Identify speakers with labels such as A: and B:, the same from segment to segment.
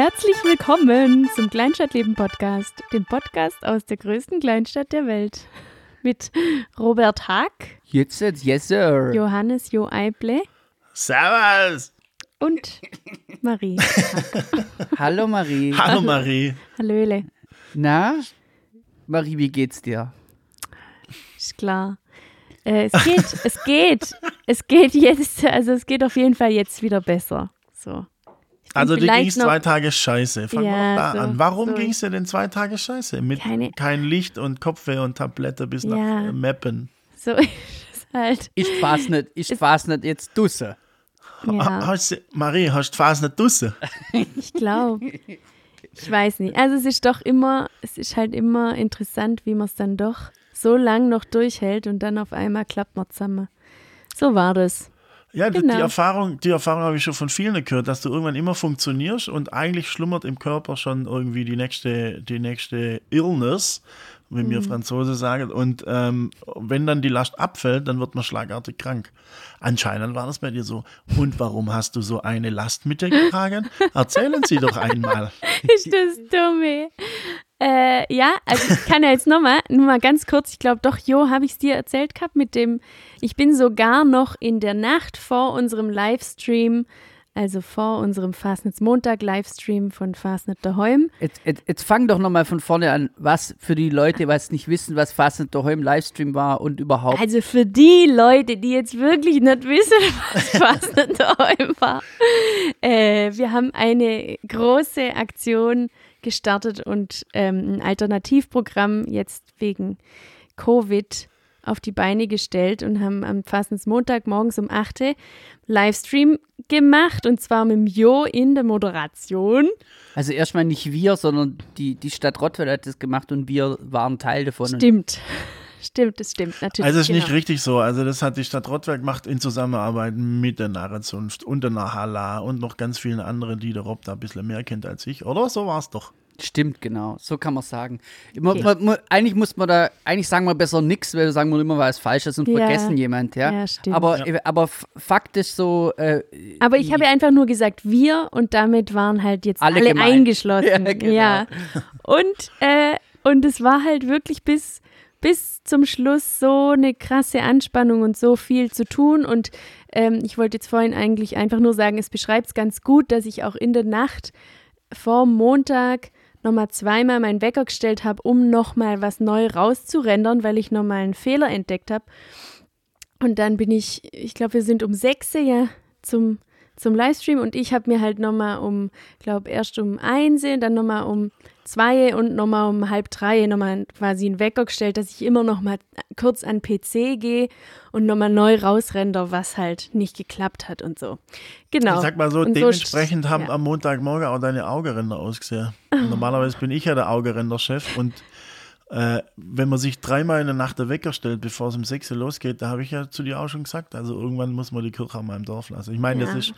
A: Herzlich willkommen zum Kleinstadtleben Podcast, dem Podcast aus der größten Kleinstadt der Welt. Mit Robert Haag,
B: Jetzt, jetzt, yes, sir.
A: Johannes Jo Eible
C: Servus!
A: und Marie.
B: Hallo Marie.
C: Hallo Marie.
A: Hallöle,
B: Na? Marie, wie geht's dir?
A: ist klar. Äh, es geht, es geht, es geht jetzt, also es geht auf jeden Fall jetzt wieder besser. So.
C: Also dir
A: noch-
C: zwei Tage scheiße. Fangen wir
A: Ja,
C: doch da
A: so-
C: an. Warum
A: so.
C: ging's dir denn zwei Tage scheiße? Mit
A: Keine-
C: kein Licht und Kopfweh und Tablette bis
A: Ja.
C: nach äh, Meppen.
A: So ist es halt.
B: Ich fass nicht, ich fass nicht jetzt dusse.
C: Ha-
A: Ja,
C: Hast, Marie, hast du fast nicht dusse?
A: ich glaube. Ich weiß nicht. Also es ist doch immer, es ist halt immer interessant, wie man es dann doch so lang noch durchhält und dann auf einmal klappt man zusammen. So war das.
C: Ja, die-
A: Genau.
C: die Erfahrung, die Erfahrung habe ich schon von vielen gehört, dass du irgendwann immer funktionierst und eigentlich schlummert im Körper schon irgendwie die nächste, die nächste Illness, wie
A: Mhm.
C: mir Franzose sagen. Und ähm, wenn dann die Last abfällt, dann wird man schlagartig krank. Anscheinend war das bei dir so. Und warum hast du so eine Last mit dir getragen? Erzählen Sie doch einmal.
A: Ist das dumm, ey. Äh, ja, also ich kann ja jetzt nochmal, nur mal ganz kurz, ich glaube doch, Jo, habe ich es dir erzählt gehabt mit dem, ich bin sogar noch in der Nacht vor unserem Livestream, also vor unserem Fastnetz Montag Livestream von Fastnet daheim.
B: Jetzt, jetzt, jetzt fang doch nochmal von vorne an, was für die Leute, was nicht wissen, was Fast nicht daheim Livestream war und überhaupt.
A: Also für die Leute, die jetzt wirklich nicht wissen, was Fastnet daheim war, äh, wir haben eine große Aktion gestartet und ähm, ein Alternativprogramm jetzt wegen Covid auf die Beine gestellt und haben am Fastensmontag morgens um 8 Uhr Livestream gemacht und zwar mit dem Jo in der Moderation.
B: Also erstmal nicht wir, sondern die, die Stadt Rottweil hat das gemacht und wir waren Teil davon.
A: Stimmt. Stimmt, das stimmt natürlich.
C: Also ist nicht
A: genau.
C: richtig so. Also das hat die Stadt Rottweil gemacht in Zusammenarbeit mit der Narrenzunft und der Nahala und noch ganz vielen anderen, die der Rob da ein bisschen mehr kennt als ich. Oder? So war es doch.
B: Stimmt, genau. So kann man sagen. Immer,
A: Okay.
B: man, man, eigentlich muss man da, eigentlich sagen wir besser nichts, weil wir sagen wir immer was Falsches und
A: Ja.
B: vergessen jemand, ja.
A: Ja, stimmt.
B: Aber, aber f- faktisch so, äh,
A: Aber ich habe ja einfach nur gesagt wir und damit waren halt jetzt
B: Alle
A: alle, eingeschlossen.
B: Ja, genau.
A: Ja. Und, äh, und es war halt wirklich bis, bis zum Schluss so eine krasse Anspannung und so viel zu tun. Und ähm, ich wollte jetzt vorhin eigentlich einfach nur sagen, es beschreibt es ganz gut, dass ich auch in der Nacht vor Montag nochmal zweimal meinen Wecker gestellt habe, um nochmal was neu rauszurendern, weil ich nochmal einen Fehler entdeckt habe. Und dann bin ich, ich glaube, wir sind um sechs ja zum, zum Livestream und ich habe mir halt nochmal um, glaube erst um eins, dann nochmal um zwei und nochmal um halb drei nochmal quasi einen Wecker gestellt, dass ich immer nochmal kurz an PC gehe und nochmal neu rausrender, was halt nicht geklappt hat und so. Genau.
C: Ich sag mal so,
A: Und
C: dementsprechend haben
A: ja.
C: am Montagmorgen auch deine Augeränder ausgesehen. Normalerweise bin ich ja der Augeränder-Chef und äh, wenn man sich dreimal in der Nacht der Wecker stellt, bevor es um 6 Uhr losgeht, da habe ich ja zu dir auch schon gesagt, also irgendwann muss man die Kirche an meinem Dorf lassen. Ich meine, das
A: Ja.
C: ist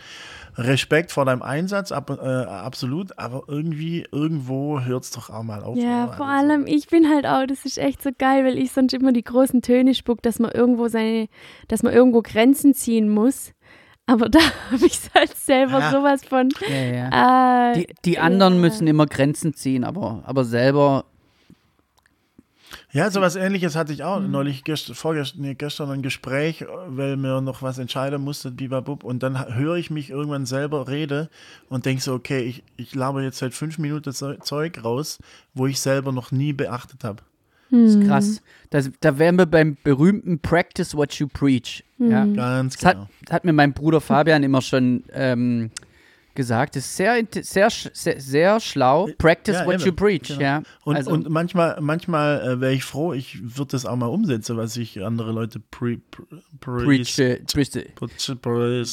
C: Respekt vor deinem Einsatz, ab, äh, absolut, aber irgendwie, irgendwo hört es doch auch mal auf.
A: Ja, vor
C: Also,
A: allem, ich bin halt auch, das ist echt so geil, weil ich sonst immer die großen Töne spuck, dass man irgendwo seine, dass man irgendwo Grenzen ziehen muss. Aber da habe ich halt selber
C: Ja.
A: sowas von.
B: ja, ja.
A: Äh,
B: Die, die anderen
A: ja.
B: müssen immer Grenzen ziehen, aber, aber selber,
C: Ja, sowas ähnliches hatte ich auch
A: Mhm.
C: neulich, gest vorgestern, nee, gestern ein Gespräch, äh, weil mir noch was entscheiden musste, bibabub, und dann höre ich mich irgendwann selber rede und denke so, okay, ich, ich laber jetzt seit fünf Minuten Zeu- Zeug raus, wo ich selber noch nie beachtet habe.
B: das
A: Mhm.
B: ist krass. Das, da wären wir beim berühmten Practice what you preach. Ja.
A: Mhm.
C: Ganz
B: Das hat,
C: genau.
B: das hat mir mein Bruder Fabian immer schon ähm, gesagt. Das ist sehr, sehr, sehr, sehr schlau. Practice
C: Ja,
B: what
C: eben.
B: you preach.
C: Genau.
B: Ja.
C: Und,
B: also,
C: und manchmal, manchmal äh, wäre ich froh, ich würde das auch mal umsetzen, was ich andere Leute pre, pre,
B: preach, äh, preach, äh,
C: pre, pre,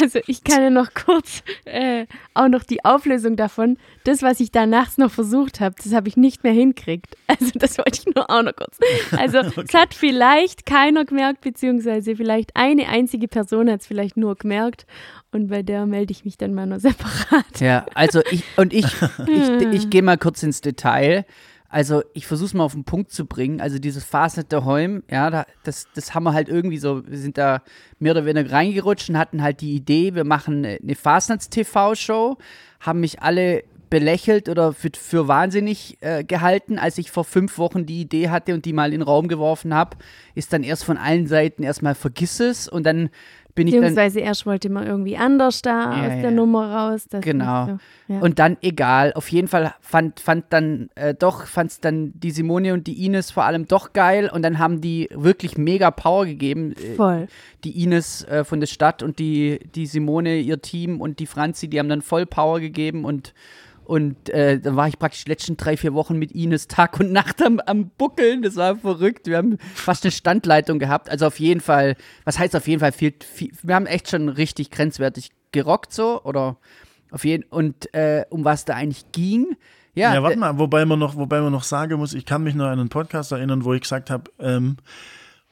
A: Also ich kann ja noch kurz äh, auch noch die Auflösung davon. Das, was ich da nachts noch versucht habe, das habe ich nicht mehr hinkriegt. Also das wollte ich nur auch noch kurz. Also es hat vielleicht keiner gemerkt, beziehungsweise vielleicht eine einzige Person hat es vielleicht nur gemerkt. Und bei der melde ich mich dann mal noch separat.
B: Ja, also ich und ich, ich, ich gehe mal kurz ins Detail. Also ich versuche es mal auf den Punkt zu bringen. Also dieses Fastnet daheim, ja, da, das, das haben wir halt irgendwie so, wir sind da mehr oder weniger reingerutscht und hatten halt die Idee, wir machen eine Fastnetz-TV-Show, haben mich alle belächelt oder für, für wahnsinnig äh, gehalten, als ich vor fünf Wochen die Idee hatte und die mal in den Raum geworfen habe, ist dann erst von allen Seiten erstmal vergiss es und dann bin ich dann
A: Beziehungsweise erst wollte man irgendwie anders da
B: Ja,
A: aus
B: ja.
A: der Nummer raus. Das
B: Genau.
A: So. Ja.
B: Und dann egal. Auf jeden Fall fand, fand dann äh, doch, fand's dann die Simone und die Ines vor allem doch geil. Und dann haben die wirklich mega Power gegeben. Äh,
A: Voll.
B: Die Ines äh, von der Stadt und die, die Simone, ihr Team und die Franzi, die haben dann voll Power gegeben und und äh, dann war ich praktisch die letzten drei, vier Wochen mit Ines Tag und Nacht am, am Buckeln. Das war verrückt. Wir haben fast eine Standleitung gehabt. Also auf jeden Fall, was heißt auf jeden Fall viel, viel wir haben echt schon richtig grenzwertig gerockt so. Oder auf jeden und äh, um was da eigentlich ging. Ja,
C: Ja, warte
B: äh,
C: mal, wobei man noch, wobei man noch sagen muss, ich kann mich noch an einen Podcast erinnern, wo ich gesagt habe, ähm,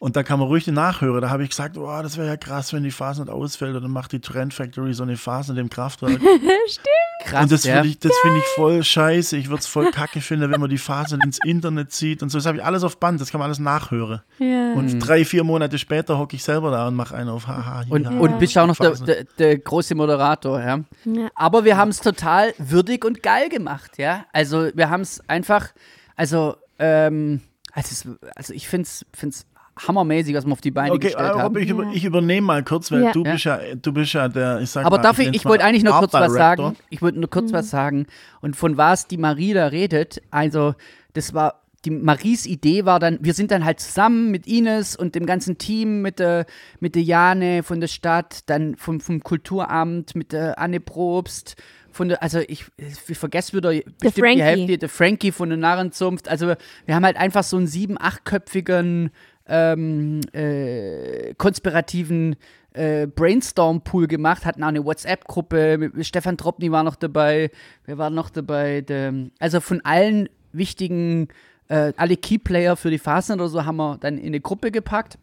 C: und da kann man ruhig nachhören. Da habe ich gesagt, oh, das wäre ja krass, wenn die Phase nicht ausfällt und dann macht die Trend Factory so eine Phase in dem Kraftwerk.
B: krass.
C: und das
B: ja.
C: finde ich, das finde ich voll scheiße. Ich würde es voll kacke finden, wenn man die Phase ins Internet zieht und so. Das habe ich alles auf Band, das kann man alles nachhören.
A: Ja.
C: Und drei, vier Monate später hocke ich selber da und mache einen auf Haha.
B: und,
C: ja.
B: und bist auch noch der, der, der große Moderator, ja.
A: Ja.
B: Aber wir haben es total würdig und geil gemacht, ja. Also wir haben es einfach, also, ähm, also, also ich finde es hammermäßig, was wir auf die Beine
C: Okay,
B: gestellt haben.
C: ich, über, ich übernehme mal kurz, weil
A: Ja.
C: du bist ja, du bist ja der, ich sag
B: Aber
C: mal,
B: darf ich, ich wollte eigentlich noch
C: Art
B: kurz was sagen. Ich wollte nur kurz was sagen. Und von was die Marie da redet, also das war, die Maries Idee war dann, wir sind dann halt zusammen mit Ines und dem ganzen Team, mit der, mit der Jane von der Stadt, dann vom, vom Kulturamt, mit der Anne Probst, von der, also ich, ich vergesse wieder bestimmt die
A: Frankie.
B: Hälfte, der Frankie von der Narrenzunft. Also wir haben halt einfach so einen sieben-, achtköpfigen ähm, äh, konspirativen äh, Brainstorm-Pool gemacht, hatten auch eine WhatsApp-Gruppe, Stefan Tropny war noch dabei, wer war noch dabei? Der, also von allen wichtigen, äh, alle Keyplayer für die Phasen oder so haben wir dann in eine Gruppe gepackt.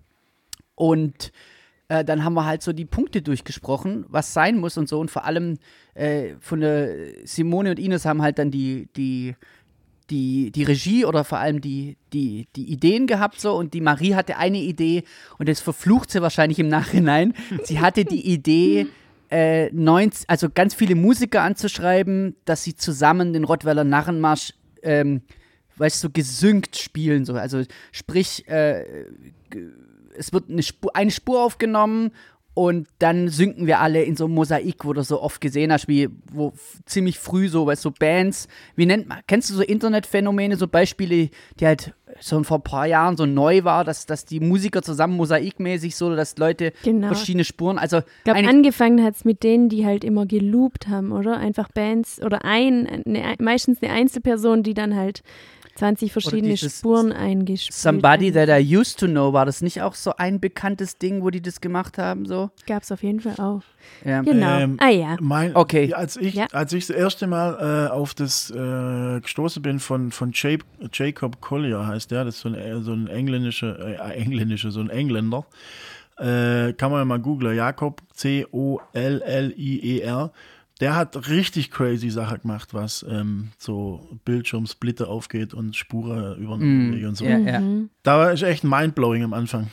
B: Und äh, dann haben wir halt so die Punkte durchgesprochen, was sein muss und so. Und vor allem äh, von der Simone und Ines haben halt dann die, die die, die Regie oder vor allem die, die, die Ideen gehabt so und die Marie hatte eine Idee und das verflucht sie wahrscheinlich im Nachhinein. Sie hatte die Idee, äh, 90, also ganz viele Musiker anzuschreiben, dass sie zusammen den Rottweiler Narrenmarsch, ähm, weißt du, so gesynkt spielen. So. Also sprich, äh, es wird eine Spur, eine Spur aufgenommen und dann synken wir alle in so einem Mosaik, wo du so oft gesehen hast, wie wo ziemlich früh so, weißt du, so Bands, wie nennt man, kennst du so Internetphänomene, so Beispiele, die halt so vor ein paar Jahren so neu war, dass, dass die Musiker zusammen mosaikmäßig so, dass Leute
A: Genau.
B: verschiedene Spuren, also
A: Ich glaube, angefangen hat es mit denen, die halt immer geloopt haben, oder? Einfach Bands oder ein, eine, meistens eine Einzelperson, die dann halt 20 verschiedene Spuren eingespielt
B: Somebody. That I Used to Know, war das nicht auch so ein bekanntes Ding, wo die das gemacht haben, so?
A: Gab es auf jeden Fall auch.
B: Ja.
A: Genau.
C: Ähm,
A: ah ja.
C: Mein,
B: Okay.
C: Als ich,
A: Ja.
C: als ich das erste Mal äh, auf das äh, gestoßen bin von, von Ja- Jacob Collier, heißt der, das ist so ein, äh, so ein engländischer, äh, engländischer, so ein Engländer. Äh, kann man ja mal googlen. Jakob, C-O-L-L-I-E-R. Der hat richtig crazy Sachen gemacht, was ähm, so Bildschirmsplitter aufgeht und Spuren über
B: Mm,
C: und so.
B: ja, ja.
C: Da war ich echt mindblowing am Anfang.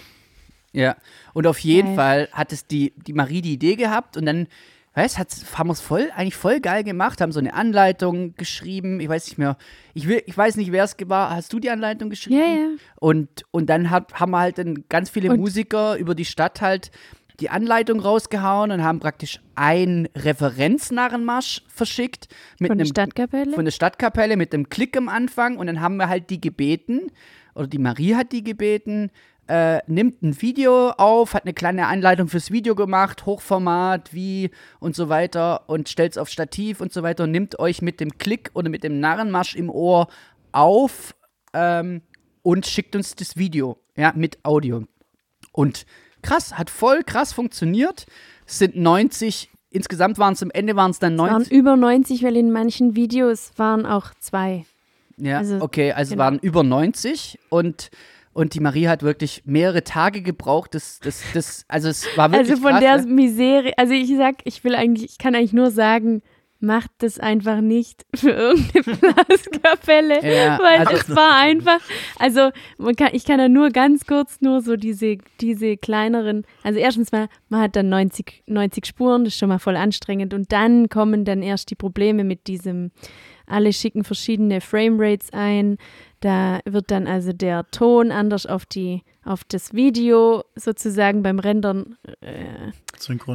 B: Ja, und auf jeden
A: Geil.
B: Fall hat es die, die Marie die Idee gehabt und dann, weißt hat's, haben wir es voll, eigentlich voll geil gemacht, haben so eine Anleitung geschrieben, ich weiß nicht mehr, ich, will, ich weiß nicht, wer es war, hast du die Anleitung geschrieben?
A: Ja, ja.
B: Und, und dann hat, haben wir halt dann ganz viele
A: Und-
B: Musiker über die Stadt halt die Anleitung rausgehauen und haben praktisch einen Referenznarrenmarsch verschickt mit
A: Von der
B: einem
A: Stadtkapelle.
B: von der Stadtkapelle mit dem Klick am Anfang und dann haben wir halt die gebeten, oder die Marie hat die gebeten, äh, nimmt ein Video auf, hat eine kleine Anleitung fürs Video gemacht, Hochformat, wie und so weiter und stellt es auf Stativ und so weiter und nimmt euch mit dem Klick oder mit dem Narrenmarsch im Ohr auf ähm, und schickt uns das Video, ja, mit Audio. Und krass, hat voll krass funktioniert. Es sind 90, insgesamt waren es am Ende waren es dann
A: waren
B: 90.
A: über 90, weil in manchen Videos waren auch zwei.
B: Ja,
A: Also,
B: okay, also
A: genau.
B: waren über 90 und, und die Marie hat wirklich mehrere Tage gebraucht. Das, das, das, also es war wirklich
A: Also von
B: krass,
A: der
B: ne?
A: Misere, also ich sag, ich will eigentlich, ich kann eigentlich nur sagen, macht das einfach nicht für irgendeine Blaskapelle,
B: Ja,
A: weil
B: also-
A: es war einfach, also man kann, ich kann da nur ganz kurz nur so diese, diese kleineren, also erstens mal, man hat dann 90, 90 Spuren, das ist schon mal voll anstrengend und dann kommen dann erst die Probleme mit diesem, alle schicken verschiedene Framerates ein, da wird dann also der Ton anders auf die, auf das Video sozusagen beim Rendern äh,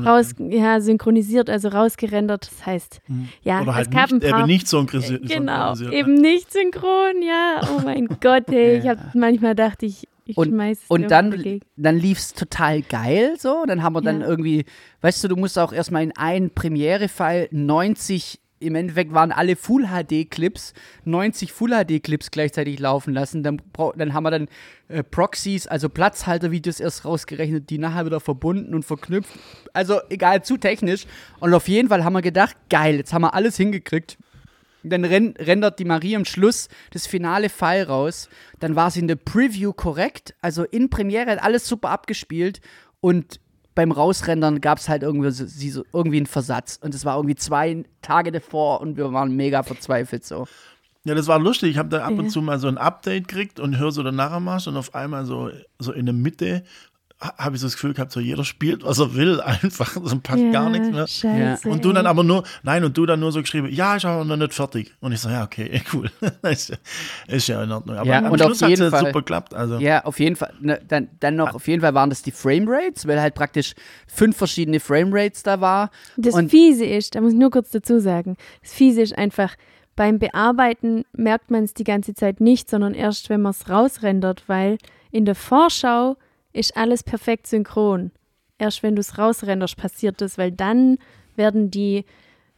A: raus, ja, synchronisiert, also rausgerendert. Das heißt, ja,
C: Oder halt
A: es gab
C: nicht,
A: ein paar.
C: eben nicht synchronisiert.
A: genau, eben nicht synchron, ja. Oh mein Gott, ey. Ich hab, manchmal dachte ich, ich
B: Und,
A: schmeiß
B: und dann, dann lief es total geil so. Dann haben wir dann
A: Ja.
B: irgendwie, weißt du, du musst auch erstmal in einen Premiere-File 90, im Endeffekt waren alle Full-HD-Clips, 90 Full-HD-Clips gleichzeitig laufen lassen. Dann, dann haben wir dann äh, Proxies, also Platzhalter-Videos erst rausgerechnet, die nachher wieder verbunden und verknüpft. Also egal, zu technisch. Und auf jeden Fall haben wir gedacht, geil, jetzt haben wir alles hingekriegt. Dann ren rendert die Marie am Schluss das finale File raus. Dann war sie in der Preview korrekt. Also in Premiere hat alles super abgespielt. Und beim Rausrendern gab es halt irgendwie, so, sie so, irgendwie einen Versatz. Und es war irgendwie zwei Tage davor und wir waren mega verzweifelt so.
C: Ja, das war lustig. Ich habe da ab
A: Ja.
C: und zu mal so ein Update gekriegt und höre so den Nachmarsch und auf einmal so, so in der Mitte habe ich so das Gefühl gehabt, so jeder spielt, was er will, einfach. So passt
A: ja,
C: gar nichts mehr.
A: Scheiße,
C: Und du dann aber nur, nein, und du dann nur so geschrieben, ja, ich habe noch nicht fertig. Und ich so, ja, okay, cool. ist, ja, ist ja in Ordnung. Aber
B: Ja,
C: am
B: und auf
C: Schluss hat es
B: jeden
C: ja
B: Fall-
C: super geklappt. Also.
B: Ja, auf jeden Fall. Ne, dann, dann noch, auf jeden Fall waren das die Framerates, weil halt praktisch fünf verschiedene Framerates da war.
A: Das
B: und
A: Fiese ist, da muss ich nur kurz dazu sagen, das Fiese ist einfach, beim Bearbeiten merkt man es die ganze Zeit nicht, sondern erst, wenn man es rausrendert, weil in der Vorschau ist alles perfekt synchron. Erst wenn du es rausrenderst, passiert das, weil dann werden die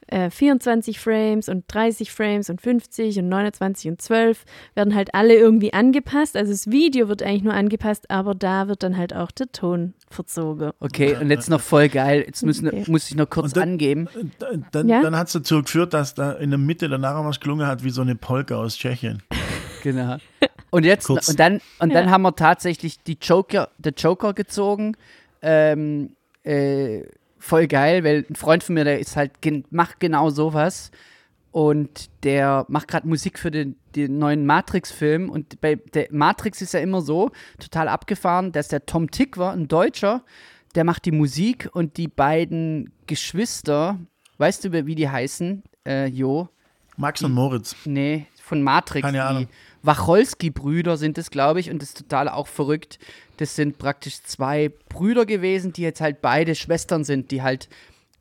A: äh, 24 Frames und 30 Frames und 50 und 29 und 12 werden halt alle irgendwie angepasst. Also das Video wird eigentlich nur angepasst, aber da wird dann halt auch der Ton verzogen.
B: okay, und jetzt noch voll geil. Jetzt müssen,
A: Okay.
B: muss ich noch kurz
C: dann-
B: angeben.
C: Da- Dann,
A: Ja?
C: dann hat es dazu geführt, dass da in der Mitte der Nachmarsch gelungen hat, wie so eine Polka aus Tschechien.
B: Genau. Und jetzt
C: Kurz.
B: und dann und dann
A: Ja.
B: haben wir tatsächlich die Joker, der Joker gezogen. Ähm, äh, voll geil, weil ein Freund von mir, der ist halt gen macht genau sowas und der macht gerade Musik für den, den neuen Matrix-Film und bei der Matrix ist ja immer so total abgefahren, dass der Tom Tick war, ein Deutscher, der macht die Musik und die beiden Geschwister, weißt du, wie die heißen? Äh, Jo,
C: Max und Moritz.
B: Nee, von Matrix.
C: Keine
B: die
C: Ahnung.
B: Wacholski-Brüder sind es, glaube ich, und das ist total auch verrückt. Das sind praktisch zwei Brüder gewesen, die jetzt halt beide Schwestern sind, die halt,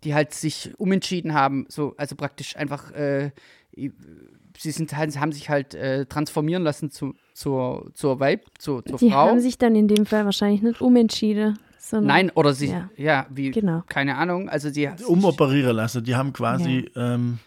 B: die halt sich umentschieden haben, so, also praktisch einfach, äh, sie sind halt, haben sich halt äh, transformieren lassen zu, zur, zur Weib, zur, zur
A: Die
B: Frau.
A: haben sich dann in dem Fall wahrscheinlich nicht umentschieden, sondern
B: Nein, oder sie, ja,
A: Ja.
B: wie,
A: Genau.
B: keine Ahnung, also sie,
C: Umoperieren lassen. Die haben quasi, ähm,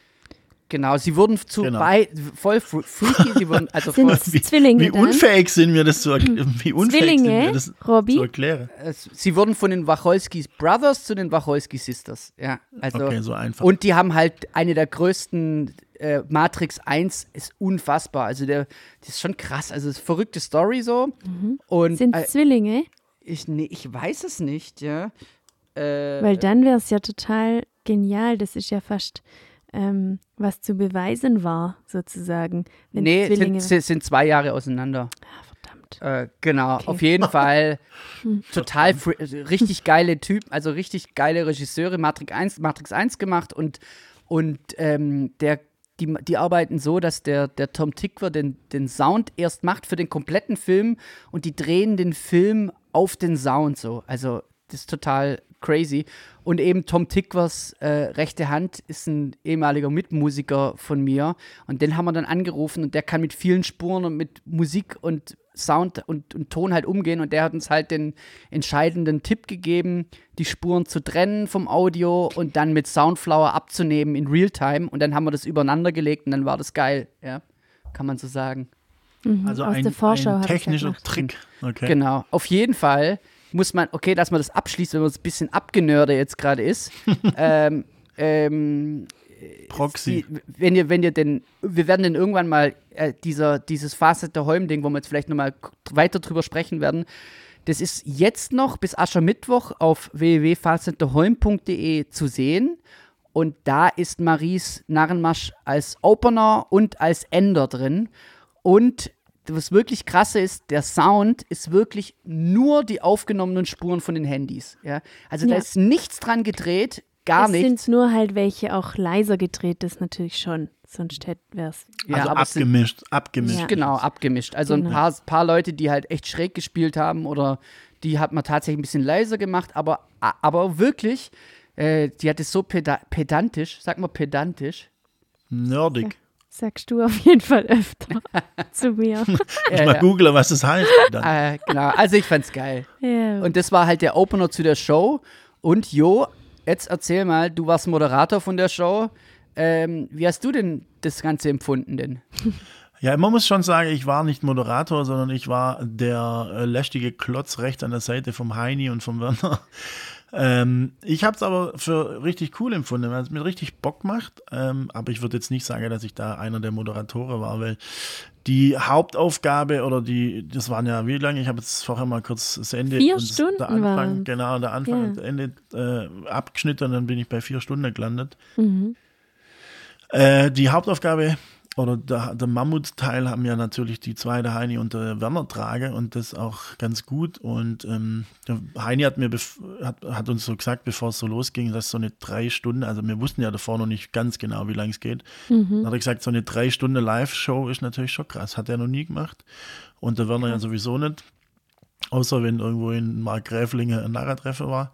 B: genau, sie wurden zu
C: Genau.
B: bei, voll fr- freaky, sie wurden, also
A: sind
B: voll,
C: wie,
A: Zwillinge
C: wie unfähig sind wir das zu, erk- wie unfähig sind wir
A: Zwillinge,
C: das zu
A: Robby?
C: erklären.
B: Sie wurden von den Wacholski Brothers zu den Wacholski Sisters. Ja, also.
C: Okay, so einfach.
B: Und die haben halt eine der größten. Äh, Matrix 1 ist unfassbar. Also, der, das ist schon krass. Also, ist eine verrückte Story so. Und
A: Sind
B: äh,
A: Zwillinge?
B: ich, nee, ich weiß es nicht, ja. Äh,
A: Weil dann wäre es ja total genial. Das ist ja fast ähm, was zu beweisen war, sozusagen. Wenn
B: nee,
A: Zwillinge.
B: sind, sind, zwei Jahre auseinander.
A: ah, verdammt.
B: Äh, genau, auf jeden Fall total fr- richtig geile Typen, also richtig geile Regisseure, Matrix 1, Matrix 1 gemacht und, und ähm, der, die, die arbeiten so, dass der, der Tom Tickwer den, den Sound erst macht für den kompletten Film und die drehen den Film auf den Sound so. Also das ist total crazy. Und eben Tom Tickwers äh, rechte Hand ist ein ehemaliger Mitmusiker von mir. Und den haben wir dann angerufen und der kann mit vielen Spuren und mit Musik und Sound und, und Ton halt umgehen. Und der hat uns halt den entscheidenden Tipp gegeben, die Spuren zu trennen vom Audio und dann mit Soundflower abzunehmen in Realtime. Und dann haben wir das übereinander gelegt und dann war das geil. Ja, kann man so sagen.
A: Mhm,
C: Also
A: aus
C: ein,
A: der Vorschau
C: ein technischer. Trick. Okay.
B: Genau. Auf jeden Fall muss man, okay, dass man das abschließt, wenn man es ein bisschen abgenörde jetzt gerade ist. ähm, ähm,
C: Proxy.
B: die, wenn ihr, wenn ihr denn, wir werden dann irgendwann mal äh, dieser, dieses Facette Holm-Ding, wo wir jetzt vielleicht nochmal weiter drüber sprechen werden, das ist jetzt noch bis Aschermittwoch auf www.faceteholm.de zu sehen. und da ist Maries Narrenmarsch als Opener und als Ender drin. Und was wirklich krasse ist, der Sound ist wirklich nur die aufgenommenen Spuren von den Handys. Ja? Also da
A: Ja.
B: ist nichts dran gedreht, gar
A: es
B: nichts.
A: sind nur halt welche auch leiser gedreht, das natürlich schon. Sonst wäre es.
B: Ja,
C: also
B: es sind-
C: abgemischt, abgemischt.
A: Ja.
B: Genau, abgemischt. Also
A: Genau.
B: ein paar, paar Leute, die halt echt schräg gespielt haben oder die hat man tatsächlich ein bisschen leiser gemacht, aber, aber wirklich, äh, die hat es so peda pedantisch, sag mal pedantisch.
C: Nerdig.
A: Sagst du auf jeden Fall öfter zu mir.
C: Ich mal google, was das heißt. Dann.
B: äh, genau, also ich fand's geil.
A: ja.
B: Und das war halt der Opener zu der Show. Und Jo, jetzt erzähl mal, du warst Moderator von der Show. Ähm, wie hast du denn das Ganze empfunden denn?
C: Ja, man muss schon sagen, ich war nicht Moderator, sondern ich war der äh, lästige Klotz rechts an der Seite vom Heini und vom Werner. Ähm, ich habe es aber für richtig cool empfunden, weil es mir richtig Bock macht. Ähm, aber ich würde jetzt nicht sagen, dass ich da einer der Moderatoren war, weil die Hauptaufgabe oder die, das waren ja wie lange? Ich habe jetzt vorher mal kurz das Ende
A: Vier
C: und
A: Stunden
C: der Anfang,
A: waren's.
C: genau, der Anfang
A: Ja.
C: und Ende äh, abgeschnitten und dann bin ich bei vier Stunden gelandet.
A: Mhm.
C: Äh, die Hauptaufgabe oder der, der Mammutteil haben ja natürlich die zwei, der Heini und der Werner Trage und das auch ganz gut. Und ähm, der Heini hat mir hat, hat uns so gesagt, bevor es so losging, dass so eine drei Stunden, also wir wussten ja davor noch nicht ganz genau, wie lange es geht. Dann hat er gesagt, so eine drei Stunden Live-Show ist natürlich schon krass. Hat er noch nie gemacht. Und der Werner ja sowieso nicht. Außer wenn irgendwo in Markgräflinge ein Narrentreffen war.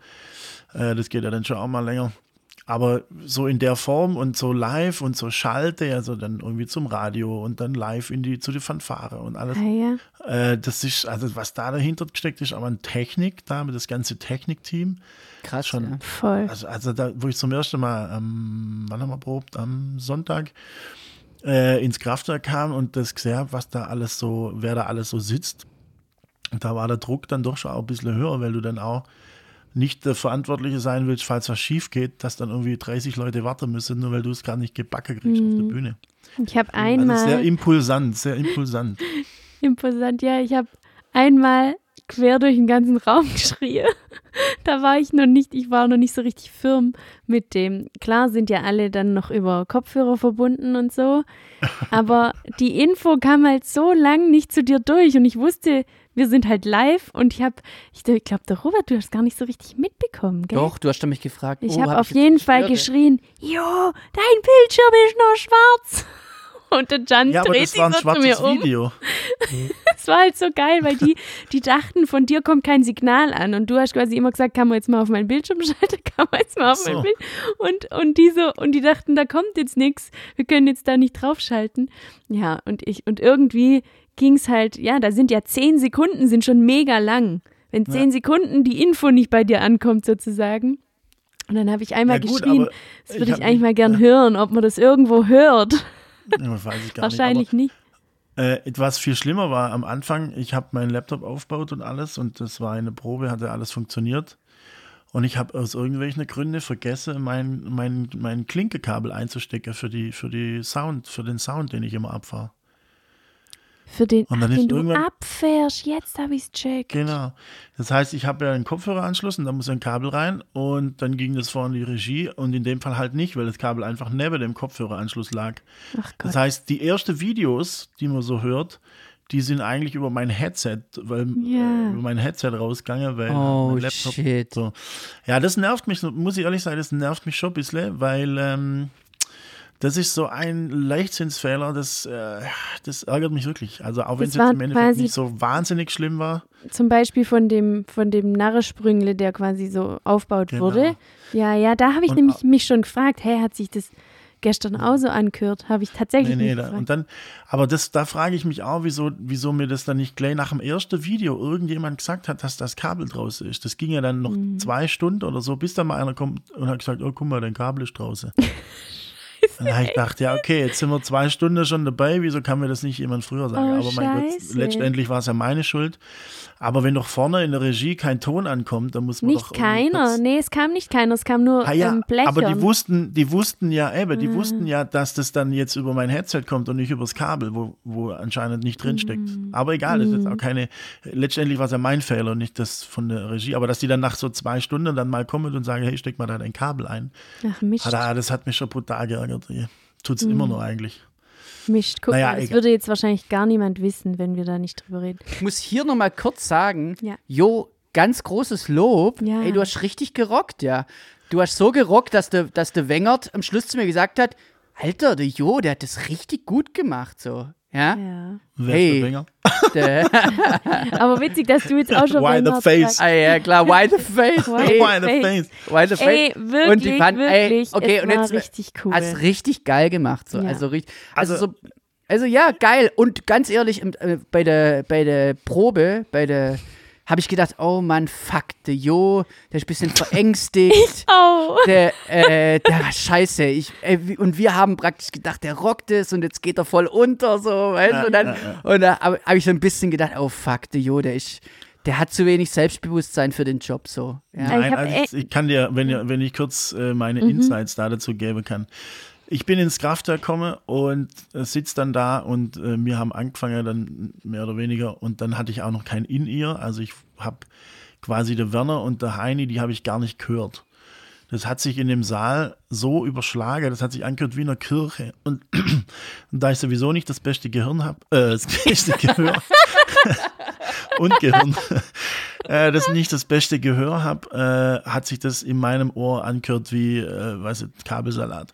C: Äh, das geht ja dann schon auch mal länger. Aber so in der Form und so live und so Schalte, also dann irgendwie zum Radio und dann live in die, zu die Fanfare und alles.
A: Ah, ja.
C: Äh, das ist, also was da dahinter gesteckt ist, aber an Technik, da mit das ganze Technikteam.
B: Krass,
C: Schon.
B: ja.
A: Voll.
C: Also, also da, wo ich zum ersten Mal, am, wann haben wir probt? Am Sonntag äh, ins Kraftwerk kam und das gesehen habe, was da alles so, wer da alles so sitzt. Und da war der Druck dann doch schon auch ein bisschen höher, weil du dann auch nicht der Verantwortliche sein willst, falls was schief geht, dass dann irgendwie 30 Leute warten müssen, nur weil du es gar nicht gebacken kriegst auf der Bühne.
A: Ich habe
C: Also
A: einmal.
C: sehr impulsant, sehr impulsant.
A: Imposant, ja. Ich habe einmal quer durch den ganzen Raum geschrien. Da war ich noch nicht, ich war noch nicht so richtig firm mit dem. Klar sind ja alle dann noch über Kopfhörer verbunden und so, aber die Info kam halt so lang nicht zu dir durch und ich wusste, wir sind halt live und ich habe, ich, glaube, der Robert, du hast gar nicht so richtig mitbekommen, gell?
B: Doch, du hast doch mich gefragt.
A: Ich
B: oh,
A: habe
B: hab
A: auf
B: ich
A: jeden Fall
B: gestört,
A: geschrien, Jo, dein Bildschirm ist noch schwarz. Und der Jan
C: Ja,
A: dreht sich so zu mir um.
C: Video.
A: Es war halt so geil, weil die, die dachten, von dir kommt kein Signal an. Und du hast quasi immer gesagt, kann man jetzt mal auf meinen Bildschirm schalten, kann man jetzt mal auf
C: so.
A: mein Bild. Und, und, die so, und die dachten, da kommt jetzt nichts, wir können jetzt da nicht draufschalten. Ja, und ich, und irgendwie ging es halt, ja, da sind ja zehn Sekunden, sind schon mega lang. Wenn zehn Sekunden die Info nicht bei dir ankommt, sozusagen. Und dann habe ich einmal
C: Ja, gut,
A: geschrien, das
C: ich
A: würde ich,
C: hab
A: eigentlich mal gern
C: ja.
A: hören, ob man das irgendwo hört.
C: Ja, weiß ich gar
A: Wahrscheinlich nicht.
C: nicht. Äh, was viel schlimmer war am Anfang, ich habe meinen Laptop aufgebaut und alles und das war eine Probe, hatte alles funktioniert. Und ich habe aus irgendwelchen Gründen vergessen, mein, mein, mein Klinkekabel einzustecken für, die, für, die Sound, für den Sound, den ich immer abfahre.
A: Für den,
C: Und dann
A: ach, den du abfährst, jetzt habe ich es checkt.
C: Genau. Das heißt, ich habe ja einen Kopfhöreranschluss und da muss ein Kabel rein und dann ging das vorne in die Regie und in dem Fall halt nicht, weil das Kabel einfach neben dem Kopfhöreranschluss lag.
A: Ach Gott.
C: Das heißt, die ersten Videos, die man so hört, die sind eigentlich über mein Headset, weil
A: Ja.
C: äh, über mein Headset rausgegangen, weil
B: Oh,
C: mein Laptop
B: shit.
C: so. Ja, das nervt mich, muss ich ehrlich sagen, das nervt mich schon ein bisschen, weil ähm, das ist so ein Leichtsinnsfehler, das, äh, das ärgert mich wirklich. Also auch wenn es jetzt im Endeffekt nicht so wahnsinnig schlimm war.
A: Zum Beispiel von dem, von dem Narresprüngle, der quasi so aufbaut
C: Genau.
A: wurde. Ja, ja, da habe ich
C: Und
A: nämlich mich schon gefragt, hey, hat sich das gestern auch so angehört? Habe ich tatsächlich
C: Nee, nee, da, und dann, aber das, da frage ich mich auch, wieso, wieso mir das dann nicht gleich nach dem ersten Video irgendjemand gesagt hat, dass das Kabel draußen ist. Das ging ja dann noch
A: Mhm.
C: zwei Stunden oder so, bis da mal einer kommt und hat gesagt, oh, guck mal, dein Kabel ist draußen. habe ich gedacht, ja, okay, jetzt sind wir zwei Stunden schon dabei, wieso kann mir das nicht jemand früher sagen?
A: Oh,
C: Aber mein Gott,
A: scheiße.
C: letztendlich war es ja meine Schuld. Aber wenn doch vorne in der Regie kein Ton ankommt, dann muss man
A: Nicht
C: doch
A: keiner. Nee, es kam nicht keiner. Es kam nur
C: Ah ja,
A: ähm, Blechern.
C: aber die wussten, die wussten ja, eben,
A: Ah.
C: die wussten ja, dass das dann jetzt über mein Headset kommt und nicht übers Kabel, wo, wo anscheinend nicht drin steckt.
A: Mm.
C: Aber egal, das ist jetzt auch keine, letztendlich war es ja mein Fehler und nicht das von der Regie. Aber dass die dann nach so zwei Stunden dann mal kommen und sagen, hey, steck mal da dein Kabel ein.
A: Ach, Mist.
C: Ah, da- das hat mich schon brutal geärgert. Tut
A: Mm.
C: es immer noch eigentlich.
A: Mist. Guck
C: Naja,
A: mal, das
C: egal.
A: würde jetzt wahrscheinlich gar niemand wissen, wenn wir da nicht drüber reden.
B: Ich muss hier nochmal kurz sagen,
A: Ja.
B: Jo, ganz großes Lob.
A: Ja.
B: Ey, du hast richtig gerockt, ja. Du hast so gerockt, dass der, dass der Wengert am Schluss zu mir gesagt hat, Alter, der Jo, der hat das richtig gut gemacht, so. Ja?
A: Ja.
B: Hey.
A: Aber witzig, dass du jetzt auch schon
C: Why the face?
B: ah, ja, klar, why the face?
A: Why
B: Ey,
C: Why the
A: Face.
B: why the face?
A: Ey, wirklich,
B: und die fanden, ey,
A: wirklich,
B: okay,
A: es
B: und
A: war
B: jetzt
A: richtig cool.
B: Hast richtig geil gemacht, so.
A: Ja.
B: Also, richtig, also,
C: Also-
B: so, also ja, geil. Und ganz ehrlich, äh, bei der, bei der Probe, bei der, habe ich gedacht, oh Mann, fuck, der Jo, der ist ein bisschen verängstigt.
A: Oh.
B: der, äh, der scheiße, ich, äh, und wir haben praktisch gedacht, der rockt es und jetzt geht er voll unter, so, weißt du, und dann, und da habe hab ich so ein bisschen gedacht, oh fuck, der Jo, der ist, der hat zu wenig Selbstbewusstsein für den Job, so, ja.
A: Ich
C: Nein, also
A: echt-
C: ich kann dir, wenn, wenn ich kurz äh, meine
A: Mhm.
C: Insights da dazu geben kann. Ich bin ins Kraftwerk gekommen und äh, sitze dann da und äh, wir haben angefangen dann mehr oder weniger und dann hatte ich auch noch kein In-Ear. Also ich habe quasi der Werner und der Heini, die habe ich gar nicht gehört. Das hat sich in dem Saal so überschlagen, das hat sich angehört wie in einer Kirche. Und, und da ich sowieso nicht das beste Gehirn habe, äh, das beste Gehör und Gehirn, äh, das nicht das beste Gehör habe, äh, hat sich das in meinem Ohr angehört wie, äh, weiß ich, Kabelsalat.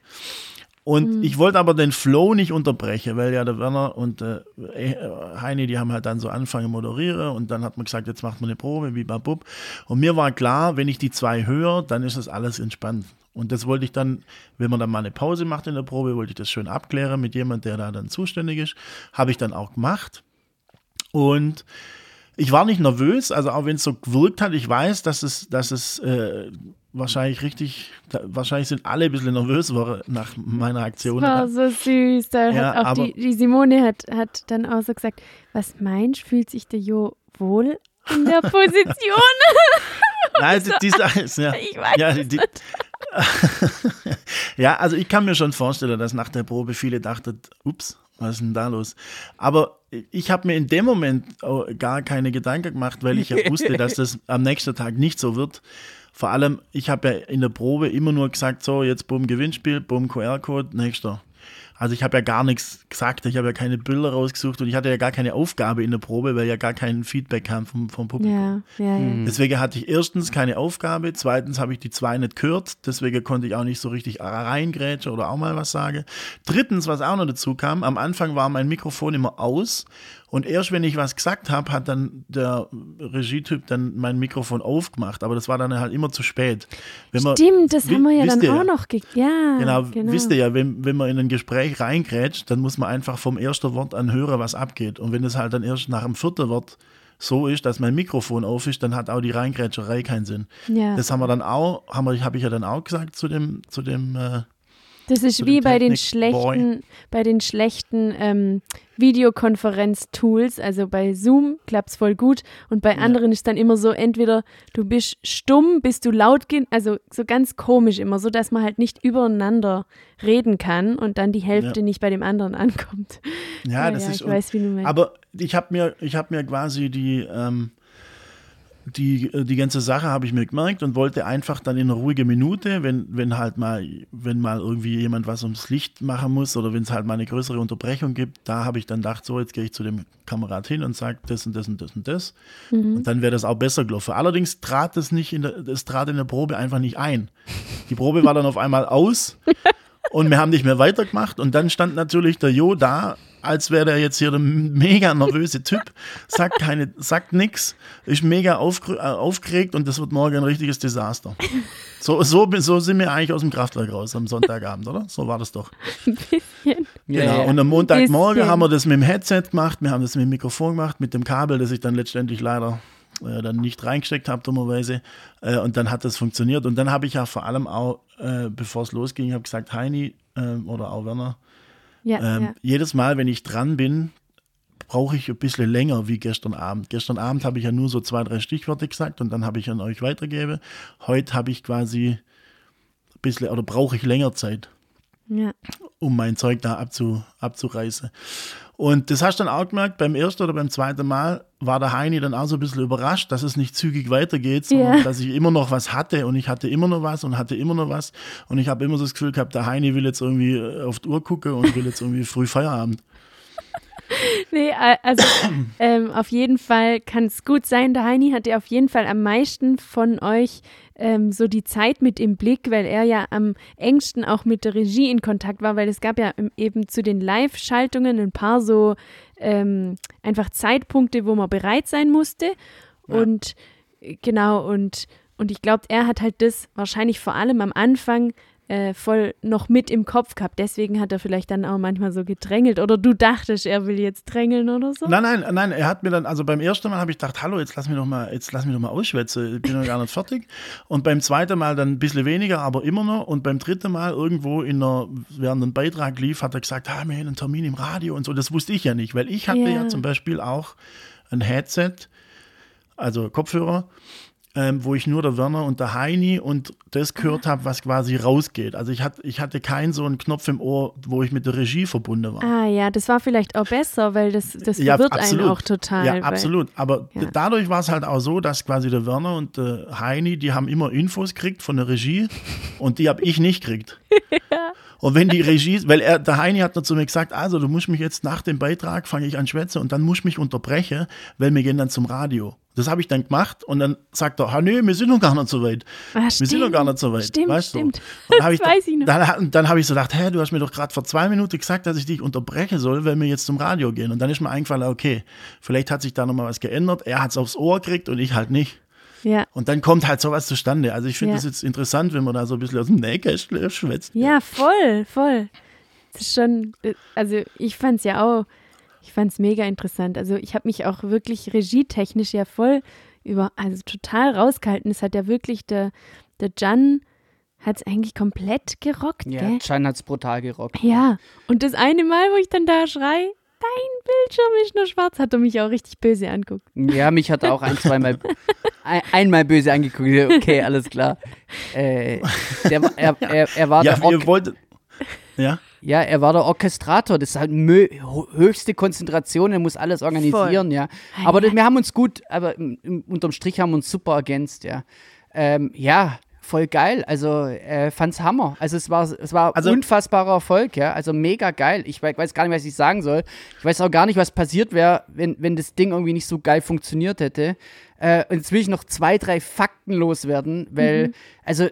C: Und ich wollte aber den Flow nicht unterbrechen, weil ja der Werner und äh, äh, Heini, die haben halt dann so angefangen moderieren und dann hat man gesagt, jetzt macht man eine Probe, wie babub. Und mir war klar, wenn ich die zwei höre, dann ist das alles entspannt. Und das wollte ich dann, wenn man dann mal eine Pause macht in der Probe, wollte ich das schön abklären mit jemand, der da dann zuständig ist. Habe ich dann auch gemacht. Und ich war nicht nervös, also auch wenn es so gewirkt hat, ich weiß, dass es, dass es äh, wahrscheinlich richtig, wahrscheinlich sind alle ein bisschen nervös geworden nach meiner Aktion.
A: war so süß. Da
C: Ja,
A: hat auch die, die Simone hat, hat dann auch so gesagt, was meinst, fühlt sich der Jo wohl in der Position?
C: Nein, die, die Sache ist, ja.
A: Ich weiß
C: ja, die, ja, also ich kann mir schon vorstellen, dass nach der Probe viele dachten, ups, was ist denn da los? Aber ich habe mir in dem Moment gar keine Gedanken gemacht, weil ich ja wusste, dass das am nächsten Tag nicht so wird. Vor allem, ich habe ja in der Probe immer nur gesagt, so, jetzt bumm Gewinnspiel, bumm QR-Code, nächster. Also ich habe ja gar nichts gesagt, ich habe ja keine Bilder rausgesucht und ich hatte ja gar keine Aufgabe in der Probe, weil ja gar kein Feedback kam vom, vom Publikum.
A: ja, ja, ja.
C: Deswegen hatte ich erstens keine Aufgabe, zweitens habe ich die zwei nicht gehört, deswegen konnte ich auch nicht so richtig reingrätschen oder auch mal was sagen. Drittens, was auch noch dazu kam, am Anfang war mein Mikrofon immer aus und erst wenn ich was gesagt habe, hat dann der Regietyp dann mein Mikrofon aufgemacht, aber das war dann halt immer zu spät. Wenn
A: Stimmt, das haben wir ja dann auch
C: ja.
A: noch ja,
C: Genau, wisst ihr ja, wenn, wenn man in ein Gespräch reingrätscht, dann muss man einfach vom ersten Wort an hören, was abgeht. Und wenn es halt dann erst nach dem vierten Wort so ist, dass mein Mikrofon auf ist, dann hat auch die Reingrätscherei keinen Sinn.
A: Ja.
C: Das haben wir dann auch, habe ich ja dann auch gesagt zu dem, zu dem, äh,
A: Das ist wie bei den schlechten, bei den schlechten ähm, Videokonferenz-Tools, also bei Zoom klappt es voll gut und bei anderen ist dann immer so, entweder du bist stumm, bist du laut, also so ganz komisch immer, so dass man halt nicht übereinander reden kann und dann die Hälfte
C: Ja.
A: nicht bei dem anderen ankommt.
C: ja, das ist,
A: ich weiß, wie du meinst.
C: aber ich habe mir, ich habe mir quasi die, ähm, die, die ganze Sache habe ich mir gemerkt und wollte einfach dann in einer ruhigen Minute, wenn, wenn halt mal, wenn mal irgendwie jemand was ums Licht machen muss oder wenn es halt mal eine größere Unterbrechung gibt, da habe ich dann gedacht, so, jetzt gehe ich zu dem Kamerad hin und sage das und das und das und das. Und dann wäre das auch besser gelaufen. Allerdings trat das nicht in der, das trat in der Probe einfach nicht ein. Die Probe war dann auf einmal aus und wir haben nicht mehr weitergemacht und dann stand natürlich der Jo da, als wäre der jetzt hier der mega nervöse Typ, sagt keine, sagt nix, ist mega äh, aufgeregt und das wird morgen ein richtiges Desaster. So, so, so sind wir eigentlich aus dem Kraftwerk raus am Sonntagabend, oder? So war das doch.
A: Ein bisschen.
B: Ja,
C: genau.
B: ja.
C: Und am Montagmorgen haben wir das mit dem Headset gemacht, wir haben das mit dem Mikrofon gemacht, mit dem Kabel, das ich dann letztendlich leider äh, dann nicht reingesteckt habe, dummerweise. Äh, und dann hat das funktioniert. Und dann habe ich ja vor allem auch, äh, bevor es losging, habe gesagt, Heini äh, oder auch Werner,
A: Ja,
C: ähm,
A: ja.
C: jedes Mal, wenn ich dran bin, brauche ich ein bisschen länger wie gestern Abend. Gestern Abend habe ich ja nur so zwei, drei Stichworte gesagt und dann habe ich an euch weitergegeben. Heute habe ich quasi ein bisschen, oder brauche ich länger Zeit
A: ja.
C: um mein Zeug da abzu, abzureißen. Und das hast du dann auch gemerkt, beim ersten oder beim zweiten Mal war der Heini dann auch so ein bisschen überrascht, dass es nicht zügig weitergeht, sondern
A: Ja.
C: dass ich immer noch was hatte und ich hatte immer noch was und hatte immer noch was. Und ich habe immer so das Gefühl gehabt, der Heini will jetzt irgendwie äh, auf die Uhr gucken und will jetzt irgendwie früh Feierabend.
A: Nee, also ähm, auf jeden Fall kann es gut sein. Der Heini hatte auf jeden Fall am meisten von euch ähm, so die Zeit mit im Blick, weil er ja am engsten auch mit der Regie in Kontakt war, weil es gab ja eben zu den Live-Schaltungen ein paar so ähm, einfach Zeitpunkte, wo man bereit sein musste. Und äh, genau, und, und ich glaube, er hat halt das wahrscheinlich vor allem am Anfang äh, voll noch mit im Kopf gehabt. Deswegen hat er vielleicht dann auch manchmal so gedrängelt. Oder du dachtest, er will jetzt drängeln oder so.
C: Nein, nein, nein, er hat mir dann, also beim ersten Mal habe ich gedacht, hallo, jetzt lass mich doch mal, jetzt lass mich doch mal ausschwätzen, ich bin noch gar nicht fertig. Und beim zweiten Mal dann ein bisschen weniger, aber immer noch. Und beim dritten Mal irgendwo in einer, während ein Beitrag lief, hat er gesagt, ah, wir haben einen Termin im Radio und so. Das wusste ich ja nicht, weil ich hatte
A: Ja.
C: ja zum Beispiel auch ein Headset, also Kopfhörer, ähm, wo ich nur der Werner und der Heini und das gehört habe, was quasi rausgeht. Also ich, hatte ich hatte keinen so einen Knopf im Ohr, wo ich mit der Regie verbunden war.
A: Ah ja, das war vielleicht auch besser, weil das, das
C: Ja,
A: verwirrt
C: absolut.
A: einen auch total.
C: Ja,
A: weil-
C: absolut. Aber
A: Ja.
C: dadurch war es halt auch so, dass quasi der Werner und der Heini, die haben immer Infos gekriegt von der Regie und die habe ich nicht gekriegt. Und wenn die Regie, weil er, der Heini hat noch zu mir gesagt, also du musst mich jetzt nach dem Beitrag, fange ich an schwätzen und dann musst du mich unterbrechen, weil wir gehen dann zum Radio. Das habe ich dann gemacht und dann sagt er, ah, nee, wir sind noch gar nicht so weit.
A: Ah,
C: Wir sind noch gar nicht so weit.
A: Stimmt,
C: weißt du?
A: stimmt.
C: Und dann hab ich,
A: Das weiß ich noch.
C: Dann, dann habe ich so gedacht, hä, du hast mir doch gerade vor zwei Minuten gesagt, dass ich dich unterbrechen soll, weil wir jetzt zum Radio gehen. Und dann ist mir eingefallen, okay, vielleicht hat sich da nochmal was geändert. Er hat es aufs Ohr gekriegt und ich halt nicht.
A: Ja.
C: Und dann kommt halt sowas zustande. Also ich finde
A: Ja.
C: das jetzt interessant, wenn man da so ein bisschen aus dem Nähkästchen schwätzt.
A: ja, voll, voll. Das ist schon, also ich fand es ja auch, ich fand es mega interessant. Also ich habe mich auch wirklich regietechnisch ja voll über, also total rausgehalten. Es hat ja wirklich der, der Jan hat es eigentlich komplett gerockt,
B: Ja,
A: gell?
B: Chan hat's brutal gerockt.
A: Ja, und das eine Mal, wo ich dann da schrei, dein Bildschirm ist nur schwarz, hat er mich auch richtig böse anguckt.
B: Ja, mich hat er auch ein, zweimal, ein, einmal böse angeguckt. Okay, alles klar. Äh, der, er, er, er war
C: Ja,
B: der
C: ihr wolltet. Ja,
B: ja, er war der Orchestrator. Das ist halt höchste Konzentration. Er muss alles organisieren, ja. Aber
A: ja.
B: wir haben uns gut, aber unterm Strich haben wir uns super ergänzt, ja. Ähm, ja, voll geil. Also äh, fand's Hammer. Also es war, es war
C: Also-
B: unfassbarer Erfolg, ja. Also mega geil. Ich wei- weiß gar nicht, was ich sagen soll. Ich weiß auch gar nicht, was passiert wäre, wenn, wenn das Ding irgendwie nicht so geil funktioniert hätte. Äh, und jetzt will ich noch zwei, drei Fakten loswerden, weil, also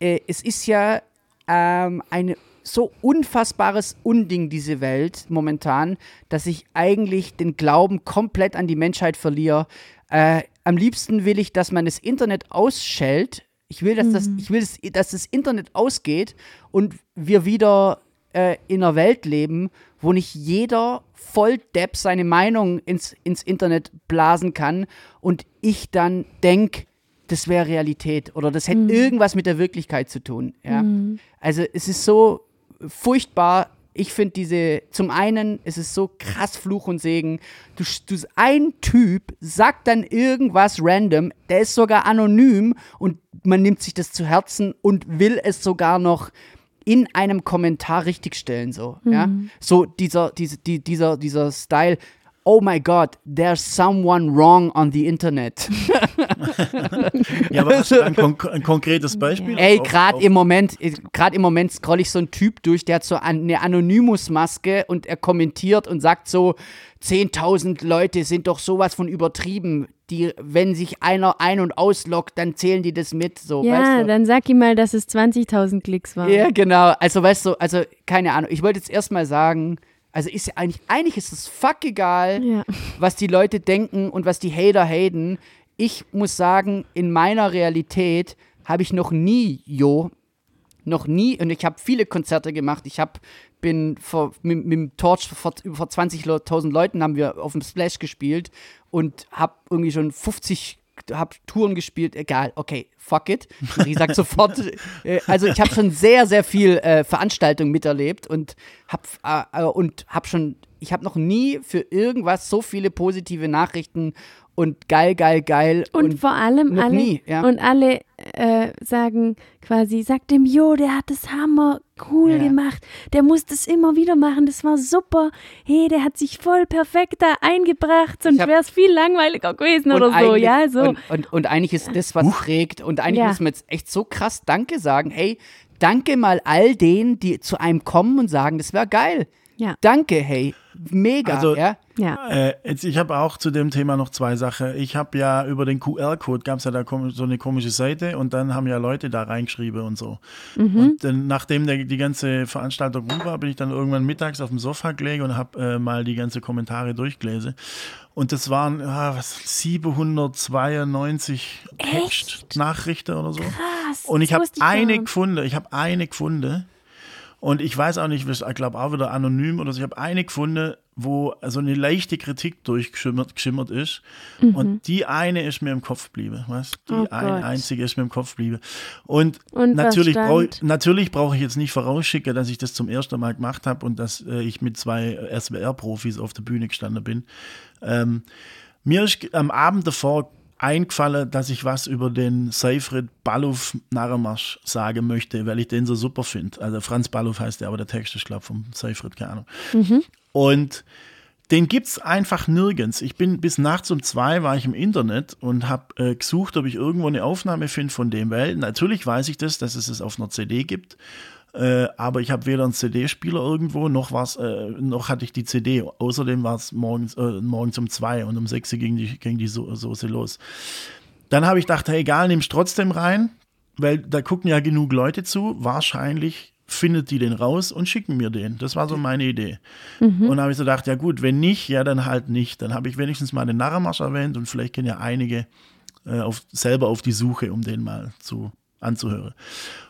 B: äh, es ist ja ähm, ein so unfassbares Unding, diese Welt momentan, dass ich eigentlich den Glauben komplett an die Menschheit verliere. Äh, am liebsten will ich, dass man das Internet ausschält. Ich will, dass, das, ich will dass, das Internet ausgeht und wir wieder äh, in einer Welt leben, wo nicht jeder Volldepp seine Meinung ins, ins Internet blasen kann und ich dann denke, das wäre Realität oder das hätte irgendwas mit der Wirklichkeit zu tun. Ja? Also es ist so furchtbar. Ich finde diese, zum einen, es ist so krass Fluch und Segen. Du, du, ein Typ sagt dann irgendwas random, der ist sogar anonym und man nimmt sich das zu Herzen und will es sogar noch in einem Kommentar richtigstellen, so, ja. So dieser, diese, die, dieser, dieser Style, oh my God, there's someone wrong on the Internet.
C: ja aber hast du ein, konk ein konkretes Beispiel?
B: Ey, gerade im Moment, gerade im Moment scroll ich so einen Typ durch, der hat so eine Anonymous-Maske und er kommentiert und sagt so, 10.000 Leute sind doch sowas von übertrieben. Die, wenn sich einer ein- und ausloggt, dann zählen die das mit, so,
A: Ja,
B: weißt du?
A: dann sag ihm mal, dass es 20.000 Klicks waren.
B: Ja, genau. Also, weißt du, also, keine Ahnung. Ich wollte jetzt erstmal sagen, also ist ja eigentlich, eigentlich ist es fuck egal,
A: Ja.
B: was die Leute denken und was die Hater haten. Ich muss sagen, in meiner Realität habe ich noch nie, Jo, noch nie, und ich habe viele Konzerte gemacht. Ich habe bin vor, mit, mit dem Torch vor, über vor 20.000 Leuten haben wir auf dem Splash gespielt und habe irgendwie schon 50 hab Touren gespielt, egal, okay, fuck it. Marie sagt sofort, äh, also ich habe schon sehr, sehr viel äh, Veranstaltungen miterlebt und hab, äh, und hab schon, ich habe noch nie für irgendwas so viele positive Nachrichten und geil, geil, geil.
A: Und, vor allem alle,
B: nie, ja.
A: und alle äh, sagen quasi, sagt dem Jo, der hat das Hammer cool
B: Ja.
A: gemacht, der muss das immer wieder machen, das war super, hey, der hat sich voll perfekt da eingebracht, sonst wäre es viel langweiliger gewesen oder so, ja, so.
B: Und, und, und eigentlich ist das, was trägt. Und eigentlich
A: Ja.
B: muss man jetzt echt so krass Danke sagen. Hey, danke mal all denen, die zu einem kommen und sagen, das wäre geil.
A: Ja.
B: Danke, hey. Mega,
C: Also-
B: ja.
A: ja.
C: Äh, jetzt, ich habe auch zu dem Thema noch zwei Sachen. Ich habe ja über den QR-Code gab es ja da so eine komische Seite und dann haben ja Leute da reingeschrieben und so. Und dann, nachdem der, die ganze Veranstaltung rum war, bin ich dann irgendwann mittags auf dem Sofa gelegen und habe äh, mal die ganze Kommentare durchgelesen. Und das waren ah, was, 792 Textnachrichten oder so.
A: Krass.
C: Und ich
A: das
C: habe eine gefunden, ich habe eine gefunden. Und ich weiß auch nicht, ich glaube auch wieder anonym oder so. Ich habe eine gefunden, wo so eine leichte Kritik durchgeschimmert geschimmert ist. Und die eine ist mir im Kopf geblieben. Weißt? Die
A: Mhm. Oh
C: eine
A: Gott.
C: einzige ist mir im Kopf geblieben. Und,
A: Und
C: natürlich brauche natürlich brauche ich jetzt nicht vorausschicken, dass ich das zum ersten Mal gemacht habe und dass äh, ich mit zwei SWR-Profis auf der Bühne gestanden bin. Ähm, mir ist am Abend davor eingefallen, dass ich was über den Seifried Balluff Narrenmarsch sagen möchte, weil ich den so super finde. Also Franz Balluff heißt der, aber der Text ist, glaube vom Seifried, keine Ahnung. Und den gibt's einfach nirgends. Ich bin bis nachts um zwei war ich im Internet und habe äh, gesucht, ob ich irgendwo eine Aufnahme finde von dem, weil natürlich weiß ich das, dass es es auf einer CD gibt. Äh, aber ich habe weder einen CD-Spieler irgendwo, noch war's, äh, noch hatte ich die CD. Außerdem war es morgens, äh, morgens um zwei und um sechs ging die, ging die so Soße los. Dann habe ich gedacht, hey, egal, nimm's trotzdem rein, weil da gucken ja genug Leute zu. Wahrscheinlich findet die den raus und schicken mir den. Das war so meine Idee. Und dann habe ich so gedacht, ja gut, wenn nicht, ja dann halt nicht. Dann habe ich wenigstens mal den Narrenmarsch erwähnt und vielleicht gehen ja einige äh, auf, selber auf die Suche, um den mal zu anzuhören.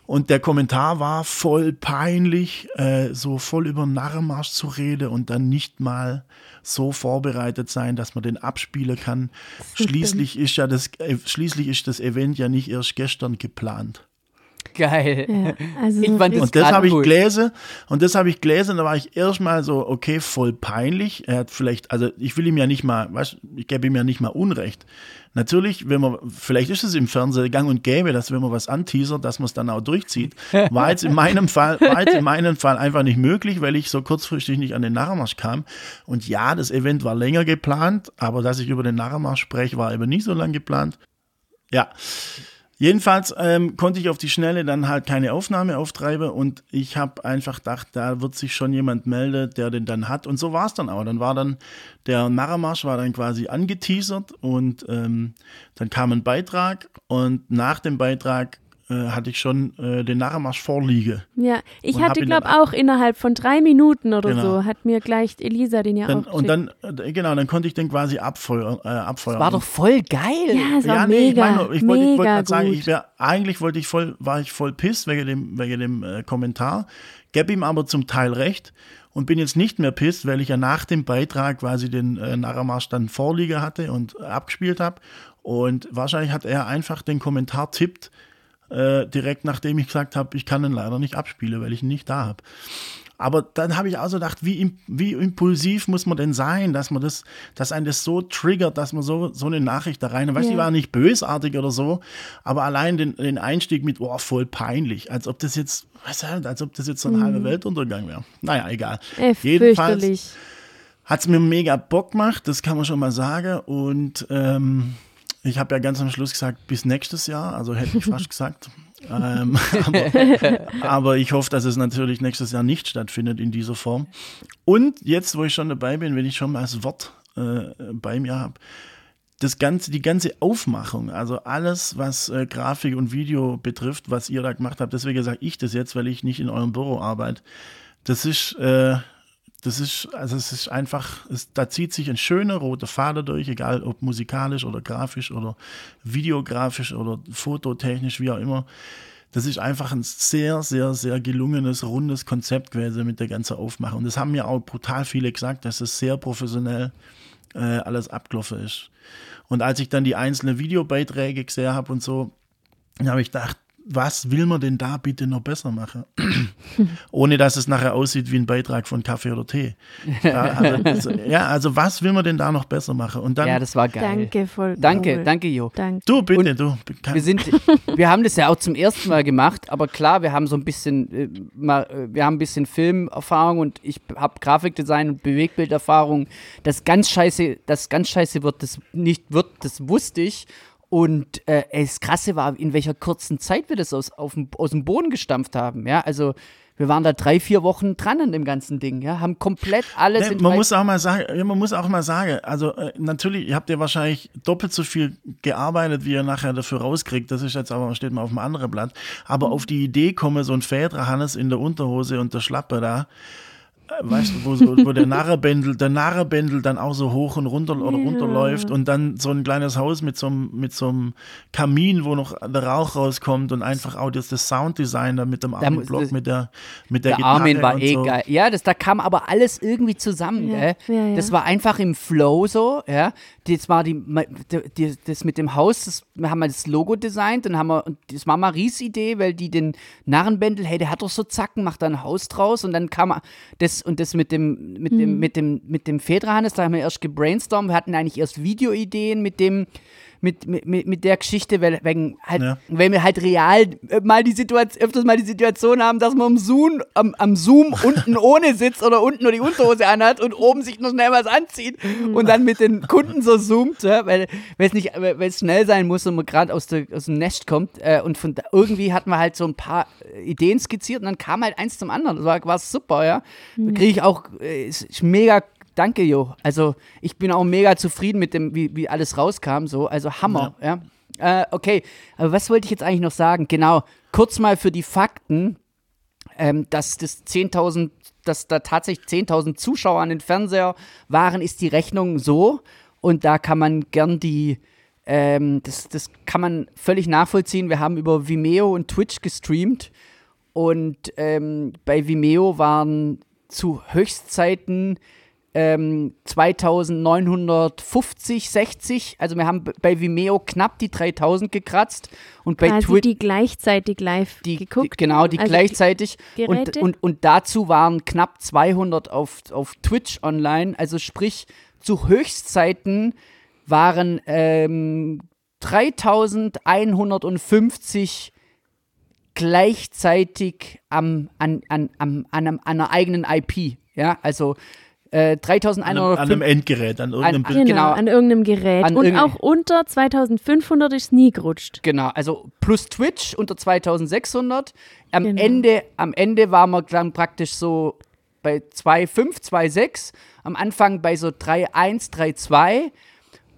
C: Und der Kommentar war voll peinlich, äh, so voll über Narrenmarsch zu reden und dann nicht mal so vorbereitet sein, dass man den abspielen kann. Schließlich ist ja das, äh, schließlich ist das Event ja nicht erst gestern geplant.
B: Geil.
A: Ja, also
B: Ich fand
A: richtig-
C: Und das habe ich gelesen und das habe ich gelesen, da war ich erstmal so, okay, voll peinlich. Er hat vielleicht, also ich will ihm ja nicht mal, weißt, ich gebe ihm ja nicht mal Unrecht. Natürlich, wenn man, vielleicht ist es im Fernsehen gang und gäbe, dass wenn man was anteasert, dass man es dann auch durchzieht. War jetzt in meinem Fall, war jetzt in meinem Fall einfach nicht möglich, weil ich so kurzfristig nicht an den Narrenmarsch kam. Und ja, das Event war länger geplant, aber dass ich über den Narrenmarsch spreche, war eben nicht so lang geplant. Ja. Jedenfalls ähm, konnte ich auf die Schnelle dann halt keine Aufnahme auftreiben und ich habe einfach gedacht, da wird sich schon jemand melden, der den dann hat. Und so war es dann auch. Dann war dann der Narrenmarsch war dann quasi angeteasert und ähm, dann kam ein Beitrag und nach dem Beitrag äh, hatte ich schon äh, den Narrenmarsch vorliege.
A: Ja, ich
C: Und
A: hatte, glaube auch innerhalb von drei Minuten oder
C: Genau.
A: so, hat mir gleich Elisa den ja
C: Dann,
A: auch
C: und dann, äh, genau, dann konnte ich den quasi abfeuern. Äh, abfeuern.
B: War doch voll geil.
A: Ja, ist
C: Ja,
A: auch
C: nee, ich
A: mega,
C: meine, ich wollte, ich wollte
A: mega
C: gerade sagen,
A: gut.
C: ich wär, eigentlich wollte ich voll, war ich voll piss wegen dem, wegen dem äh, Kommentar, gebe ihm aber zum Teil recht und bin jetzt nicht mehr piss, weil ich ja nach dem Beitrag quasi den äh, Narramarsch dann Vorliege hatte und äh, abgespielt habe und wahrscheinlich hat er einfach den Kommentar tippt, äh, direkt nachdem ich gesagt habe, ich kann ihn leider nicht abspielen, weil ich ihn nicht da habe. Aber dann habe ich also gedacht, wie, wie impulsiv muss man denn sein, dass man das, dass einen das so triggert, dass man so, so eine Nachricht da rein. Weißt du,
A: Ja.
C: die war nicht bösartig oder so, aber allein den, den Einstieg mit, oh, voll peinlich, als ob das jetzt, weißt du, als ob das jetzt so ein halber Weltuntergang wäre. Naja, egal.
A: Äh,
C: Jedenfalls hat es mir mega Bock gemacht, das kann man schon mal sagen. Und ähm, ich habe ja ganz am Schluss gesagt, bis nächstes Jahr, also hätte ich fast gesagt. ähm, aber, aber ich hoffe, dass es natürlich nächstes Jahr nicht stattfindet in dieser Form. Und jetzt, wo ich schon dabei bin, wenn ich schon mal das Wort äh, bei mir habe, das ganze, die ganze Aufmachung, also alles, was äh, Grafik und Video betrifft, was ihr da gemacht habt, deswegen sage ich das jetzt, weil ich nicht in eurem Büro arbeite. Das ist, äh, das ist, also es ist einfach, es, da zieht sich ein schöner roter Faden durch, egal ob musikalisch oder grafisch oder videografisch oder fototechnisch, wie auch immer. Das ist einfach ein sehr, sehr, sehr gelungenes, rundes Konzept gewesen mit der ganzen Aufmachung. Und das haben mir auch brutal viele gesagt, dass es sehr professionell äh, alles abgelaufen ist. Und als ich dann die einzelnen Videobeiträge gesehen habe und so, habe ich gedacht, was will man denn da bitte noch besser machen? Ohne dass es nachher aussieht wie ein Beitrag von Kaffee oder Tee. Ja also, also, ja, also was will man denn da noch besser machen? Und dann,
B: ja, das war geil.
A: Danke, voll.
B: Danke,
A: cool.
B: danke, Jo.
A: Danke.
C: du bitte,
B: Und
C: du.
B: Wir sind, wir haben das ja auch zum ersten Mal gemacht, aber klar, wir haben so ein bisschen, äh, mal, äh, wir haben ein bisschen Filmerfahrung und ich habe Grafikdesign und Bewegbilderfahrung. Das ganz scheiße, das ganz scheiße wird, das nicht wird, das wusste ich. Und äh, das Krasse war, in welcher kurzen Zeit wir das aus, dem, aus dem Boden gestampft haben. Ja, also wir waren da drei, vier Wochen dran an dem ganzen Ding. Ja, haben komplett alles.
C: Nee,
B: in
C: man muss auch mal sagen, man muss auch mal sagen, also äh, natürlich, ihr habt ja wahrscheinlich doppelt so viel gearbeitet, wie ihr nachher dafür rauskriegt. Das ist jetzt aber, steht mal auf dem anderen Blatt. Aber auf die Idee komme, so ein Fädra Hannes in der Unterhose und der Schlappe da, weißt du, wo, so, wo der Narrebändel, der Narrebändel dann auch so hoch und runter oder
A: Ja.
C: runterläuft und dann so ein kleines Haus mit so einem, mit so einem Kamin, wo noch der Rauch rauskommt und einfach auch das, das Sounddesign da mit dem Armin Block,
B: das-
C: mit der, mit der,
B: Der
C: Gitarre
B: Armin war
C: und
B: eh
C: so.
B: geil. Ja, das, da kam aber alles irgendwie zusammen,
A: Ja,
B: gell?
A: ja, ja.
B: Das war einfach im Flow so, ja. Das war die, die das mit dem Haus, das, wir haben mal das Logo designt, dann haben wir, und das war Maries Idee, weil die den Narrenbändel, hey, der hat doch so Zacken, macht da ein Haus draus und dann kam das und das mit dem, mit
A: Mhm.
B: dem, mit dem, mit dem Fedrahannes, da haben wir erst gebrainstormt, wir hatten eigentlich erst Videoideen mit dem, mit, mit, mit, der Geschichte, weil, wegen halt,
C: Ja.
B: wenn wir halt real mal die Situation, öfters mal die Situation haben, dass man am Zoom, am, am Zoom unten ohne sitzt oder unten nur die Unterhose anhat und oben sich noch schnell was anzieht und dann mit den Kunden so zoomt, ja, weil weil es nicht, weil es schnell sein muss und man gerade aus, der- aus dem Nest kommt. Äh, und von da, irgendwie hatten wir halt so ein paar äh, Ideen skizziert und dann kam halt eins zum anderen. Das war, war super, ja. Da kriege ich auch, äh, ist, ist mega Danke, Jo. Also ich bin auch mega zufrieden mit dem, wie, wie alles rauskam. So, also Hammer, ja. Äh, okay, aber was wollte ich jetzt eigentlich noch sagen? Genau, kurz mal für die Fakten, ähm, dass das 10.000, dass da tatsächlich 10.000 Zuschauer an den Fernseher waren, ist die Rechnung so. Und da kann man gern die, ähm, das, das kann man völlig nachvollziehen. Wir haben über Vimeo und Twitch gestreamt und ähm, bei Vimeo waren zu Höchstzeiten ähm, 2950, 60. Also wir haben bei Vimeo knapp die 3000 gekratzt und bei
A: Quasi
B: Twitch
A: die gleichzeitig live
B: die, die,
A: geguckt.
B: genau, die
A: Also
B: gleichzeitig.
A: die
B: und, und, und dazu waren knapp 200 auf, auf Twitch online. Also sprich, zu Höchstzeiten waren ähm, 3150 gleichzeitig am, an, an, am, an, an einer eigenen IP. Ja, also äh,
C: An einem,
B: 3150.
C: an einem Endgerät, an irgendeinem
B: An-
A: Genau,
B: genau.
A: an irgendeinem Gerät.
B: An
A: und
B: irgendein-
A: auch unter 2500 ist nie gerutscht.
B: Genau, also plus Twitch unter 2600. Am,
A: Genau.
B: Ende, am Ende waren wir dann praktisch so bei 2,5, 2,6. Am Anfang bei so 3,1, 3,2.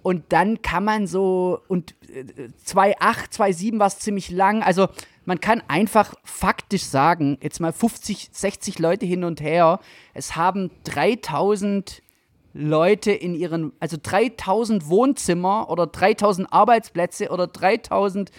B: Und dann kann man so, und äh, 2,8, 2,7 war es ziemlich lang. Also man kann einfach faktisch sagen, jetzt mal 50, 60 Leute hin und her, es haben 3000 Leute in ihren, also 3000 Wohnzimmer oder 3000 Arbeitsplätze oder 3000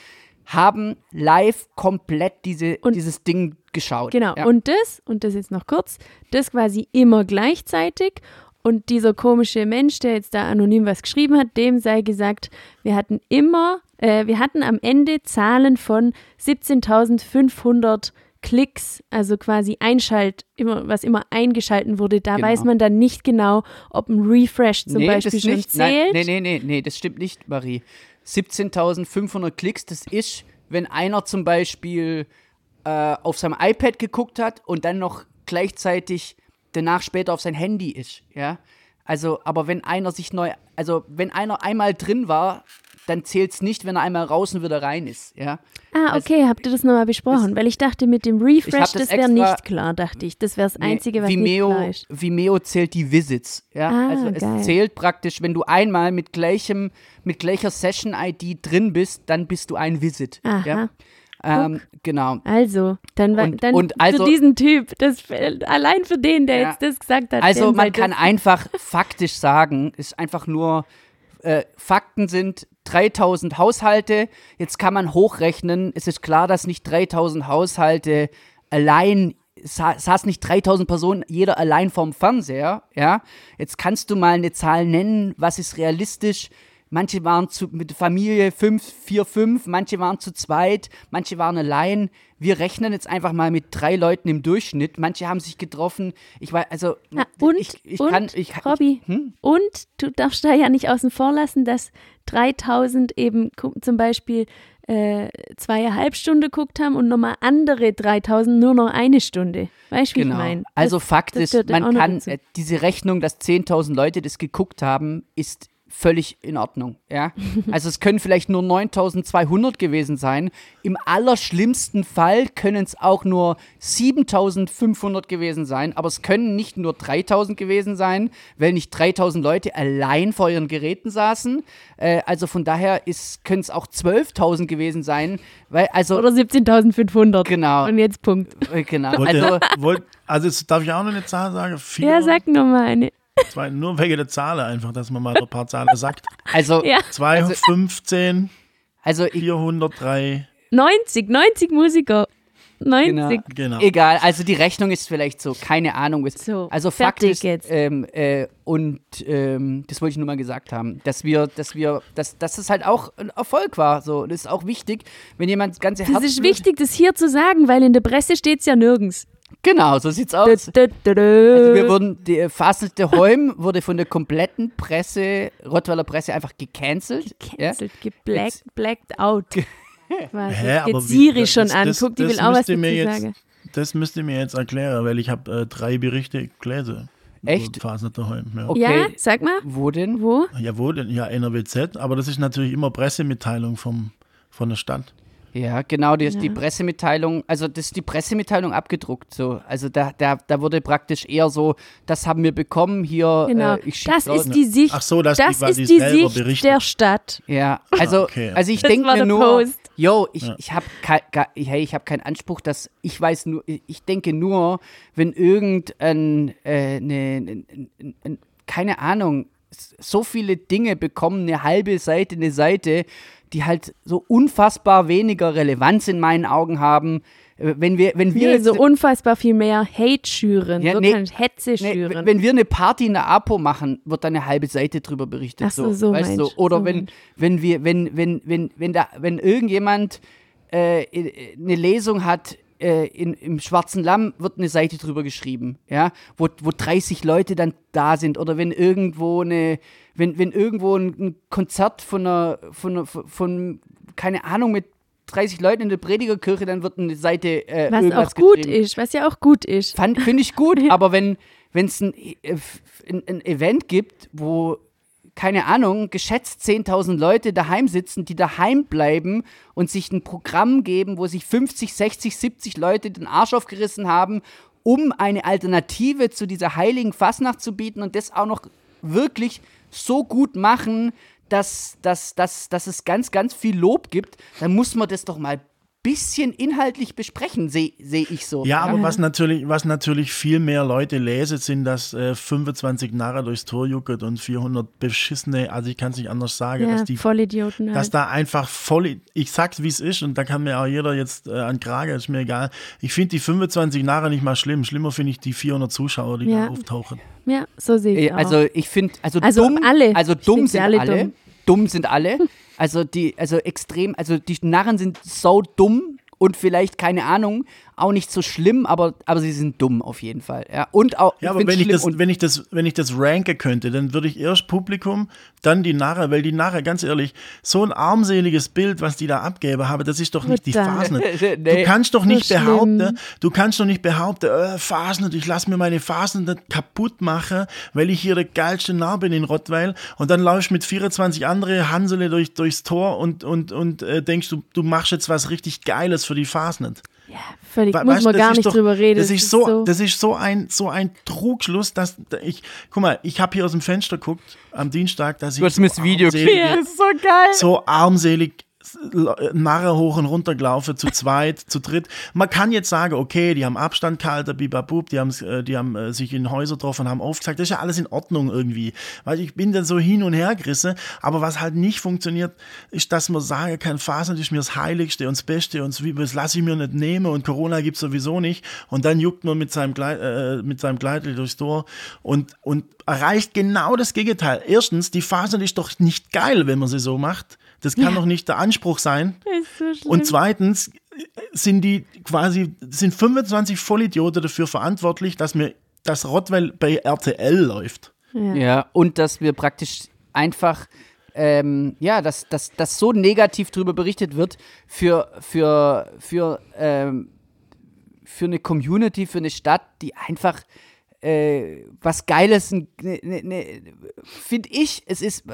B: haben live komplett diese,
A: Und-
B: dieses Ding geschaut.
A: Genau.
B: Ja.
A: Und das, und das jetzt noch kurz, das quasi immer gleichzeitig. Und dieser komische Mensch, der jetzt da anonym was geschrieben hat, dem sei gesagt, wir hatten immer, äh, wir hatten am Ende Zahlen von 17.500 Klicks, also quasi Einschalt, immer, was immer eingeschalten wurde. Da
B: Genau.
A: weiß man dann nicht genau, ob ein Refresh zum
B: nee,
A: Beispiel schon
B: nicht. Nein,
A: zählt.
B: nee, nee, nee, nee, das stimmt nicht, Marie. 17.500 Klicks, das ist, wenn einer zum Beispiel äh, auf seinem iPad geguckt hat und dann noch gleichzeitig danach später auf sein Handy ist, ja. Also, aber wenn einer sich neu, also wenn einer einmal drin war, dann zählt es nicht, wenn er einmal raus und wieder rein ist, ja.
A: Ah,
B: Also-
A: okay, habt ihr das nochmal besprochen? Weil ich dachte, mit dem Refresh,
B: das
A: das wäre nicht klar, dachte ich. Das wäre das
B: Nee,
A: Einzige, was
B: Vimeo,
A: nicht klar ist.
B: Vimeo zählt die Visits. Ja?
A: Ah,
B: also es
A: geil.
B: zählt praktisch, wenn du einmal mit gleichem, mit gleicher Session-ID drin bist, dann bist du ein Visit.
A: Aha.
B: Ja? Ähm, genau.
A: Also, dann, war,
B: Und-
A: dann
B: und also-
A: für diesen Typ, das allein für den, der
B: Ja.
A: jetzt das gesagt hat.
B: Also man kann einfach faktisch sagen, ist einfach nur, äh, Fakten sind 3000 Haushalte. Jetzt kann man hochrechnen. Es ist klar, dass nicht 3000 Haushalte allein sa saß nicht 3000 Personen, jeder allein vorm Fernseher, ja. Jetzt kannst du mal eine Zahl nennen, was ist realistisch. Manche waren zu, mit Familie 5, 4, 5, manche waren zu zweit, manche waren allein. Wir rechnen jetzt einfach mal mit drei Leuten im Durchschnitt. Manche haben sich getroffen. Ich weiß, also
A: Na, und,
B: ich, ich
A: und
B: kann, ich,
A: Robby,
B: hm?
A: und du darfst da ja nicht außen vor lassen, dass 3000 eben zum Beispiel äh, zweieinhalb Stunden geguckt haben und nochmal andere 3000 nur noch eine Stunde. Weißt du, wie
B: Genau.
A: ich meine?
B: Also Fakt
A: das
B: ist,
A: auch
B: man kann, äh, diese Rechnung, dass 10.000 Leute das geguckt haben, ist völlig in Ordnung. Ja? Also es können vielleicht nur 9.200 gewesen sein. Im allerschlimmsten Fall können es auch nur 7.500 gewesen sein. Aber es können nicht nur 3.000 gewesen sein, weil nicht 3.000 Leute allein vor ihren Geräten saßen. Äh, also von daher können es auch 12.000 gewesen sein. Weil, also,
A: Oder 17.500.
B: Genau.
A: Und jetzt Punkt.
B: äh, genau.
C: Wollt
B: Also,
C: ihr, wollt, also jetzt darf ich auch noch eine Zahl sagen? Vier,
A: Ja, sag nochmal eine.
C: Zwei, nur wegen der Zahlen einfach, dass man mal ein paar Zahlen sagt.
B: also,
A: Ja.
C: 215,
B: also ich,
C: 403,
A: 90, 90 Musiker. 90.
C: genau.
B: Egal, also die Rechnung ist vielleicht so, keine Ahnung. Ist,
A: So,
B: also Fakt
A: fertig
B: ist,
A: jetzt.
B: Ähm, äh, und ähm, das wollte ich nur mal gesagt haben, dass wir, dass wir, dass, dass es halt auch ein Erfolg war. So, das ist auch wichtig, wenn jemand ganze
A: Das ist wichtig, das hier zu sagen, weil in der Presse steht es ja nirgends.
B: Genau, so sieht's aus. Also wir wurden, die Faselte Holm wurde von der kompletten Presse, Rottweiler Presse einfach gecancelt. Ja?
A: Cancelled, geblacked, blacked out. Was,
C: Hä,
A: jetzt
C: aber
A: geht
C: wie-
A: Siri
C: das-
A: schon
C: das-
A: an.
C: das-
A: Guck, die
C: das
A: will auch was
C: müsst ihr
A: dazu
C: mir jetzt-
A: sagen.
C: Das müsst ihr mir jetzt erklären, weil ich habe äh, drei Berichte gelesen.
B: Echt?
C: Fasnerterheim, ja.
B: Okay.
A: Ja, sag mal,
B: Wo denn?
A: wo?
C: Ja, wo denn? Ja, NRWZ, aber das ist natürlich immer Pressemitteilung vom, von der Stadt.
B: Ja, genau, die, die
A: Ja.
B: Pressemitteilung, also das ist die Pressemitteilung abgedruckt. So. Also da, da, da wurde praktisch eher so, das haben wir bekommen, hier,
A: Genau.
B: äh, ich
A: das
B: raus.
A: ist die Sicht,
C: Ach so, die
A: das
C: quasi
A: ist die Sicht
C: berichten.
A: der Stadt.
B: Ja, also,
C: okay.
B: also ich
A: Das
B: denke mir nur,
A: Post.
B: yo, ich,
C: Ja.
B: ich habe hey, ich hab keinen Anspruch, dass ich weiß nur, ich denke nur, wenn irgendein, äh, ne, ne, ne, ne, keine Ahnung, so viele Dinge bekommen eine halbe Seite, eine Seite, die halt so unfassbar weniger Relevanz in meinen Augen haben. Äh, Wenn wir, wenn wir
A: Nee, so unfassbar viel mehr Hate schüren,
B: Ja,
A: so
B: nee,
A: Hetze
B: Nee,
A: schüren.
B: wenn wir eine Party in der APO machen, wird da eine halbe Seite drüber berichtet.
A: Ach so, so
B: weißt du? Oder
A: so
B: wenn, wenn wir, wenn, wenn, wenn, wenn da, wenn irgendjemand äh, eine Lesung hat äh, in, im Schwarzen Lamm, wird eine Seite drüber geschrieben, ja, wo, wo 30 Leute dann da sind. Oder wenn irgendwo eine, wenn, wenn irgendwo ein, ein Konzert von einer, von, einer, von, keine Ahnung, mit 30 Leuten in der Predigerkirche, dann wird eine Seite äh,
A: was auch gut ist, was ja auch gut ist.
B: Finde ich gut, aber wenn es ein, äh, ein, ein Event gibt, wo, keine Ahnung, geschätzt 10.000 Leute daheim sitzen, die daheim bleiben und sich ein Programm geben, wo sich 50, 60, 70 Leute den Arsch aufgerissen haben, um eine Alternative zu dieser heiligen Fastnacht zu bieten und das auch noch wirklich so gut machen, dass, dass, dass, dass es ganz, ganz viel Lob gibt, dann muss man das doch mal bisschen inhaltlich besprechen, sehe seh ich so.
C: Ja, aber was natürlich, was natürlich viel mehr Leute lesen, sind, dass äh, 25 Narre durchs Tor juckert und 400 beschissene, also ich kann es nicht anders sagen,
A: Ja,
C: dass die
A: Vollidioten
C: dass
A: halt.
C: da einfach voll, ich sag's wie es ist und da kann mir auch jeder jetzt äh, an Krage, ist mir egal. Ich finde die 25 Narre nicht mal schlimm. Schlimmer finde ich die 400 Zuschauer, die
A: Ja.
C: da auftauchen.
A: Ja, so sehe ich
B: Äh,
A: auch.
B: Also ich finde, also,
A: Also
B: dumm,
A: alle.
B: also dumm sind
A: alle
B: alle,
A: dumm.
B: dumm. sind alle. Also die, also extrem, also die Narren sind so dumm und vielleicht keine Ahnung, auch nicht so schlimm, aber, aber sie sind dumm auf jeden Fall. Ja, und auch.
C: Ja, aber wenn ich, das, wenn, ich das, wenn ich das ranken könnte, dann würde ich erst Publikum, dann die Narre, weil die Narre, ganz ehrlich, so ein armseliges Bild, was die da abgeben haben, das ist doch nicht die. Fasnet.
B: Nee.
C: Du kannst doch nicht
A: schlimm.
C: behaupten, du kannst doch nicht behaupten, äh, Fasnet, ich lass mir meine Fasnet kaputt machen, weil ich hier der geilste Narr bin in Rottweil und dann laufst mit 24 andere Hansele durch, durchs Tor und, und, und äh, denkst, du, du machst jetzt was richtig Geiles für die Fasnet.
A: Ja, völlig,
C: We-
A: muss man
C: das
A: gar nicht
C: doch-
A: drüber reden.
C: Das ist so, das ist so ein, so ein Trugschluss, dass da ich, guck mal, ich habe hier aus dem Fenster geguckt am Dienstag, dass ich
B: Du hast mir das Video
C: armselig-
B: geschickt.
A: ist so geil.
C: so armselig, Narre hoch und runter gelaufen, zu zweit, zu dritt. Man kann jetzt sagen, okay, die haben Abstand gehalten, bibabub, die haben, äh, die haben äh, sich in Häuser getroffen, haben aufgezeigt, das ist ja alles in Ordnung irgendwie. Weil ich bin dann so hin und her gerissen, aber was halt nicht funktioniert, ist, dass man sagen kann, Fasern ist mir das Heiligste und das Beste und das lasse ich mir nicht nehmen und Corona gibt sowieso nicht und dann juckt man mit seinem, Gleit, äh, mit seinem Gleitel durchs Tor und, und erreicht genau das Gegenteil. Erstens, die Fasern ist doch nicht geil, wenn man sie so macht. Das kann ja. doch nicht der Anspruch sein. So und zweitens sind die quasi, sind 25 Vollidioten dafür verantwortlich, dass mir das Rottweil bei RTL läuft.
B: Ja, ja und dass wir praktisch einfach ähm, ja, dass, dass, dass so negativ darüber berichtet wird für, für, für, ähm, für eine Community, für eine Stadt, die einfach äh, was Geiles, ne, ne, ne, finde ich, es ist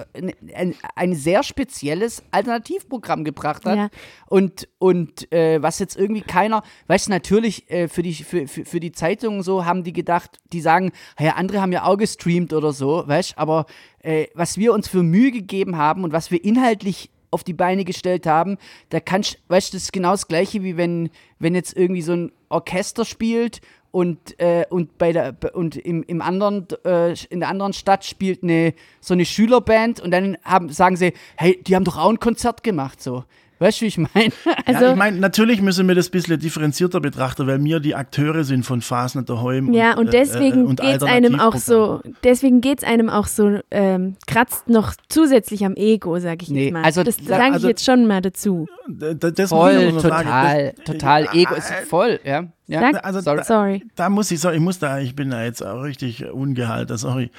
B: ein, ein, sehr spezielles Alternativprogramm gebracht hat. Ja. Und, und äh, was jetzt irgendwie keiner, weißt du, natürlich äh, für, die, für, für, für die Zeitungen so haben die gedacht, die sagen, ja, andere haben ja auch gestreamt oder so, weißt aber äh, was wir uns für Mühe gegeben haben und was wir inhaltlich auf die Beine gestellt haben, da kannst, weißt du, das ist genau das Gleiche, wie wenn, wenn jetzt irgendwie so ein Orchester spielt und, äh, und, bei der, und im, im anderen, äh, in der anderen Stadt spielt eine, so eine Schülerband und dann haben, sagen sie, hey, die haben doch auch ein Konzert gemacht, so. Weißt du, wie ich meine?
C: Also, ja, ich meine, natürlich müssen wir das ein bisschen differenzierter betrachten, weil wir die Akteure sind von Fasnet daheim.
A: Ja, und, und deswegen äh, geht es einem auch so, deswegen geht es einem auch so, ähm, kratzt noch zusätzlich am Ego, sag ich nee, jetzt mal. Also, das sage also, ich jetzt schon mal dazu.
B: Das voll, total, das, total, Ego ist voll, ja. ja?
A: Sag, also, sorry. Da,
C: da muss ich sagen, ich muss da, ich bin da jetzt auch richtig ungehalten, sorry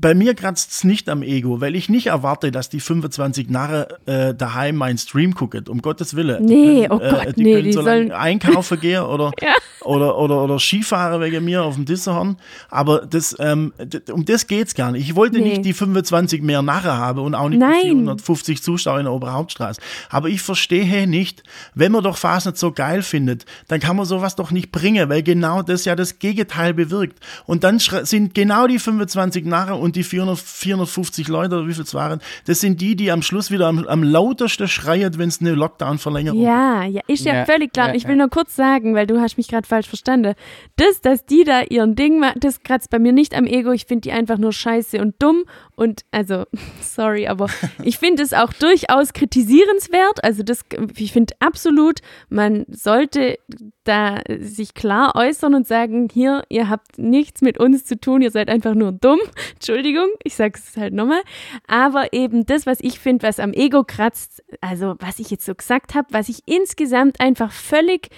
C: bei mir kratzt es nicht am Ego, weil ich nicht erwarte, dass die 25 Narre äh, daheim meinen Stream gucken, um Gottes Willen.
A: Nee, oh äh, Gott,
C: die
A: nee,
C: können die so sollen einkaufen gehen oder, ja. oder, oder, oder Skifahren wegen mir auf dem Disserhorn. Aber das, ähm, um das geht's gar nicht. Ich wollte nee. nicht die 25 mehr Narre haben und auch nicht
A: Nein.
C: die 450 Zuschauer in der Oberhauptstraße. Aber ich verstehe nicht, wenn man doch Fast nicht so geil findet, dann kann man sowas doch nicht bringen, weil genau das ja das Gegenteil bewirkt. Und dann sind genau die 25 Narre und die 400, 450 Leute oder wie viel es waren, das sind die, die am Schluss wieder am, am lautesten schreien, wenn es eine Lockdown-Verlängerung
A: Ja, ja, ist ja, ja völlig klar. Ja, ich will nur kurz sagen, weil du hast mich gerade falsch verstanden. Das, dass die da ihren Ding machen, das kratzt bei mir nicht am Ego. Ich finde die einfach nur scheiße und dumm und also, sorry, aber ich finde es auch durchaus kritisierenswert. Also das, ich finde absolut, man sollte da sich klar äußern und sagen, hier, ihr habt nichts mit uns zu tun, ihr seid einfach nur dumm. Entschuldigung, ich sage es halt nochmal. Aber eben das, was ich finde, was am Ego kratzt, also was ich jetzt so gesagt habe, was ich insgesamt einfach völlig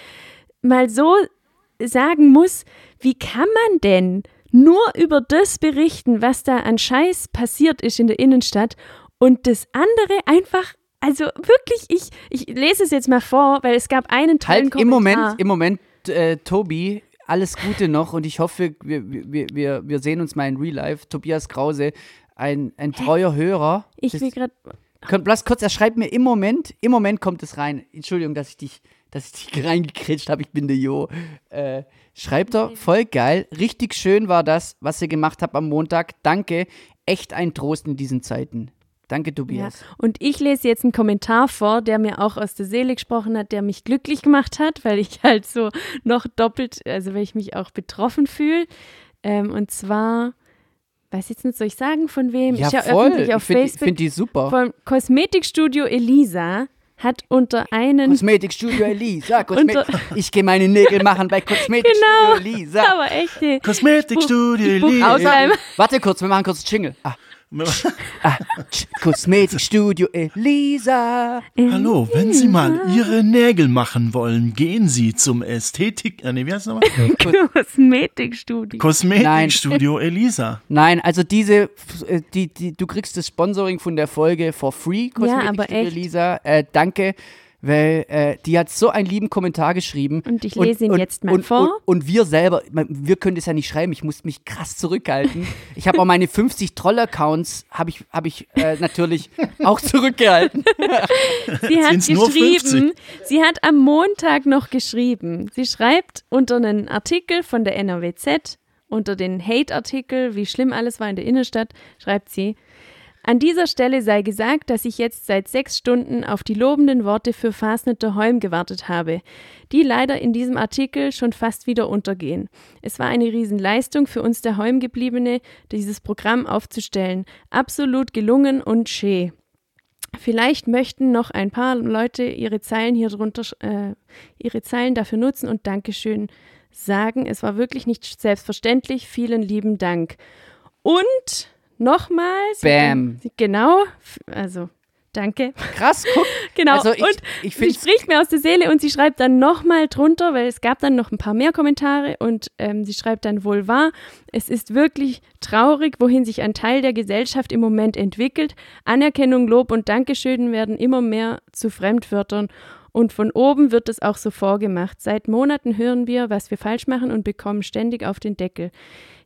A: mal so sagen muss, wie kann man denn nur über das berichten, was da an Scheiß passiert ist in der Innenstadt und das andere einfach also wirklich, ich, ich lese es jetzt mal vor, weil es gab einen
B: Teil. Halt, im Moment, im Moment, äh, Tobi, alles Gute noch und ich hoffe, wir, wir, wir, wir sehen uns mal in Real Life. Tobias Krause, ein, ein treuer Hörer.
A: Ich will gerade.
B: Lass kurz, er schreibt mir im Moment, im Moment kommt es rein. Entschuldigung, dass ich dich, dass ich dich reingekretscht habe, ich bin der Jo. Äh, schreibt er, voll geil, richtig schön war das, was ihr gemacht habt am Montag. Danke, echt ein Trost in diesen Zeiten. Danke, Tobias.
A: Ja. Und ich lese jetzt einen Kommentar vor, der mir auch aus der Seele gesprochen hat, der mich glücklich gemacht hat, weil ich halt so noch doppelt, also weil ich mich auch betroffen fühle. Ähm, und zwar, weiß jetzt nicht, soll ich sagen, von wem?
B: Ja,
A: ich
B: voll. ich find, Facebook. Ich finde die super.
A: Vom Kosmetikstudio Elisa hat unter einen
B: Kosmetikstudio Elisa. Kosmet ich gehe meine Nägel machen bei Kosmetikstudio genau, Elisa.
A: Aber echt.
C: Kosmetikstudio Elisa.
B: Warte kurz, wir machen kurz Jingle. Ah ah, Kosmetikstudio Elisa.
C: Hallo, wenn Sie mal Ihre Nägel machen wollen, gehen Sie zum Ästhetik. Äh, nee, wie heißt
A: nochmal? Kosmetikstudio.
C: Kosmetikstudio Elisa.
B: Nein, also diese, äh, die, die, du kriegst das Sponsoring von der Folge for free,
A: Kosmetikstudio ja,
B: Elisa. Äh, danke weil äh, die hat so einen lieben Kommentar geschrieben.
A: Und ich lese und, ihn und, jetzt mal
B: und,
A: vor.
B: Und, wir selber, wir können das ja nicht schreiben, ich muss mich krass zurückhalten. ich habe auch meine 50 Troll-Accounts, habe ich, hab ich äh, natürlich auch zurückgehalten.
A: sie hat geschrieben, sie hat am Montag noch geschrieben, sie schreibt unter einen Artikel von der NRWZ, unter den Hate-Artikel, wie schlimm alles war in der Innenstadt, schreibt sie, An dieser Stelle sei gesagt, dass ich jetzt seit sechs Stunden auf die lobenden Worte für Fasneter Holm gewartet habe, die leider in diesem Artikel schon fast wieder untergehen. Es war eine Riesenleistung für uns der Holmgebliebene, dieses Programm aufzustellen. Absolut gelungen und schee. Vielleicht möchten noch ein paar Leute ihre Zeilen hier drunter, äh, ihre Zeilen dafür nutzen und Dankeschön sagen. Es war wirklich nicht selbstverständlich. Vielen lieben Dank. Und nochmal.
B: Bam.
A: genau. Also, danke.
B: Krass, guck.
A: Genau.
B: Also ich,
A: und
B: ich
A: sie spricht mir aus der Seele und sie schreibt dann nochmal drunter, weil es gab dann noch ein paar mehr Kommentare und ähm, sie schreibt dann wohl wahr. Es ist wirklich traurig, wohin sich ein Teil der Gesellschaft im Moment entwickelt. Anerkennung, Lob und Dankeschön werden immer mehr zu Fremdwörtern. Und von oben wird es auch so vorgemacht. Seit Monaten hören wir, was wir falsch machen und bekommen ständig auf den Deckel.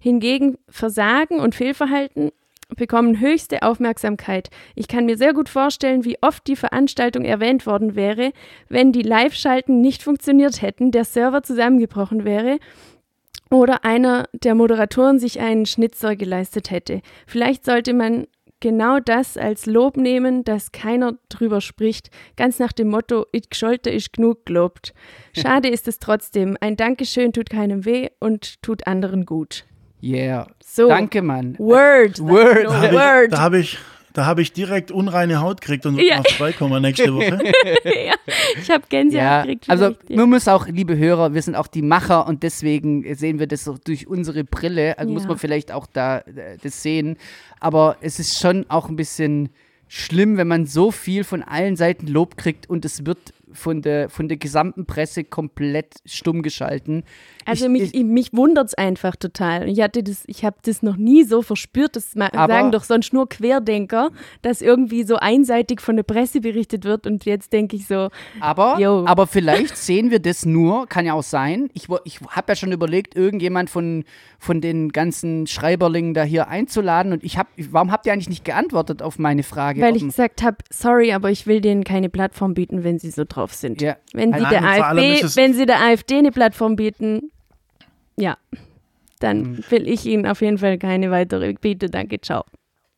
A: Hingegen Versagen und Fehlverhalten bekommen höchste Aufmerksamkeit. Ich kann mir sehr gut vorstellen, wie oft die Veranstaltung erwähnt worden wäre, wenn die Live-Schalten nicht funktioniert hätten, der Server zusammengebrochen wäre oder einer der Moderatoren sich einen Schnitzer geleistet hätte. Vielleicht sollte man genau das als Lob nehmen, dass keiner drüber spricht, ganz nach dem Motto, ich gescholte ist genug gelobt. Schade ist es trotzdem. Ein Dankeschön tut keinem weh und tut anderen gut.
B: Yeah.
A: So.
B: Danke, Mann.
A: Word.
B: Word.
A: No
C: Da habe
A: word.
C: ich, da hab ich, da hab ich direkt unreine Haut gekriegt und
A: Ja.
C: auf zwei kommen nächste Woche.
A: ja, ich habe Gänsehaut
B: Ja,
A: gekriegt.
B: also
A: ja.
B: man muss auch, liebe Hörer, wir sind auch die Macher und deswegen sehen wir das so durch unsere Brille. Also muss
A: Ja.
B: man vielleicht auch da äh, das sehen. Aber es ist schon auch ein bisschen schlimm, wenn man so viel von allen Seiten Lob kriegt und es wird von der, von der gesamten Presse komplett stumm geschalten.
A: Also
B: ich,
A: mich,
B: ich,
A: mich wundert es einfach total. Ich hatte das, ich habe das noch nie so verspürt. Das sagen doch sonst nur Querdenker, dass irgendwie so einseitig von der Presse berichtet wird. Und jetzt denke ich so,
B: aber,
A: Jo.
B: aber vielleicht sehen wir das nur, kann ja auch sein. Ich, ich habe ja schon überlegt, irgendjemand von, von den ganzen Schreiberlingen da hier einzuladen und ich habe, warum habt ihr eigentlich nicht geantwortet auf meine Frage?
A: weil ich gesagt habe, sorry, aber ich will denen keine Plattform bieten, wenn sie so drauf sind.
B: Ja.
A: Wenn sie der AfD, wenn sie der AfD eine Plattform bieten, ja, dann
B: Mhm.
A: will ich ihnen auf jeden Fall keine weitere bieten. Danke, ciao.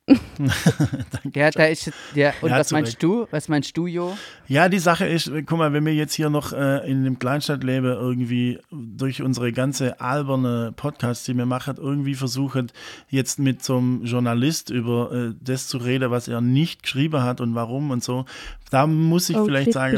B: Ja, da ist ja. Und
C: Ja,
B: was
C: zu
B: meinst
C: Recht.
B: du? Was meinst du, Jo?
C: Ja, die Sache ist, guck mal, wenn wir jetzt hier noch äh, in dem Kleinstadt leben, irgendwie durch unsere ganze alberne Podcasts, die wir machen, irgendwie versuchen, jetzt mit so einem Journalist über äh, das zu reden, was er nicht geschrieben hat und warum und so, da muss ich
A: oh,
C: vielleicht sagen,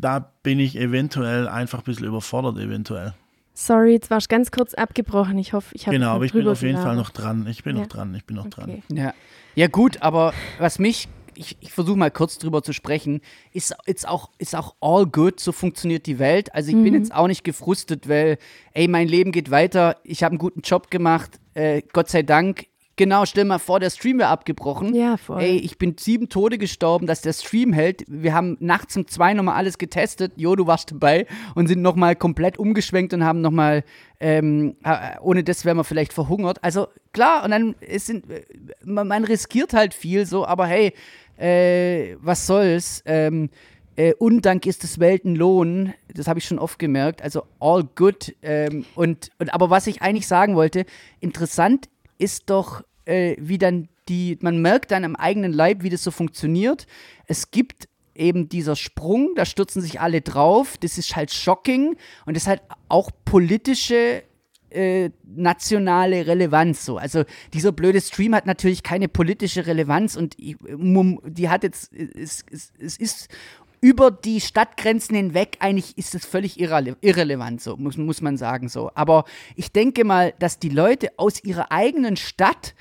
C: da bin ich eventuell einfach ein bisschen überfordert, eventuell.
A: Sorry, jetzt warst du ganz kurz abgebrochen. Ich hoffe, ich habe
C: Genau,
A: noch
C: aber ich bin auf jeden Fall noch dran. Ich bin
A: Ja.
C: noch dran, ich bin noch dran.
A: Okay.
B: Ja. Ja, gut, aber was mich, ich, ich versuche mal kurz drüber zu sprechen, ist, ist, auch, ist auch all good, so funktioniert die Welt. Also ich
A: Mhm.
B: bin jetzt auch nicht gefrustet, weil, ey, mein Leben geht weiter, ich habe einen guten Job gemacht, äh, Gott sei Dank. Genau, stell mal vor, der Stream wäre abgebrochen.
A: Ja, voll.
B: Ey, ich bin sieben Tode gestorben, dass der Stream hält. Wir haben nachts um zwei nochmal alles getestet. Jo, du warst dabei und sind nochmal komplett umgeschwenkt und haben nochmal, ähm, äh, ohne das wären wir vielleicht verhungert. Also klar, und dann es sind, äh, man, riskiert halt viel so, aber hey, äh, was soll's? Ähm, äh, Undank ist des Weltenlohn, das habe ich schon oft gemerkt. Also all good. Ähm, und, und aber was ich eigentlich sagen wollte, interessant ist doch, äh, wie dann die, man merkt dann am eigenen Leib, wie das so funktioniert. Es gibt eben dieser Sprung, da stürzen sich alle drauf, das ist halt shocking und das hat auch politische äh, nationale Relevanz so. Also dieser blöde Stream hat natürlich keine politische Relevanz und die hat jetzt, es, es, es ist über die Stadtgrenzen hinweg, eigentlich ist es völlig irrele irrelevant, so muss, muss man sagen so. Aber ich denke mal, dass die Leute aus ihrer eigenen Stadt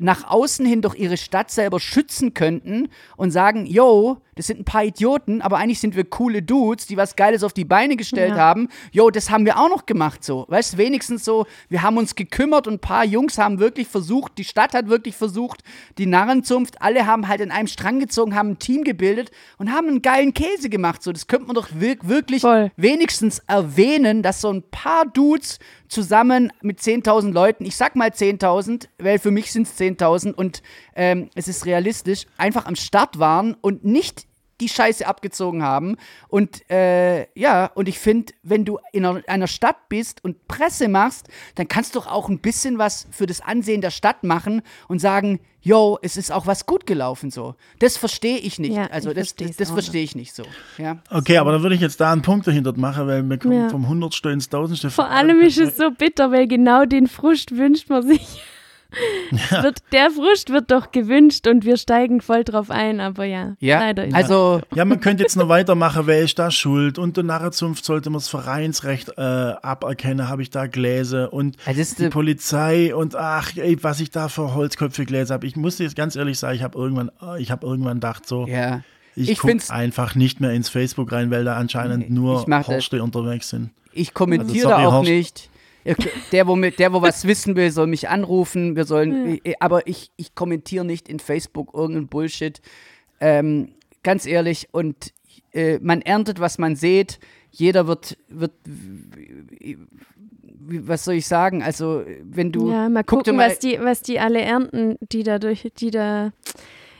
B: nach außen hin doch ihre Stadt selber schützen könnten und sagen, yo, das sind ein paar Idioten, aber eigentlich sind wir coole Dudes, die was Geiles auf die Beine gestellt
A: Ja.
B: haben. Yo, das haben wir auch noch gemacht so. Weißt du, wenigstens so, wir haben uns gekümmert und ein paar Jungs haben wirklich versucht, die Stadt hat wirklich versucht, die Narrenzunft, alle haben halt in einem Strang gezogen, haben ein Team gebildet und haben einen geilen Käse gemacht. So, das könnte man doch wir wirklich
A: Voll.
B: wenigstens erwähnen, dass so ein paar Dudes zusammen mit 10.000 Leuten, ich sag mal 10.000, weil für mich sind es 10.000 und ähm, es ist realistisch, einfach am Start waren und nicht die Scheiße abgezogen haben. Und äh, ja, und ich finde, wenn du in einer, Stadt bist und Presse machst, dann kannst du doch auch ein bisschen was für das Ansehen der Stadt machen und sagen, yo, es ist auch was gut gelaufen so. Das verstehe ich nicht.
A: Ja,
B: also
A: ich
B: das, das, das verstehe ich nicht so. Ja.
C: Okay, aber dann würde ich jetzt da einen Punkt dahinter machen, weil wir kommen
A: Ja.
C: vom Hundertste ins Tausendste.
A: Vor allem ist es so bitter, weil genau den Frust wünscht man sich. Wird, der Frust wird doch gewünscht und wir steigen voll drauf ein, aber ja,
B: Ja,
A: leider ist
B: also
C: Ja, man könnte jetzt noch weitermachen, wer ist da schuld? Und der Narrenzunft sollte man das Vereinsrecht äh, aberkennen, habe ich da Gläser und
B: Ja, ist
C: die
B: de-
C: Polizei und ach, ey, was ich da für Holzköpfe Gläser habe. Ich muss jetzt ganz ehrlich sagen, ich habe irgendwann, äh, ich habe irgendwann gedacht so,
B: ja.
C: ich,
B: ich
C: gucke einfach nicht mehr ins Facebook rein, weil da anscheinend
B: Nee,
C: nur Horste unterwegs sind.
B: Ich kommentiere
C: Also, sorry,
B: auch
C: Horst.
B: nicht. Der wo, mit, der, wo was wissen will, soll mich anrufen. Wir sollen, äh, aber ich, ich kommentiere nicht in Facebook irgendeinen Bullshit. Ähm, ganz ehrlich, und äh, man erntet, was man sieht. Jeder wird, wird, was soll ich sagen? Also, wenn du.
A: Ja, mal
B: guck dir
A: gucken,
B: mal-
A: was die, was die alle ernten, die da durch, die da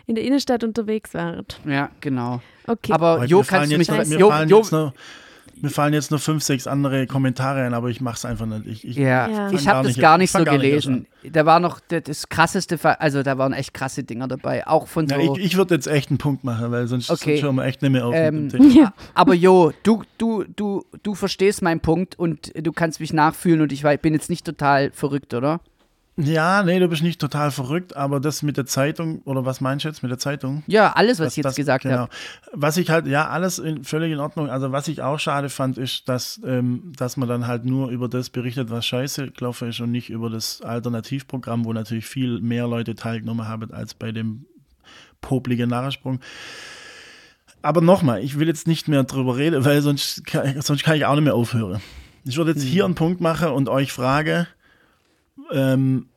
A: in der Innenstadt unterwegs waren.
B: Ja, genau.
A: Okay.
B: Aber Jo, kannst du mich.
C: mir,
B: Jo,
C: fallen
B: Jo,
C: jetzt noch, mir fallen jetzt noch fünf, sechs andere Kommentare ein, aber ich mache es einfach nicht. Ich, ich,
B: Ja,
A: Ja.
B: ich habe
C: gar
B: das
C: nicht-
B: gar nicht so
C: gar nicht
B: gelesen. Da war noch das, das krasseste, also da waren echt krasse Dinger dabei, auch von so.
C: Ja, ich, ich würde jetzt echt einen Punkt machen, weil sonst,
B: Okay.
C: sonst hören wir echt nicht mehr auf
B: Ähm,
C: mit dem Thema.
A: ja.
B: Aber Jo, du, du, du, du verstehst meinen Punkt und du kannst mich nachfühlen und ich bin jetzt nicht total verrückt, oder?
C: Ja, nee, du bist nicht total verrückt, aber das mit der Zeitung, oder was meinst du jetzt mit der Zeitung?
B: Ja, alles, was
C: Das-
B: ich jetzt
C: das-
B: gesagt
C: genau.
B: habe.
C: Was ich halt, ja, alles in, völlig in Ordnung. Also was ich auch schade fand, ist, dass, ähm, dass man dann halt nur über das berichtet, was scheiße gelaufen ist und nicht über das Alternativprogramm, wo natürlich viel mehr Leute teilgenommen haben als bei dem popligen Nachsprung. Aber nochmal, ich will jetzt nicht mehr drüber reden, weil sonst kann, sonst kann ich auch nicht mehr aufhören. Ich würde jetzt hier einen Punkt machen und euch frage, ähm,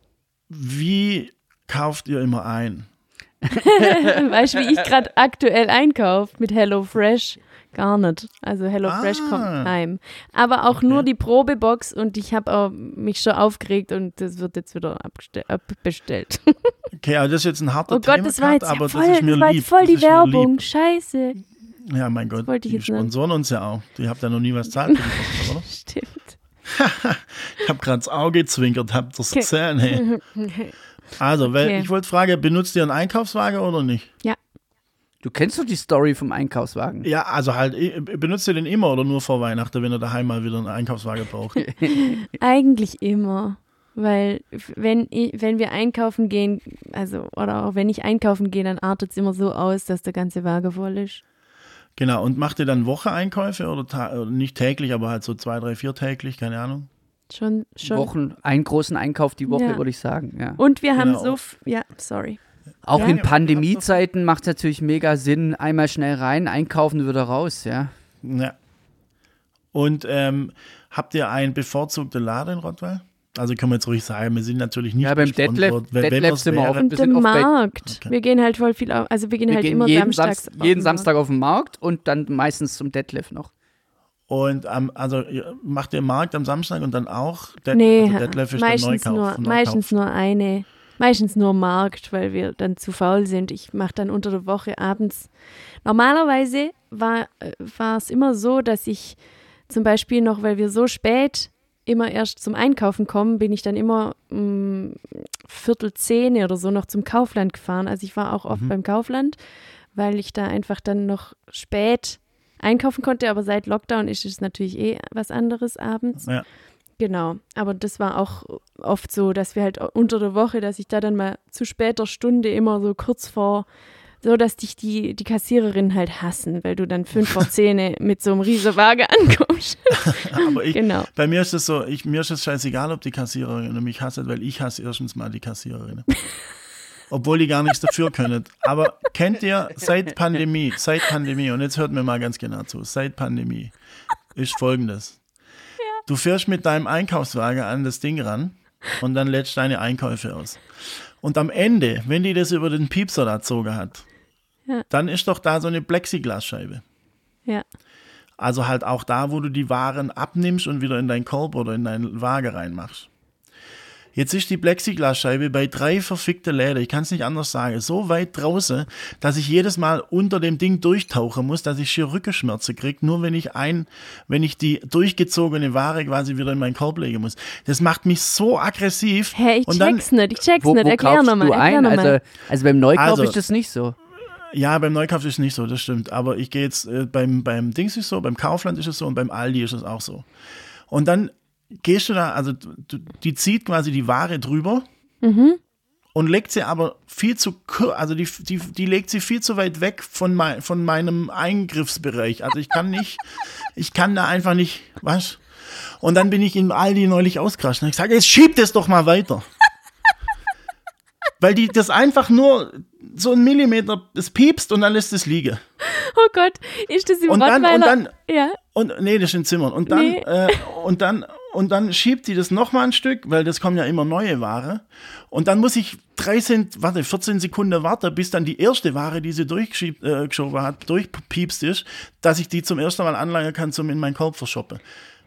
C: wie kauft ihr immer ein?
A: weißt du, wie ich gerade aktuell einkaufe mit HelloFresh? Gar nicht. Also HelloFresh
C: Ah.
A: kommt heim. Aber auch nur die Probebox und ich habe mich schon aufgeregt und das wird jetzt wieder abbestellt.
C: Okay, also das ist jetzt ein harter
A: Oh Gott, das war jetzt
C: aber
A: voll,
C: das ist mir
A: das
C: lieb.
A: voll die Werbung. Scheiße.
C: Ja, mein Gott, die sponsoren uns ja auch. Die habt ja noch nie was den Podcast, oder?
A: Stimmt.
C: Ich habe gerade das Auge gezwinkert, habt ihr das gesehen? Hey. Also, weil
A: Okay.
C: ich wollte fragen, benutzt ihr einen Einkaufswagen oder nicht?
B: Du kennst doch die Story vom Einkaufswagen.
C: Ja, also halt, benutzt ihr den immer oder nur vor Weihnachten, wenn ihr daheim mal wieder einen Einkaufswagen braucht?
A: Eigentlich immer. Weil wenn, ich, wenn wir einkaufen gehen, also oder auch wenn ich einkaufen gehe, dann artet es immer so aus, dass der ganze Wagen voll ist.
C: Genau, und macht ihr dann Woche-Einkäufe oder, oder nicht täglich, aber halt so zwei, drei, vier täglich, keine Ahnung?
A: Schon, schon.
B: Wochen, einen großen Einkauf die Woche,
A: Ja.
B: würde ich sagen. Ja.
A: Und wir haben
C: Genau.
A: so, ja, sorry.
B: Auch
A: Ja.
B: in Pandemiezeiten macht es natürlich mega Sinn, einmal schnell rein, einkaufen und wieder raus, ja.
C: Ja. Und ähm, habt ihr einen bevorzugten Laden in Rottweil? Also können wir jetzt ruhig sagen, wir sind natürlich nicht
B: Ja, beim
C: wir's
B: sind wir auch- oft bei-
A: Markt.
C: Okay.
A: Wir gehen halt voll viel auf, also wir gehen
B: Wir
A: halt
B: gehen
A: immer
B: jeden,
A: samstags.
B: Samst
A: auf
B: jeden
A: den
B: Samstag auf den Markt und dann meistens zum Detlef noch.
C: Und ähm, also macht ihr Markt am Samstag und dann auch Det
A: Nee,
C: also Detlef ist der
A: meistens,
C: Neukauf,
A: nur,
C: Neukauf.
A: meistens nur eine. Meistens nur Markt, weil wir dann zu faul sind. Ich mache dann unter der Woche abends. Normalerweise war war es immer so, dass ich zum Beispiel noch, weil wir so spät immer erst zum Einkaufen kommen, bin ich dann immer um, Viertel zehn oder so noch zum Kaufland gefahren. Also ich war auch oft
C: Mhm.
A: beim Kaufland, weil ich da einfach dann noch spät einkaufen konnte. Aber seit Lockdown ist es natürlich eh was anderes abends.
C: Ja.
A: Genau, aber das war auch oft so, dass wir halt unter der Woche, dass ich da dann mal zu später Stunde immer so kurz vor, so dass dich die, die Kassiererin halt hassen, weil du dann fünf vor zehn mit so einem riesen Waage ankommst.
C: Aber ich,
A: genau.
C: bei mir ist es so, ich, mir ist es scheißegal, ob die Kassiererin mich hasst, weil ich hasse erstens mal die Kassiererin. Obwohl die gar nichts dafür können. Aber kennt ihr seit Pandemie, seit Pandemie, und jetzt hört mir mal ganz genau zu, seit Pandemie ist folgendes. Du fährst mit deinem Einkaufswagen an das Ding ran und dann lädst deine Einkäufe aus. Und am Ende, wenn die das über den Piepser da gezogen hat,
A: Ja.
C: dann ist doch da so eine Plexiglasscheibe.
A: Ja.
C: Also halt auch da, wo du die Waren abnimmst und wieder in deinen Korb oder in deinen Waage reinmachst. Jetzt ist die Plexiglasscheibe bei drei verfickte Läden, ich kann es nicht anders sagen, so weit draußen, dass ich jedes Mal unter dem Ding durchtauchen muss, dass ich schier Rückenschmerzen kriege, nur wenn ich ein, wenn ich die durchgezogene Ware quasi wieder in meinen Korb legen muss. Das macht mich so aggressiv.
A: Hä, ich
C: und dann,
A: check's nicht, ich check's
B: Wo,
A: nicht. Erklär nochmal.
B: Also, also beim Neukauf
C: Also-
B: ist das nicht so.
C: Ja, beim Neukauf ist es nicht so, das stimmt. Aber ich gehe jetzt, äh, beim, beim Dings ist es so, beim Kaufland ist es so und beim Aldi ist es auch so. Und dann gehst du da, also du, die zieht quasi die Ware drüber und legt sie aber viel zu, also die, die, die legt sie viel zu weit weg von, mein, von meinem Eingriffsbereich. Also ich kann nicht, ich kann da einfach nicht, was? Und dann bin ich im Aldi neulich ausgerascht und ich sage, jetzt schiebt es doch mal weiter. Weil die das einfach nur so einen Millimeter, es piepst und dann lässt es liegen.
A: oh Gott, ist das im
C: Und dann- und dann-
A: ja.
C: Und nee, das ist in Zimmern. Und dann,
A: Nee.
C: äh, und dann, und dann schiebt die das nochmal ein Stück, weil das kommen ja immer neue Ware. Und dann muss ich 13, warte, 14 Sekunden warten, bis dann die erste Ware, die sie durchgeschoben äh, hat, durchpiepst ist, dass ich die zum ersten Mal anlangen kann, zum in meinen Korb verschoppen.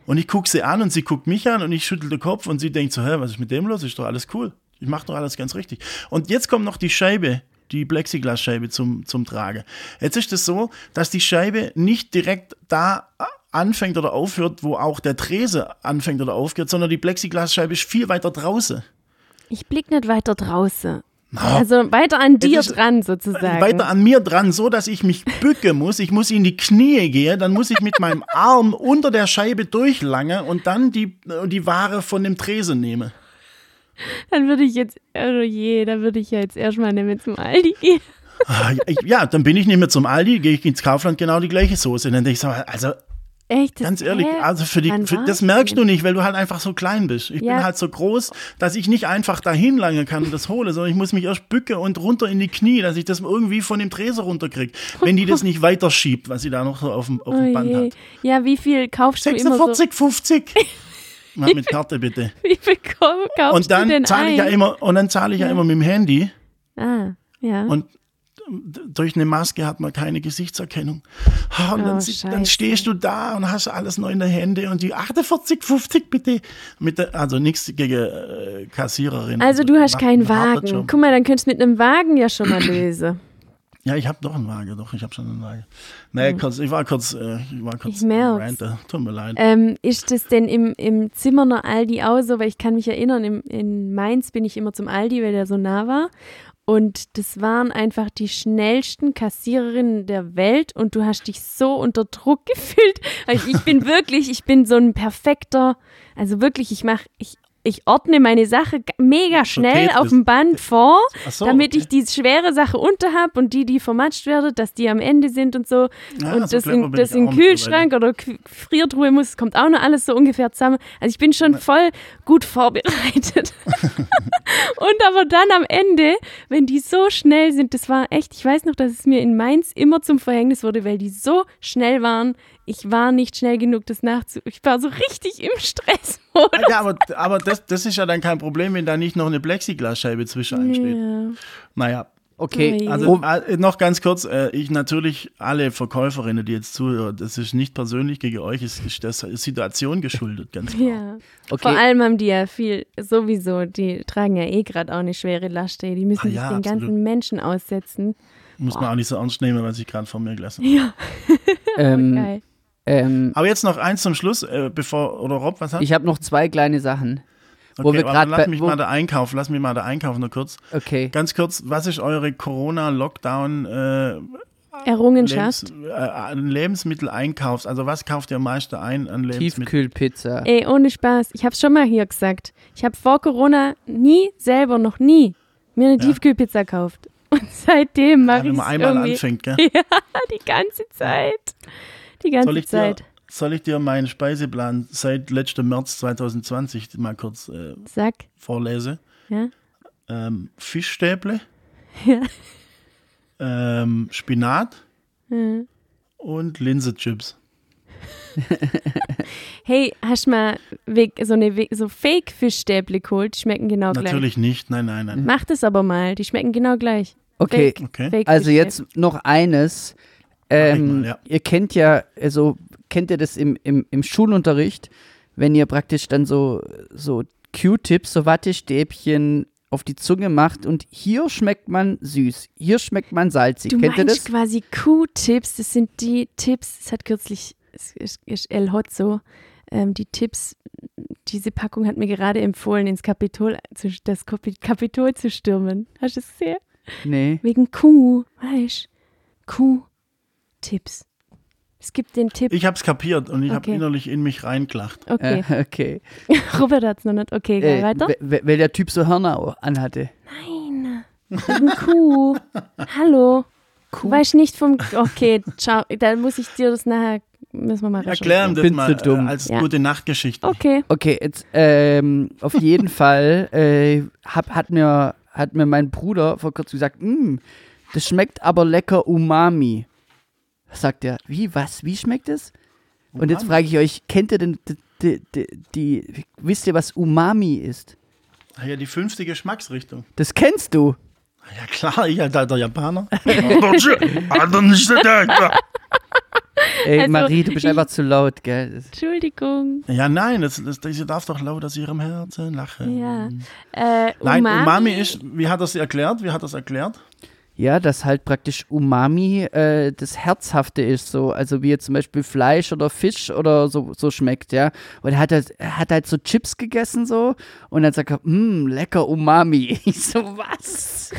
C: Und ich gucke sie an und sie guckt mich an und ich schüttel den Kopf und sie denkt so, hä, was ist mit dem los? Ist doch alles cool. Ich mache doch alles ganz richtig. Und jetzt kommt noch die Scheibe, die Plexiglasscheibe zum, zum Tragen. Jetzt ist es so, dass die Scheibe nicht direkt da anfängt oder aufhört, wo auch der Tresen anfängt oder aufhört, sondern die Plexiglasscheibe ist viel weiter draußen.
A: Ich blick nicht weiter draußen. Also weiter an dir dran sozusagen.
C: Weiter an mir dran, so dass ich mich bücken muss. Ich muss in die Knie gehen, dann muss ich mit meinem Arm unter der Scheibe durchlangen und dann die, äh, die Ware von dem Tresen nehmen.
A: Dann würde ich jetzt, oh je, da würde ich ja jetzt erstmal nicht mehr zum Aldi gehen.
C: Ah, Ja, dann bin ich nicht mehr zum Aldi, gehe ich ins Kaufland genau die gleiche Soße. Dann denke ich so, also
A: Echt?
C: Ganz ehrlich,
A: hä?
C: also für die, für, das merkst du nicht, weil du halt einfach so klein bist. Ich
A: Ja.
C: bin halt so groß, dass ich nicht einfach dahin langen kann und das hole, sondern ich muss mich erst bücken und runter in die Knie, dass ich das irgendwie von dem Tresen runterkriege. Wenn die das nicht weiter schiebt, was sie da noch so auf dem, auf dem
A: Oh
C: Band
A: je.
C: hat.
A: Ja, wie viel kaufst du immer so?
C: 46, 50. Mach mit Karte bitte.
A: Wie viel kaufst
C: Und
A: du
C: dann
A: denn
C: zahle ich ja
A: ein?
C: immer, und dann zahle ich ja immer mit dem Handy.
A: Ah, ja.
C: Und durch eine Maske hat man keine Gesichtserkennung. Und
A: Oh,
C: dann, si- dann stehst du da und hast alles noch in der Hände und die 48, 50 bitte. Der, also nichts gegen äh, Kassiererin.
A: also du hast keinen Wagen. Guck mal, dann könntest du mit einem Wagen ja schon mal lösen.
C: Ja, ich habe doch einen Wagen, doch, ich habe schon einen Wagen. Nee, kurz, ich war kurz, äh, ich war kurz
A: Ich merk's.
C: Ranter. Tut mir leid.
A: Ähm, ist das denn im, im Zimmer noch Aldi auch so? Weil ich kann mich erinnern, im, in Mainz bin ich immer zum Aldi, weil der so nah war. Und das waren einfach die schnellsten Kassiererinnen der Welt und du hast dich so unter Druck gefühlt. Also ich bin wirklich, ich bin so ein perfekter, also wirklich, ich mache, ich, ich ordne meine Sache mega schnell
C: Tetris.
A: auf dem Band vor,
C: so,
A: damit
C: okay.
A: ich die schwere Sache unter habe und die, die vermatscht werden, dass die am Ende sind und so.
C: Ja,
A: und
C: so
A: das in, das
C: ich
A: in Kühlschrank oder Gefriertruhe muss, kommt auch noch alles so ungefähr zusammen. Also ich bin schon voll gut vorbereitet. und aber dann am Ende, wenn die so schnell sind, das war echt, ich weiß noch, dass es mir in Mainz immer zum Verhängnis wurde, weil die so schnell waren. Ich war nicht schnell genug, das nachzu. Ich war so richtig im Stress.
C: Ja, aber, aber das, das ist ja dann kein Problem, wenn da nicht noch eine Plexiglasscheibe zwischen einsteht.
A: Ja.
C: Naja,
B: Okay.
C: Also
B: wo,
C: äh, noch ganz kurz, äh, ich natürlich alle Verkäuferinnen, die jetzt zuhören, das ist nicht persönlich gegen euch, es ist der Situation geschuldet, ganz klar.
A: Ja.
B: okay.
A: Vor allem haben die ja viel, sowieso, die tragen ja eh gerade auch eine schwere Last. Die müssen
C: Ah, ja,
A: sich den
C: absolut.
A: ganzen Menschen aussetzen.
C: Muss man auch nicht so ernst nehmen, was ich gerade von mir gelassen habe.
A: Ja,
B: ähm,
A: geil.
B: Ähm,
C: Aber jetzt noch eins zum Schluss, äh, bevor, oder Rob, was hat?
B: ich habe noch zwei kleine Sachen. wo wir
C: aber
B: grad
C: lass mich
B: wo-
C: mal der Einkauf, lass mich mal der Einkauf nur kurz.
B: Okay.
C: Ganz kurz, was ist eure Corona-Lockdown äh,
A: Errungenschaft.
C: Lebens, äh, an Lebensmitteleinkaufs? Also was kauft ihr am meisten ein an Lebensmitteln?
B: Tiefkühlpizza.
A: Ey, ohne Spaß. Ich hab's schon mal hier gesagt. Ich habe vor Corona nie selber, noch nie, mir eine
C: Ja.
A: Tiefkühlpizza gekauft. Und seitdem
C: Ja,
A: mache
C: wenn
A: ich
C: man
A: es
C: einmal
A: irgendwie
C: anfängt, gell?
A: die ganze Zeit. Die ganze
C: Soll ich, dir,
A: Zeit.
C: soll ich dir meinen Speiseplan seit letztem März 2020 mal kurz äh,
A: Sag.
C: vorlesen?
A: Ja.
C: Ähm, Fischstäble,
A: Ja.
C: ähm, Spinat
A: Ja.
C: und Linsenchips.
A: Hey, hast du mal weg, so eine so Fake-Fischstäble geholt? Die schmecken genau gleich.
C: Natürlich nicht, nein, nein, nein.
A: Mach das aber mal. Die schmecken genau gleich.
B: Okay,
A: Fake,
C: Okay.
A: Fake
B: also jetzt noch eines. Ähm,
C: mal, ja.
B: Ihr kennt ja, also kennt ihr das im, im, im Schulunterricht, wenn ihr praktisch dann so, so Q-Tips, so Wattestäbchen auf die Zunge macht und hier schmeckt man süß, hier schmeckt man salzig.
A: Du
B: Kennt ihr
A: meinst
B: das?
A: quasi Q-Tips, das sind die Tipps, es hat kürzlich, es ist, ist El Hotzo, ähm, die Tipps, diese Packung hat mir gerade empfohlen, ins Kapitol, zu, das Kapi- Kapitol zu stürmen. Hast du es gesehen?
B: Nee.
A: Wegen Q, weißt Q-Tipps. Es gibt den Tipp,
C: Ich hab's kapiert und ich hab
A: Okay.
C: innerlich in mich reingelacht.
A: okay,
B: Äh, okay.
A: Robert hat es noch nicht, okay, geil,
B: Äh,
A: weiter.
B: weil der Typ so Hörner anhatte.
A: Nein, wegen Q. Hallo. Du weißt nicht vom, okay, ciao, dann muss ich dir das nachher, müssen wir mal
C: Erklär ihm das
B: Bin
C: mal
B: zu dumm.
C: äh, als
A: Ja.
C: gute Nachtgeschichte.
A: Okay,
B: Okay, jetzt ähm, auf jeden Fall äh, hab, hat, mir, hat mir mein Bruder vor kurzem gesagt, "Mm, das schmeckt aber lecker Umami. Sagt er, wie, was, wie schmeckt es? Und jetzt frage ich euch, kennt ihr denn die, die, die, die, wisst ihr, was Umami ist?
C: Ah Ja, die fünfte Geschmacksrichtung.
B: Das kennst du.
C: Ah Ja klar, ich als alter Japaner.
B: Ey,
A: Also,
B: Marie, du bist
A: ich-
B: einfach zu laut, gell? Das-
A: Entschuldigung.
C: Ja, nein, das, das, diese darf doch laut aus ihrem Herzen lachen.
A: Ja. Äh,
C: Nein,
A: Umami,
C: Umami ist, wie hat er es erklärt? Wie hat er es erklärt?
B: Ja, dass halt praktisch Umami äh, das Herzhafte ist, so, also wie jetzt zum Beispiel Fleisch oder Fisch oder so, so schmeckt, ja. Und er hat halt, er hat halt so Chips gegessen so und dann sagt er, mmm, lecker Umami. Ich so, was?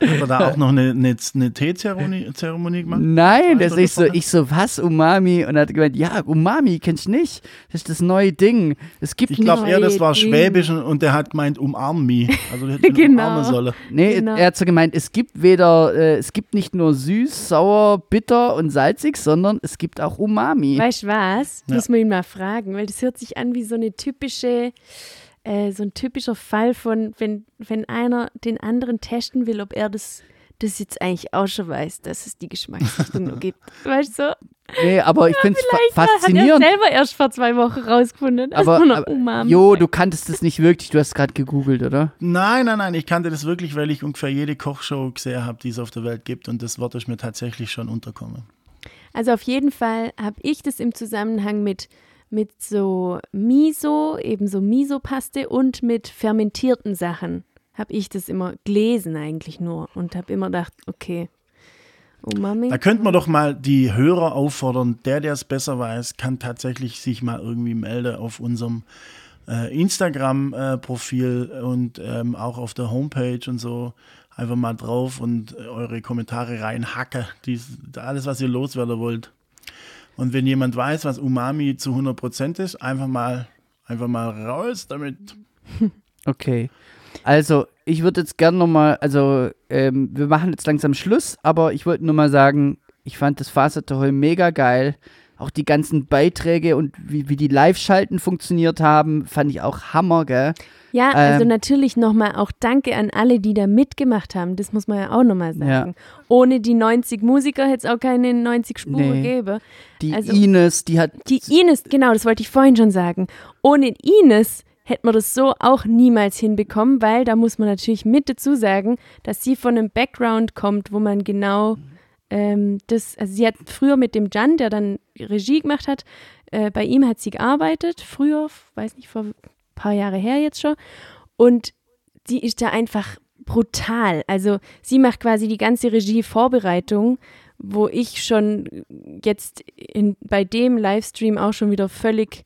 C: Hat er da auch noch eine, eine, eine Teezeremonie Zeremonie gemacht?
B: Nein, das ich so, ich so, was, Umami? Und er hat gemeint, ja, Umami kennst du nicht. Das ist das neue Ding. Es gibt
C: Ich glaube eher, das war
A: Ding.
C: Schwäbisch und- und der hat gemeint, umarm mich. Also der hätte
A: Genau.
C: umarmen sollen.
B: Nee,
A: Genau.
B: er hat so gemeint, es gibt weder, äh, es gibt nicht nur süß, sauer, bitter und salzig, sondern es gibt auch Umami.
A: weißt du was?
C: Ja.
A: Muss man ihn mal fragen, weil das hört sich an wie so eine typische, äh, so ein typischer Fall von, wenn, wenn einer den anderen testen will, ob er das, das jetzt eigentlich auch schon weiß, dass es die Geschmacksrichtung noch gibt. Weißt du?
B: Nee, aber ich finde es fa
A: Vielleicht hat er
B: faszinierend.
A: selber erst vor zwei Wochen rausgefunden,
B: Aber, aber Jo, du kanntest es nicht wirklich, du hast gerade gegoogelt, oder?
C: Nein, nein, nein, ich kannte das wirklich, weil ich ungefähr jede Kochshow gesehen habe, die es auf der Welt gibt und das Wort ist mir tatsächlich schon unterkommen.
A: Also auf jeden Fall habe ich das im Zusammenhang mit, mit so Miso, eben so Miso-Paste und mit fermentierten Sachen habe ich das immer gelesen eigentlich nur und habe immer gedacht, okay, Umami.
C: Da könnte man doch mal die Hörer auffordern, der, der es besser weiß, kann tatsächlich sich mal irgendwie melden auf unserem äh, Instagram-Profil und ähm, auch auf der Homepage und so. Einfach mal drauf und äh, eure Kommentare reinhacke. Alles, was ihr loswerden wollt. Und wenn jemand weiß, was Umami zu 100% ist, einfach mal, einfach mal raus damit.
B: Okay. Also, ich würde jetzt gern nochmal, also, ähm, wir machen jetzt langsam Schluss, aber ich wollte nur mal sagen, ich fand das Fasertoll mega geil. Auch die ganzen Beiträge und wie, wie die Live-Schalten funktioniert haben, fand ich auch Hammer, gell?
A: Ja, also
B: Ähm,
A: natürlich nochmal auch Danke an alle, die da mitgemacht haben. Das muss man ja auch nochmal sagen.
B: Ja.
A: Ohne die 90 Musiker hätte es auch keine 90 Spuren
B: Nee.
A: gegeben.
B: Die
A: Also-
B: Ines, die hat.
A: Die Ines, genau, das wollte ich vorhin schon sagen. Ohne Ines hätte man das so auch niemals hinbekommen, weil da muss man natürlich mit dazu sagen, dass sie von einem Background kommt, wo man genau ähm, das, also sie hat früher mit dem Jan, der dann Regie gemacht hat, äh, bei ihm hat sie gearbeitet, früher, weiß nicht, vor ein paar Jahre her jetzt schon. Und die ist da einfach brutal. Also sie macht quasi die ganze Regie-Vorbereitung, wo ich schon jetzt in, bei dem Livestream auch schon wieder völlig,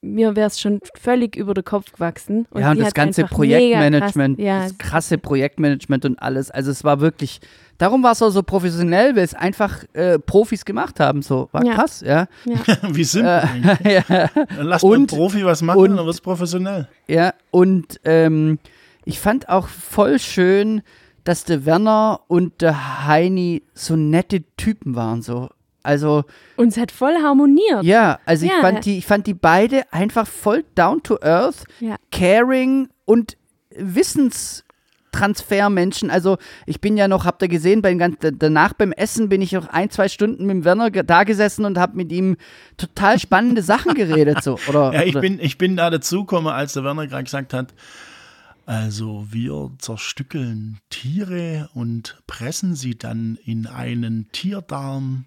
A: mir wäre es schon völlig über den Kopf gewachsen.
B: ja, und das ganze Projektmanagement,
A: Krass, ja,
B: das krasse Projektmanagement und alles. Also, es war wirklich. Darum war es auch so professionell, weil es einfach äh, Profis gemacht haben. So, war
A: Ja.
B: krass, ja.
C: Wie simpel
B: Äh, ja.
C: Dann Lass
B: und-
C: Profi was machen,
B: und-
C: dann wird es professionell.
B: Ja, und ähm, ich fand auch voll schön, dass der Werner und der Heini so nette Typen waren. So. Also,
A: Und es hat voll harmoniert.
B: ja, also ich,
A: Ja.
B: fand die, ich fand die beide einfach voll down to earth,
A: Ja.
B: caring und Wissenstransfermenschen. Also ich bin ja noch, habt ihr gesehen, bei den ganzen, danach beim Essen bin ich noch ein, zwei Stunden mit dem Werner da gesessen und habe mit ihm total spannende Sachen geredet. So. Oder,
C: Ja, ich
B: oder,
C: bin, ich bin da dazugekommen, als der Werner gerade gesagt hat, Also wir zerstückeln Tiere und pressen sie dann in einen Tierdarm.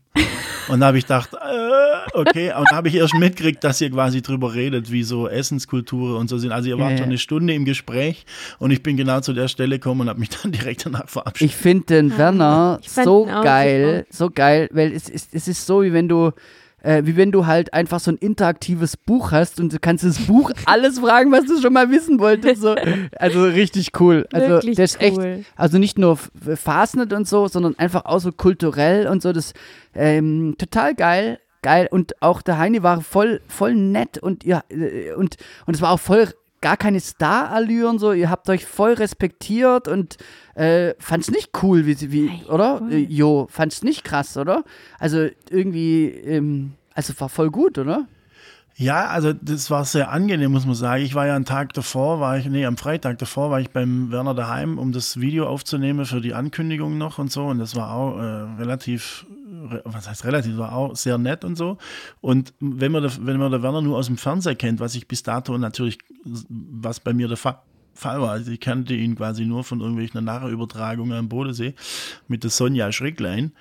C: Und da habe ich gedacht, äh, okay, und da habe ich erst mitgekriegt, dass ihr quasi drüber redet, wie so Essenskultur und so sind. Also ihr wart
B: Ja,
C: schon eine Stunde im Gespräch und ich bin genau zu der Stelle gekommen und habe mich dann direkt danach verabschiedet.
B: Ich finde den Werner
A: Ich
B: so geil, so geil, weil es ist, es ist so, wie wenn du, äh, wie wenn du halt einfach so ein interaktives Buch hast und du kannst das Buch alles fragen, was du schon mal wissen wolltest. So. Also richtig cool. Also
A: Wirklich
B: das ist echt,
A: cool.
B: also nicht nur Fastnet und so, sondern einfach auch so kulturell und so. Das ähm, total geil. Geil. Und auch der Heini war voll, voll nett und ja, äh, und, und es war auch voll gar keine Star-Allüren so. Ihr habt euch voll respektiert und äh, fand's nicht cool, wie sie, wie, oder?
A: cool.
B: Äh, jo, fand's nicht krass, oder? Also irgendwie, ähm, also war voll gut, oder?
C: Ja, also das war sehr angenehm, muss man sagen. Ich war ja einen Tag davor, war ich, nee, am Freitag davor war ich beim Werner daheim, um das Video aufzunehmen für die Ankündigung noch und so. Und das war auch äh, relativ, re, was heißt relativ, war auch sehr nett und so. Und wenn man, der, wenn man der Werner nur aus dem Fernseher kennt, was ich bis dato natürlich, was bei mir der Fall Fall war. Also ich kannte ihn quasi nur von irgendwelchen Nachübertragungen am Bodensee mit der Sonja Schricklein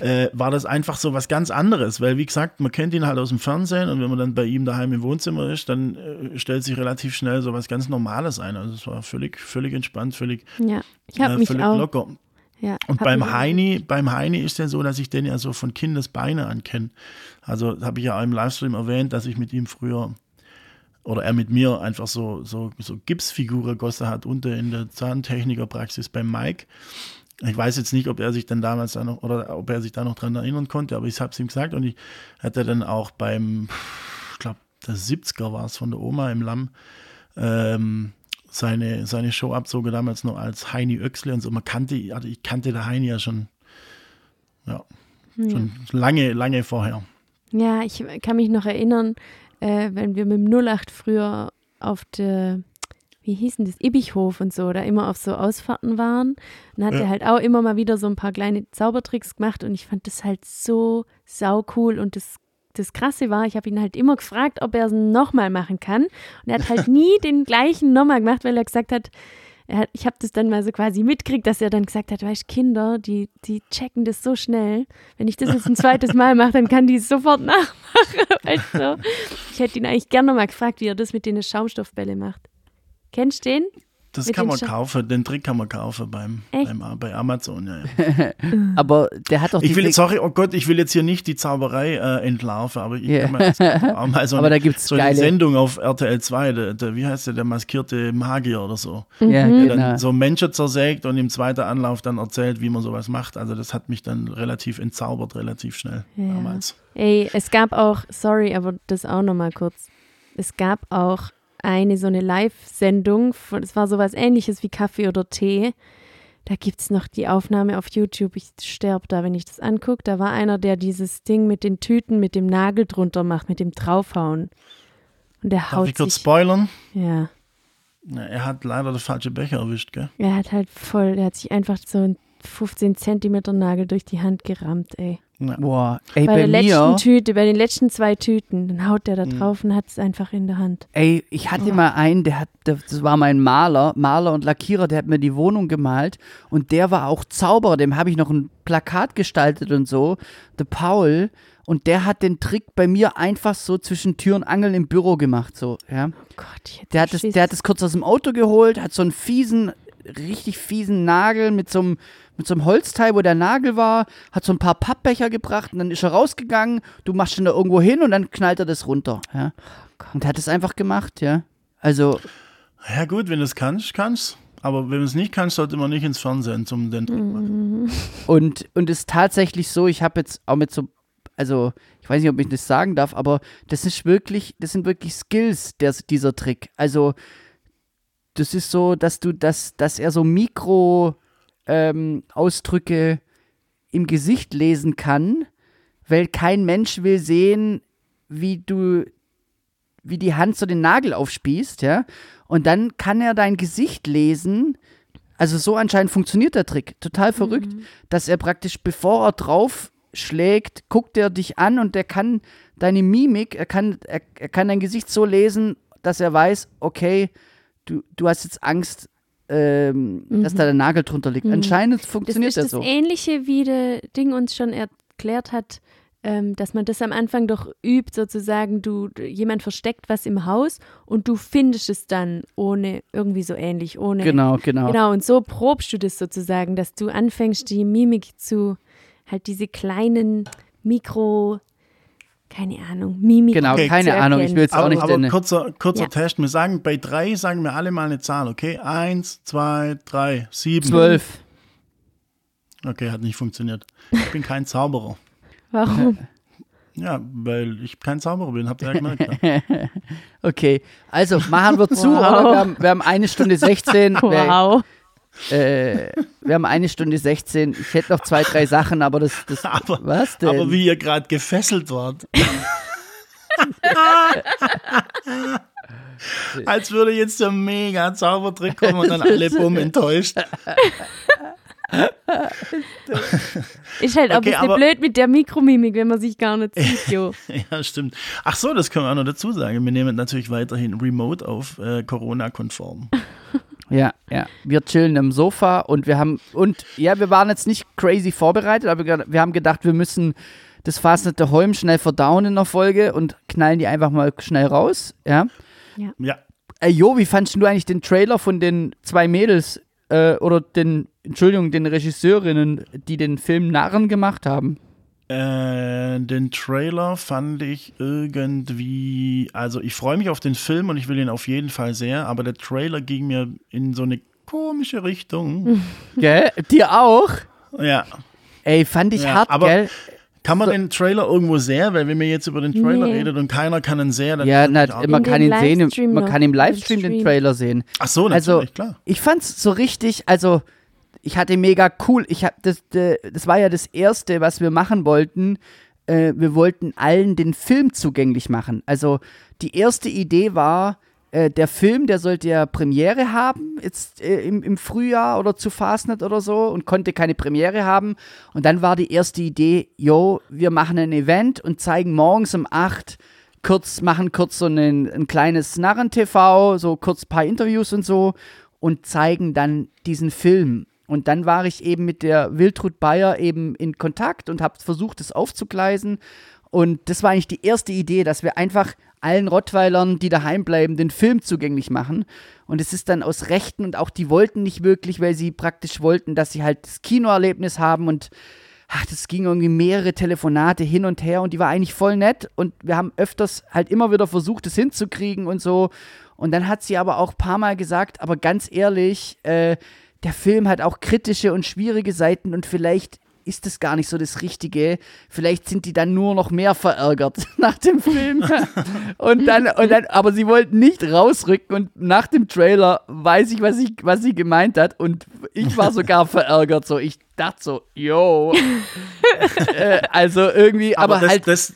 C: äh, war das einfach so was ganz anderes, weil wie gesagt, man kennt ihn halt aus dem Fernsehen und wenn man dann bei ihm daheim im Wohnzimmer ist, dann äh, stellt sich relativ schnell so was ganz Normales ein. Also es war völlig, völlig entspannt, völlig,
A: Ja, ich
C: äh,
A: mich
C: völlig
A: auch.
C: locker.
A: Ja,
C: Und beim Heini, beim Heini ist ja so, dass ich den ja so von Kindesbeine an kenne. Also habe ich ja auch im Livestream erwähnt, dass ich mit ihm früher oder er mit mir einfach so, so, so Gipsfiguren gossen hat unter in der Zahntechnikerpraxis beim Mike. Ich weiß jetzt nicht, ob er sich dann damals da noch oder ob er sich da noch dran erinnern konnte, aber ich habe es ihm gesagt und ich hatte dann auch beim, ich glaube, der 70er war es von der Oma im Lamm, ähm, seine, seine Show abzogen, damals noch als Heini Oechsle und so. Man kannte, also ich kannte der Heini ja schon, ja, schon lange, lange vorher.
A: Ja, ich kann mich noch erinnern, äh, wenn wir mit dem 08 früher auf der, wie hieß denn das, Ibichhof und so, da immer auf so Ausfahrten waren. Dann hat
C: Ja.
A: er halt auch immer mal wieder so ein paar kleine Zaubertricks gemacht und ich fand das halt so sau cool und das das Krasse war, ich habe ihn halt immer gefragt, ob er es nochmal machen kann. Und er hat halt nie den gleichen nochmal gemacht, weil er gesagt hat, er hat ich habe das dann mal so quasi mitgekriegt, dass er dann gesagt hat, weißt Kinder, die, die checken das so schnell. Wenn ich das jetzt ein zweites Mal mache, dann kann die es sofort nachmachen. Weißt du? Ich hätte ihn eigentlich gerne nochmal gefragt, wie er das mit den Schaumstoffbälle macht. Kennst du den?
C: Das kann man
A: Scha-
C: kaufen, den Trick kann man kaufen beim, beim bei Amazon. Ja, ja.
B: Aber der hat doch
C: Ich will, sorry, oh Gott, ich will jetzt hier nicht die Zauberei äh, entlarven, aber ich kann mal, mal so,
B: Aber
C: eine,
B: da gibt's
C: so eine
B: geile-
C: Sendung auf RTL 2, der, der, wie heißt der, der maskierte Magier oder so.
B: ja,
C: Der
B: genau.
C: dann so Menschen zersägt und im zweiten Anlauf dann erzählt, wie man sowas macht. Also das hat mich dann relativ entzaubert, relativ schnell
A: Ja.
C: damals.
A: Ey, es gab auch, sorry, aber das auch nochmal kurz. Es gab auch eine so eine Live-Sendung, es war sowas ähnliches wie Kaffee oder Tee. Da gibt es noch die Aufnahme auf YouTube. Ich sterbe da, wenn ich das angucke. Da war einer, der dieses Ding mit den Tüten mit dem Nagel drunter macht, mit dem Draufhauen. Und der
C: Darf
A: haut
C: ich kurz
A: sich.
C: spoilern?
A: Ja.
C: Ja, er hat leider den falschen Becher erwischt, gell?
A: Er hat halt voll, der hat sich einfach so einen 15 Zentimeter Nagel durch die Hand gerammt, ey.
C: Ja.
B: Boah, ey,
A: Bei,
B: bei,
A: der letzten
B: mir,
A: Tüte, bei den letzten zwei Tüten, dann haut der da
C: Mhm.
A: drauf und hat es einfach in der Hand.
B: ey, ich hatte mal einen, der hat, das war mein Maler, Maler und Lackierer, der hat mir die Wohnung gemalt und der war auch Zauberer, dem habe ich noch ein Plakat gestaltet und so, der Paul, und der hat den Trick bei mir einfach so zwischen Tür und Angel im Büro gemacht, so, ja.
A: Oh Gott, ich hätte
B: Der hat, das, der hat das kurz aus dem Auto geholt, hat so einen fiesen, richtig fiesen Nagel mit so einem, mit so einem Holzteil, wo der Nagel war, hat so ein paar Pappbecher gebracht und dann ist er rausgegangen, du machst ihn da irgendwo hin und dann knallt er das runter, ja. Und hat es einfach gemacht, ja. Also,
C: ja gut, wenn du es kannst, kannst. Aber wenn du es nicht kannst, sollte man nicht ins Fernsehen zum den Trick machen.
B: und, und es ist tatsächlich so, ich habe jetzt auch mit so, also, ich weiß nicht, ob ich das sagen darf, aber das ist wirklich, das sind wirklich Skills, der, dieser Trick. Also, das ist so, dass du, dass, dass er so Mikro ähm, im Gesicht lesen kann, weil kein Mensch will sehen, wie du, wie die Hand so den Nagel aufspießt, ja. Und dann kann er dein Gesicht lesen. Also so anscheinend funktioniert der Trick. Total verrückt, dass er praktisch, bevor er drauf schlägt, guckt er dich an und er kann deine Mimik, er kann, er, er kann dein Gesicht so lesen, dass er weiß, okay, du, du hast jetzt Angst, ähm, dass da der Nagel drunter liegt.
A: Mhm.
B: Anscheinend
A: Das
B: funktioniert
A: ist
B: das,
A: das
B: so.
A: Ähnliche, wie der Ding uns schon erklärt hat, ähm, dass man das am Anfang doch übt, sozusagen, du, du- jemand versteckt was im Haus und du findest es dann ohne, irgendwie so ähnlich, ohne.
B: Genau, genau.
A: Genau, und so probst du das sozusagen, dass du anfängst, die Mimik zu, halt diese kleinen Mikro, keine Ahnung, Mimik.
B: Genau,
C: Okay.
B: keine Ahnung, ich will jetzt auch nicht
C: aber
B: den,
C: kurzer, kurzer
A: Ja.
C: Test. Wir sagen bei drei, sagen wir alle mal eine Zahl, okay? Eins, zwei, drei, sieben.
B: zwölf.
C: Okay, hat nicht funktioniert. Ich bin kein Zauberer.
A: Warum?
C: Ja, weil ich kein Zauberer bin, habt ihr ja gemerkt. Ja.
B: Okay, also machen wir zu,
A: Wow.
B: oder? Wir haben, wir haben eine Stunde 16. Wir,
A: Wow.
B: Äh, wir haben eine Stunde 16. Ich hätte noch zwei, drei Sachen, aber das. das
C: Aber-
B: was denn?
C: Aber wie ihr gerade gefesselt wart. Als würde jetzt der mega Zaubertrick kommen und dann alle bumm enttäuscht.
A: Ist halt auch
C: Okay,
A: ein bisschen blöd mit der Mikromimik, wenn man sich gar nicht sieht, jo.
C: Ja, stimmt. Ach so, das können wir auch noch dazu sagen. Wir nehmen natürlich weiterhin remote auf, äh, Corona-konform.
B: Ja, ja. Wir chillen im Sofa und wir haben, und ja, wir waren jetzt nicht crazy vorbereitet, aber wir, haben gedacht, wir müssen das Fastnet Holm schnell verdauen in der Folge und knallen die einfach mal schnell raus. Ja.
C: Ja,
B: Ey, Jo, wie fandst du eigentlich den Trailer von den zwei Mädels äh, oder den, Entschuldigung, den Regisseurinnen, die den Film Narren gemacht haben?
C: Äh, den Trailer fand ich irgendwie, also ich freue mich auf den Film und ich will ihn auf jeden Fall sehr, aber der Trailer ging mir in so eine komische Richtung.
B: Gell? Dir auch?
C: Ja,
B: Ey, fand ich
C: Ja,
B: hart,
C: aber-
B: gell?
C: kann man
B: So-
C: den Trailer irgendwo sehr, weil wenn man jetzt über den Trailer
A: Nee.
C: redet und keiner kann ihn sehr, dann
B: Ja, na, man kann ihn sehen, im-
A: Livestream
B: man
A: noch,
B: kann im Livestream den. Trailer sehen.
C: Ach so,
B: Also,
C: natürlich, klar.
B: Ich fand's so richtig, also ich hatte mega cool. Ich hab das, das war ja das erste, was wir machen wollten. Äh, wir wollten allen den Film zugänglich machen. Also die erste Idee war, äh, der Film, der sollte ja Premiere haben, jetzt äh, im, im Frühjahr oder zu Fastnet oder so und konnte keine Premiere haben. Und dann war die erste Idee, yo, wir machen ein Event und zeigen morgens um 8 kurz, machen kurz so ein, ein kleines Narren-TV, so kurz ein paar Interviews und so und zeigen dann diesen Film. Und dann war ich eben mit der Wildrut Bayer eben in Kontakt und habe versucht, das aufzugleisen. Und das war eigentlich die erste Idee, dass wir einfach allen Rottweilern, die daheim bleiben, den Film zugänglich machen. Und es ist dann aus Rechten und auch die wollten nicht wirklich, weil sie praktisch wollten, dass sie halt das Kinoerlebnis haben und ach, das ging irgendwie mehrere Telefonate hin und her und die war eigentlich voll nett und wir haben öfters halt immer wieder versucht, das hinzukriegen und so. Und dann hat sie aber auch ein paar Mal gesagt, aber ganz ehrlich, äh, der Film hat auch kritische und schwierige Seiten und vielleicht ist das gar nicht so das Richtige. Vielleicht sind die dann nur noch mehr verärgert nach dem Film. und dann, und dann, aber sie wollten nicht rausrücken und nach dem Trailer weiß ich, was, ich, was sie gemeint hat und ich war sogar verärgert. So, ich dachte so, yo. äh, also irgendwie, aber,
C: Aber, das,
B: halt.
C: das,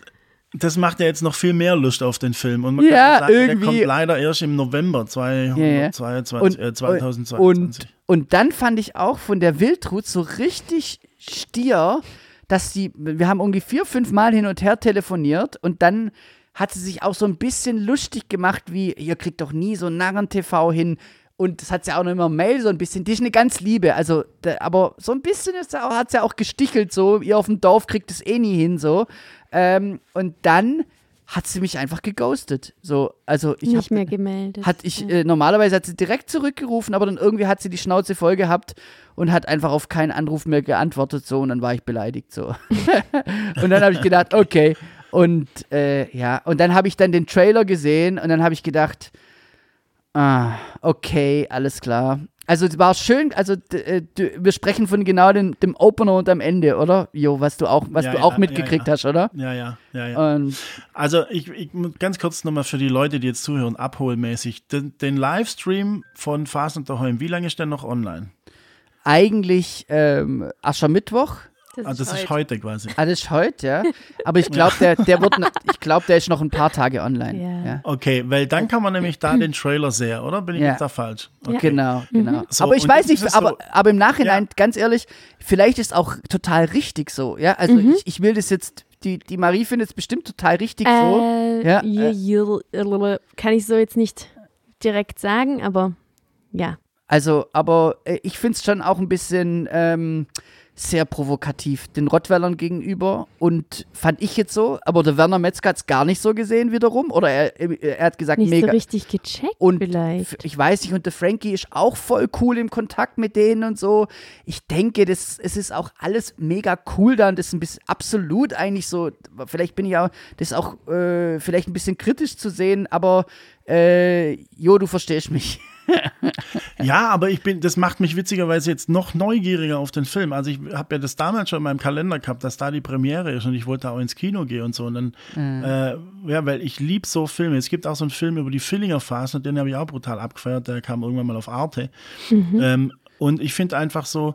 C: das macht ja jetzt noch viel mehr Lust auf den Film. Und man
B: Ja,
C: kann sagen,
B: irgendwie-
C: der kommt leider erst im November 222,
B: Und-
C: äh, 2022.
B: Und, und dann fand ich auch von der Wildrut so richtig stier, dass die, wir haben irgendwie vier, fünf Mal hin und her telefoniert und dann hat sie sich auch so ein bisschen lustig gemacht, wie, ihr kriegt doch nie so Narren-TV hin. Und das hat sie auch noch immer Mail so ein bisschen. Die ist eine ganz liebe. Also, da, aber so ein bisschen ist, sie auch- hat sie auch gestichelt, so, ihr auf dem Dorf kriegt es eh nie hin, so. Ähm, und dann hat sie mich einfach geghostet. So, also ich
A: Nicht
B: hab,
A: mehr gemeldet.
B: hat ich, äh, normalerweise hat sie direkt zurückgerufen, aber dann irgendwie hat sie die Schnauze voll gehabt und hat einfach auf keinen Anruf mehr geantwortet, so, und dann war ich beleidigt, so. und dann habe ich gedacht, okay. Und äh, ja, und dann habe ich dann den Trailer gesehen und dann habe ich gedacht, ah, okay, alles klar. Also es war schön, also äh, wir sprechen von genau dem, dem Opener und am Ende, oder? Jo, was du auch, was
C: Ja,
B: du
C: ja,
B: auch mitgekriegt
C: ja.
B: hast, oder?
C: ja, ja, ja, ja.
B: Und
C: Also ich, ich muss ganz kurz nochmal für die Leute, die jetzt zuhören, abholmäßig. Den, den Livestream von Fast und Daheim, wie lange ist der noch online?
B: eigentlich ähm, Aschermittwoch.
A: Das
C: Ah, das ist heute quasi.
B: Ah, das ist heute, ja. Aber ich glaube, der, der wird, noch- ich glaube, der ist noch ein paar Tage online.
A: Ja.
B: Ja.
C: Okay, weil dann kann man nämlich da den Trailer sehen, oder? Bin ich
B: Ja.
C: jetzt da falsch?
A: Ja.
C: Okay.
B: Genau, genau.
C: So,
B: aber ich weiß nicht,
C: ist
B: aber,
C: so-
B: aber im Nachhinein, ganz ehrlich, vielleicht ist auch total richtig so. Ja, also ich, ich will das jetzt, die, die Marie findet es bestimmt total richtig so.
A: Äh,
B: Ja,
A: j- j- kann ich so jetzt nicht direkt sagen, aber ja.
B: Also, aber äh, ich finde es schon auch ein bisschen ähm, sehr provokativ den Rottweilern gegenüber und fand ich jetzt so, aber der Werner Metzger hat es gar nicht so gesehen wiederum oder er, er hat gesagt,
A: Nicht
B: mega.
A: so richtig gecheckt
B: Und
A: vielleicht.
B: ich weiß nicht, und der Frankie ist auch voll cool im Kontakt mit denen und so. Ich denke, das, es ist auch alles mega cool da und das ist ein bisschen absolut eigentlich so, vielleicht bin ich auch, das ist auch äh, vielleicht ein bisschen kritisch zu sehen, aber äh, Jo, du verstehst mich.
C: Ja, aber ich bin, das macht mich witzigerweise jetzt noch neugieriger auf den Film. Also ich habe ja das damals schon in meinem Kalender gehabt, dass da die Premiere ist und ich wollte auch ins Kino gehen und so. Und dann, äh, ja, weil ich lieb so Filme. Es gibt auch so einen Film über die Fillinger Phase und den habe ich auch brutal abgefeiert. Der kam irgendwann mal auf Arte. Ähm, und ich finde einfach so,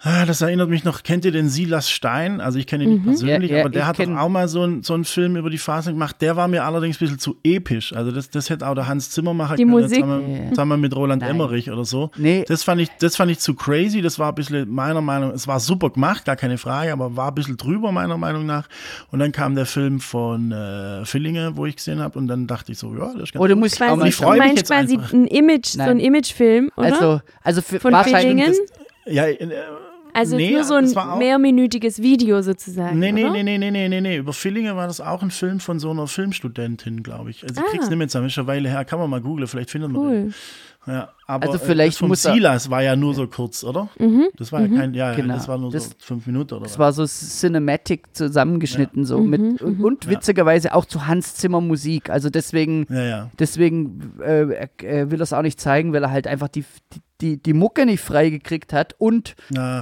C: Ah, das erinnert mich noch, kennt ihr den Silas Stein? Also ich kenne ihn nicht persönlich,
B: Ja, ja,
C: aber der hat doch auch mal so, ein, so einen Film über die Phase gemacht. Der war mir allerdings ein bisschen zu episch. Also das, das hätte auch der Hans Zimmer machen
A: Die
C: können.
A: Musik.
C: Zusammen, zusammen mit Roland
B: Nein.
C: Emmerich oder so.
B: Nee.
C: Das fand, ich, das fand ich zu crazy. Das war ein bisschen meiner Meinung es war super gemacht, gar keine Frage, aber war ein bisschen drüber meiner Meinung nach. Und dann kam der Film von äh, Fillinge, wo ich gesehen habe und dann dachte ich so, ja, das ist ganz
B: Oder
C: gut.
B: muss ich auch
A: Quasi,
B: mal
C: ich freu
A: du
C: mich
A: meinst
C: jetzt
A: quasi
C: einfach.
A: ein Image, so
B: Nein.
A: ein Imagefilm, oder?
B: Also, also für,
A: Von
B: wahrscheinlich.
A: Fillingen?
C: Ja, äh,
A: also
C: nee,
A: nur so ein
C: auch-
A: mehrminütiges Video sozusagen.
C: Nee, nee,
A: oder?
C: nee, nee, nee, nee, nee, nee. Über Fillinge war das auch ein Film von so einer Filmstudentin, glaube ich. Also ich
A: Ah.
C: krieg's nicht mehr zusammen, ist eine Weile her. Kann man mal googeln, vielleicht findet man den.
A: Cool.
C: Ja, aber
B: Also
C: äh,
B: vielleicht
C: das vom
B: muss
C: Silas war ja nur so kurz, oder?
A: Mhm.
C: Das war ja kein, ja, ja,
B: Genau.
C: das war nur
B: Das-
C: so fünf Minuten oder
B: Das
C: was.
B: war so Cinematic zusammengeschnitten, so
A: Mhm,
B: mit und, und witzigerweise auch zu Hans Zimmer Musik. Also deswegen,
C: Ja, ja.
B: deswegen äh, will er es auch nicht zeigen, weil er halt einfach die, die, die, die Mucke nicht freigekriegt hat und,
C: ja.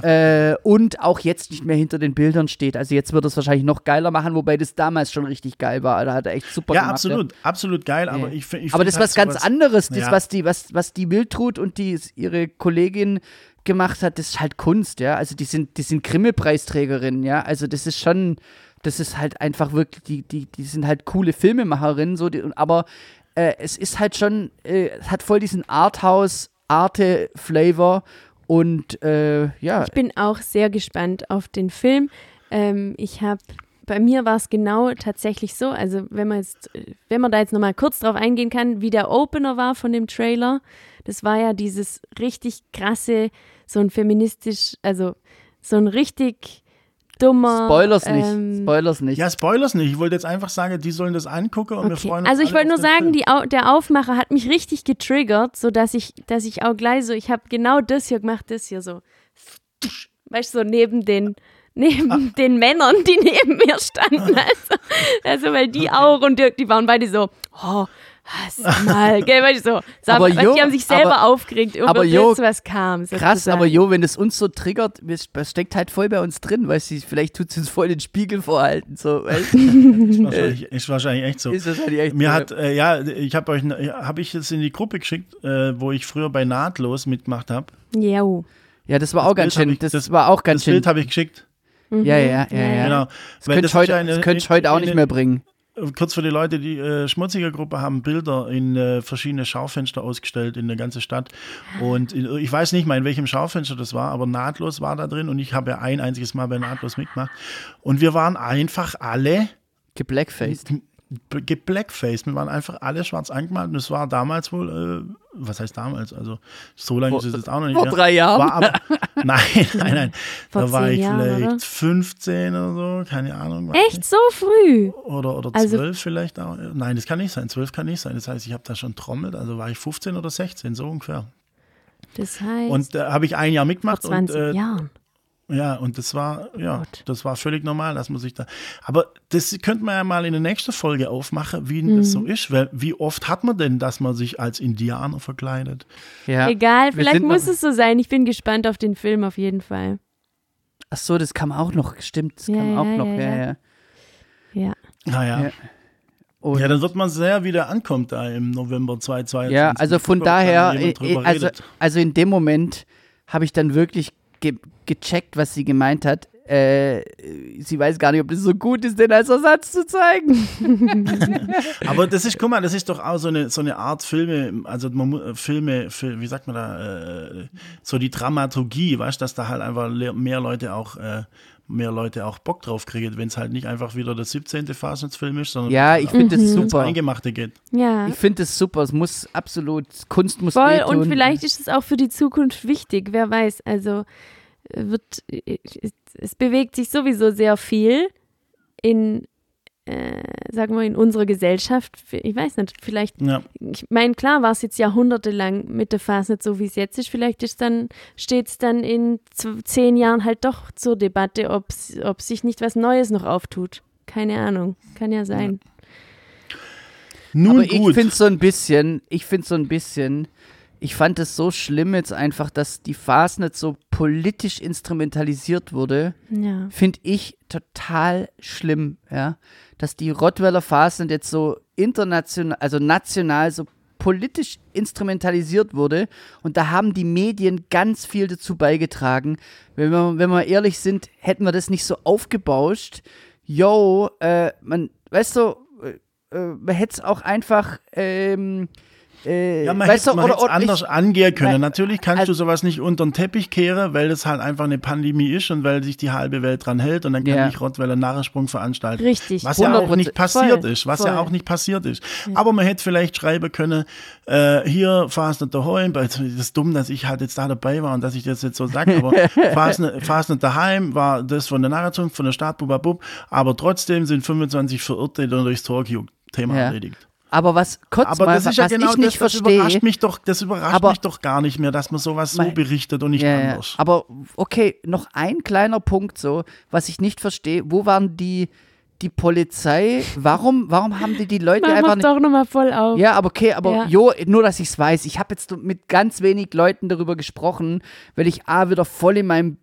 B: äh, und auch jetzt nicht mehr hinter den Bildern steht. Also jetzt wird es wahrscheinlich noch geiler machen, wobei das damals schon richtig geil war. Da hat er echt super
C: ja,
B: gemacht.
C: absolut, absolut geil, aber
B: Ja.
C: ich, ich
B: Aber das ist
C: halt
B: was ganz anderes. Das,
C: Ja.
B: was die, was, was die Wildtrud und die, ihre Kollegin gemacht hat, das ist halt Kunst, ja. Also die sind, die sind Grimme-Preisträgerinnen, ja. Also das ist schon, das ist halt einfach wirklich, die, die, die sind halt coole Filmemacherinnen, so, die, aber äh, es ist halt schon, äh, es hat voll diesen Arthouse, Arte-Flavor und äh, ja,
A: Ich bin auch sehr gespannt auf den Film. Ähm, ich habe, bei mir war es genau tatsächlich so, also wenn man jetzt, wenn man da jetzt nochmal kurz drauf eingehen kann, wie der Opener war von dem Trailer, das war ja dieses richtig krasse, so ein feministisch, also so ein richtig dummer.
B: Spoilers nicht,
A: ähm,
B: Spoilers nicht.
C: Ja, Spoilers nicht. Ich wollte jetzt einfach sagen, die sollen das angucken und wir
A: Okay.
C: freuen uns.
A: Also ich wollte nur sagen, Au- der Aufmacher hat mich richtig getriggert, so dass ich, dass ich auch gleich so, ich habe genau das hier gemacht, das hier so, weißt du, so neben den neben
C: Ah.
A: den Männern, die neben mir standen. Also, also weil die auch und die, die waren beide so, oh, hast mal, gell, weißt du, so. so
B: Aber Jo,
A: die haben sich selber
B: aber-
A: aufgeregt über
B: aber
A: das,
B: Jo,
A: was kam.
B: Krass,
A: sozusagen.
B: aber Jo, wenn es uns so triggert, es steckt halt voll bei uns drin, weißt du, vielleicht tut es uns voll den Spiegel vorhalten, so, weißt du?
C: ist wahrscheinlich, ist wahrscheinlich echt so.
B: Ist wahrscheinlich echt
C: Mir
B: so.
C: hat, äh, ja, ich habe euch, habe ich es in die Gruppe geschickt, äh, wo ich früher bei Nahtlos mitgemacht habe.
A: Ja.
B: Ja, das war auch ganz
C: Bild hab
B: schön,
C: ich-
B: das,
C: das-
B: war auch ganz
C: Das
B: schön.
C: Bild habe ich geschickt.
A: Mhm.
B: Ja, ja, ja, ja.
C: Genau.
B: Das
C: Weil
B: könnte
C: das
B: ich heute,
C: eine-
B: das könnte ich heute auch
C: in-
B: nicht
C: in-
B: mehr bringen.
C: Kurz für die Leute, die äh, schmutzige Gruppe haben Bilder in äh, verschiedene Schaufenster ausgestellt in der ganzen Stadt. Und in, ich weiß nicht mal, in welchem Schaufenster das war, aber Nahtlos war da drin und ich habe ja ein einziges Mal bei Nahtlos mitgemacht. Und wir waren einfach alle
B: Geblackfaced.
C: Geblackfaced. Wir waren einfach alle schwarz angemalt und es war damals wohl, äh, was heißt damals? Also so lange
B: Vor-
C: ist es jetzt auch noch nicht.
B: vor
C: her.
B: drei Jahren?
C: War aber, nein, nein, nein.
A: Vor
C: da war
A: zehn
C: ich
A: Jahren,
C: vielleicht
A: oder?
C: 15 oder so, keine Ahnung.
A: Echt so früh?
C: oder, oder
A: Also-
C: 12 vielleicht auch. Nein, das kann nicht sein. 12 kann nicht sein. Das heißt, ich habe da schon trommelt. Also war ich 15 oder 16, so ungefähr.
A: Das heißt,
C: Und da habe ich ein Jahr
A: vor
C: mitgemacht.
A: 20
C: und, äh,
A: Jahren.
C: Ja, und das war, ja,
A: Gott.
C: das war völlig normal, dass man sich da. Aber das könnte man ja mal in der nächsten Folge aufmachen, wie denn das so
A: Mhm.
C: ist. Weil wie oft hat man denn, dass man sich als Indianer verkleidet?
B: Ja.
A: Egal, vielleicht muss es so sein. Ich bin gespannt auf den Film auf jeden Fall.
B: Ach so, das kam auch noch, stimmt, das
A: Ja,
B: kam auch
A: ja,
B: noch,
A: ja,
B: ja,
A: ja.
B: ja.
A: Ja.
C: Naja.
B: Ja.
C: Ja.
B: Und
C: dann wird man sehr wieder ankommt da im November 2022.
B: Ja, also von daher, äh,
C: drüber
B: also,
C: redet.
B: also in dem Moment habe ich dann wirklich ge gecheckt, was sie gemeint hat. Äh, sie weiß gar nicht, ob das so gut ist, den als Ersatz zu zeigen.
C: Aber das ist, guck mal, das ist doch auch so eine, so eine Art Filme, also man, Filme, Fil- wie sagt man da, äh, so die Dramaturgie, weißt du, dass da halt einfach mehr Leute auch äh, mehr Leute auch Bock drauf kriegen, wenn es halt nicht einfach wieder der 17. Fastnachtsfilm ist, sondern
B: Ja, ich finde das
C: ins
B: super.
C: Eingemachte geht.
A: Ja.
B: Ich finde es super. Es muss absolut, Kunst muss
A: Voll
B: wehtun.
A: und vielleicht ist es auch für die Zukunft wichtig, wer weiß. Also wird es, bewegt sich sowieso sehr viel in äh, sagen wir in unserer Gesellschaft. Ich weiß nicht, vielleicht
C: Ja.
A: ich meine, klar war es jetzt jahrhundertelang mit der Fasnet so, wie es jetzt ist. Vielleicht ist dann, steht es dann in zehn Jahren halt doch zur Debatte, ob's, ob sich nicht was Neues noch auftut. Keine Ahnung. Kann ja sein.
C: Nun
B: Aber ich
C: gut.
B: finde so ein bisschen, ich finde so ein bisschen, ich fand es so schlimm jetzt einfach, dass die Fastnet so politisch instrumentalisiert wurde.
A: Ja.
B: Finde ich total schlimm, ja. Dass die Rottweiler Fastnet jetzt so international, also national so politisch instrumentalisiert wurde und da haben die Medien ganz viel dazu beigetragen. Wenn wir, wenn wir ehrlich sind, hätten wir das nicht so aufgebauscht. Yo, äh, man, weißt du, äh, äh, man hätte es auch einfach, ähm, äh,
C: Ja, man
B: weißt
C: hätte es anders
B: ich,
C: angehen können.
B: Weil-
C: Natürlich kannst
B: also-
C: du sowas nicht unter den Teppich kehren, weil das halt einfach eine Pandemie ist und weil sich die halbe Welt dran hält und dann kann
B: Ja.
C: nicht Rottweiler Narrensprung veranstalten.
A: Richtig.
C: Was ja auch
B: 100%.
C: nicht passiert
A: Voll,
C: ist, was
A: voll.
C: ja auch nicht passiert ist. Aber man hätte vielleicht schreiben können, äh, hier Fastnet daheim, weil es ist dumm, dass ich halt jetzt da dabei war und dass ich das jetzt so sage, aber Fastnet, Fastnet daheim war das von der Narrenzunft, von der Stadt, bubabub, aber trotzdem sind 25 Verirrte dann durchs Tor gejuckt. Thema
B: Ja.
C: erledigt.
B: Aber was kurz
C: Aber
B: mal,
C: das ist ja
B: was
C: genau
B: ich nicht
C: das, das
B: verstehe,
C: überrascht mich doch, das überrascht
B: Aber-
C: mich doch gar nicht mehr, dass man sowas so
B: Mein-
C: berichtet und nicht
B: Ja,
C: anders.
B: Aber okay, noch ein kleiner Punkt so, was ich nicht verstehe. Wo waren die, die Polizei? Warum, warum haben die die Leute
A: Mach
B: einfach nicht.
A: doch nochmal voll auf.
B: Ja, aber okay, aber
A: Ja.
B: jo, nur dass ich es weiß. Ich habe jetzt mit ganz wenig Leuten darüber gesprochen, weil ich A wieder voll in meinem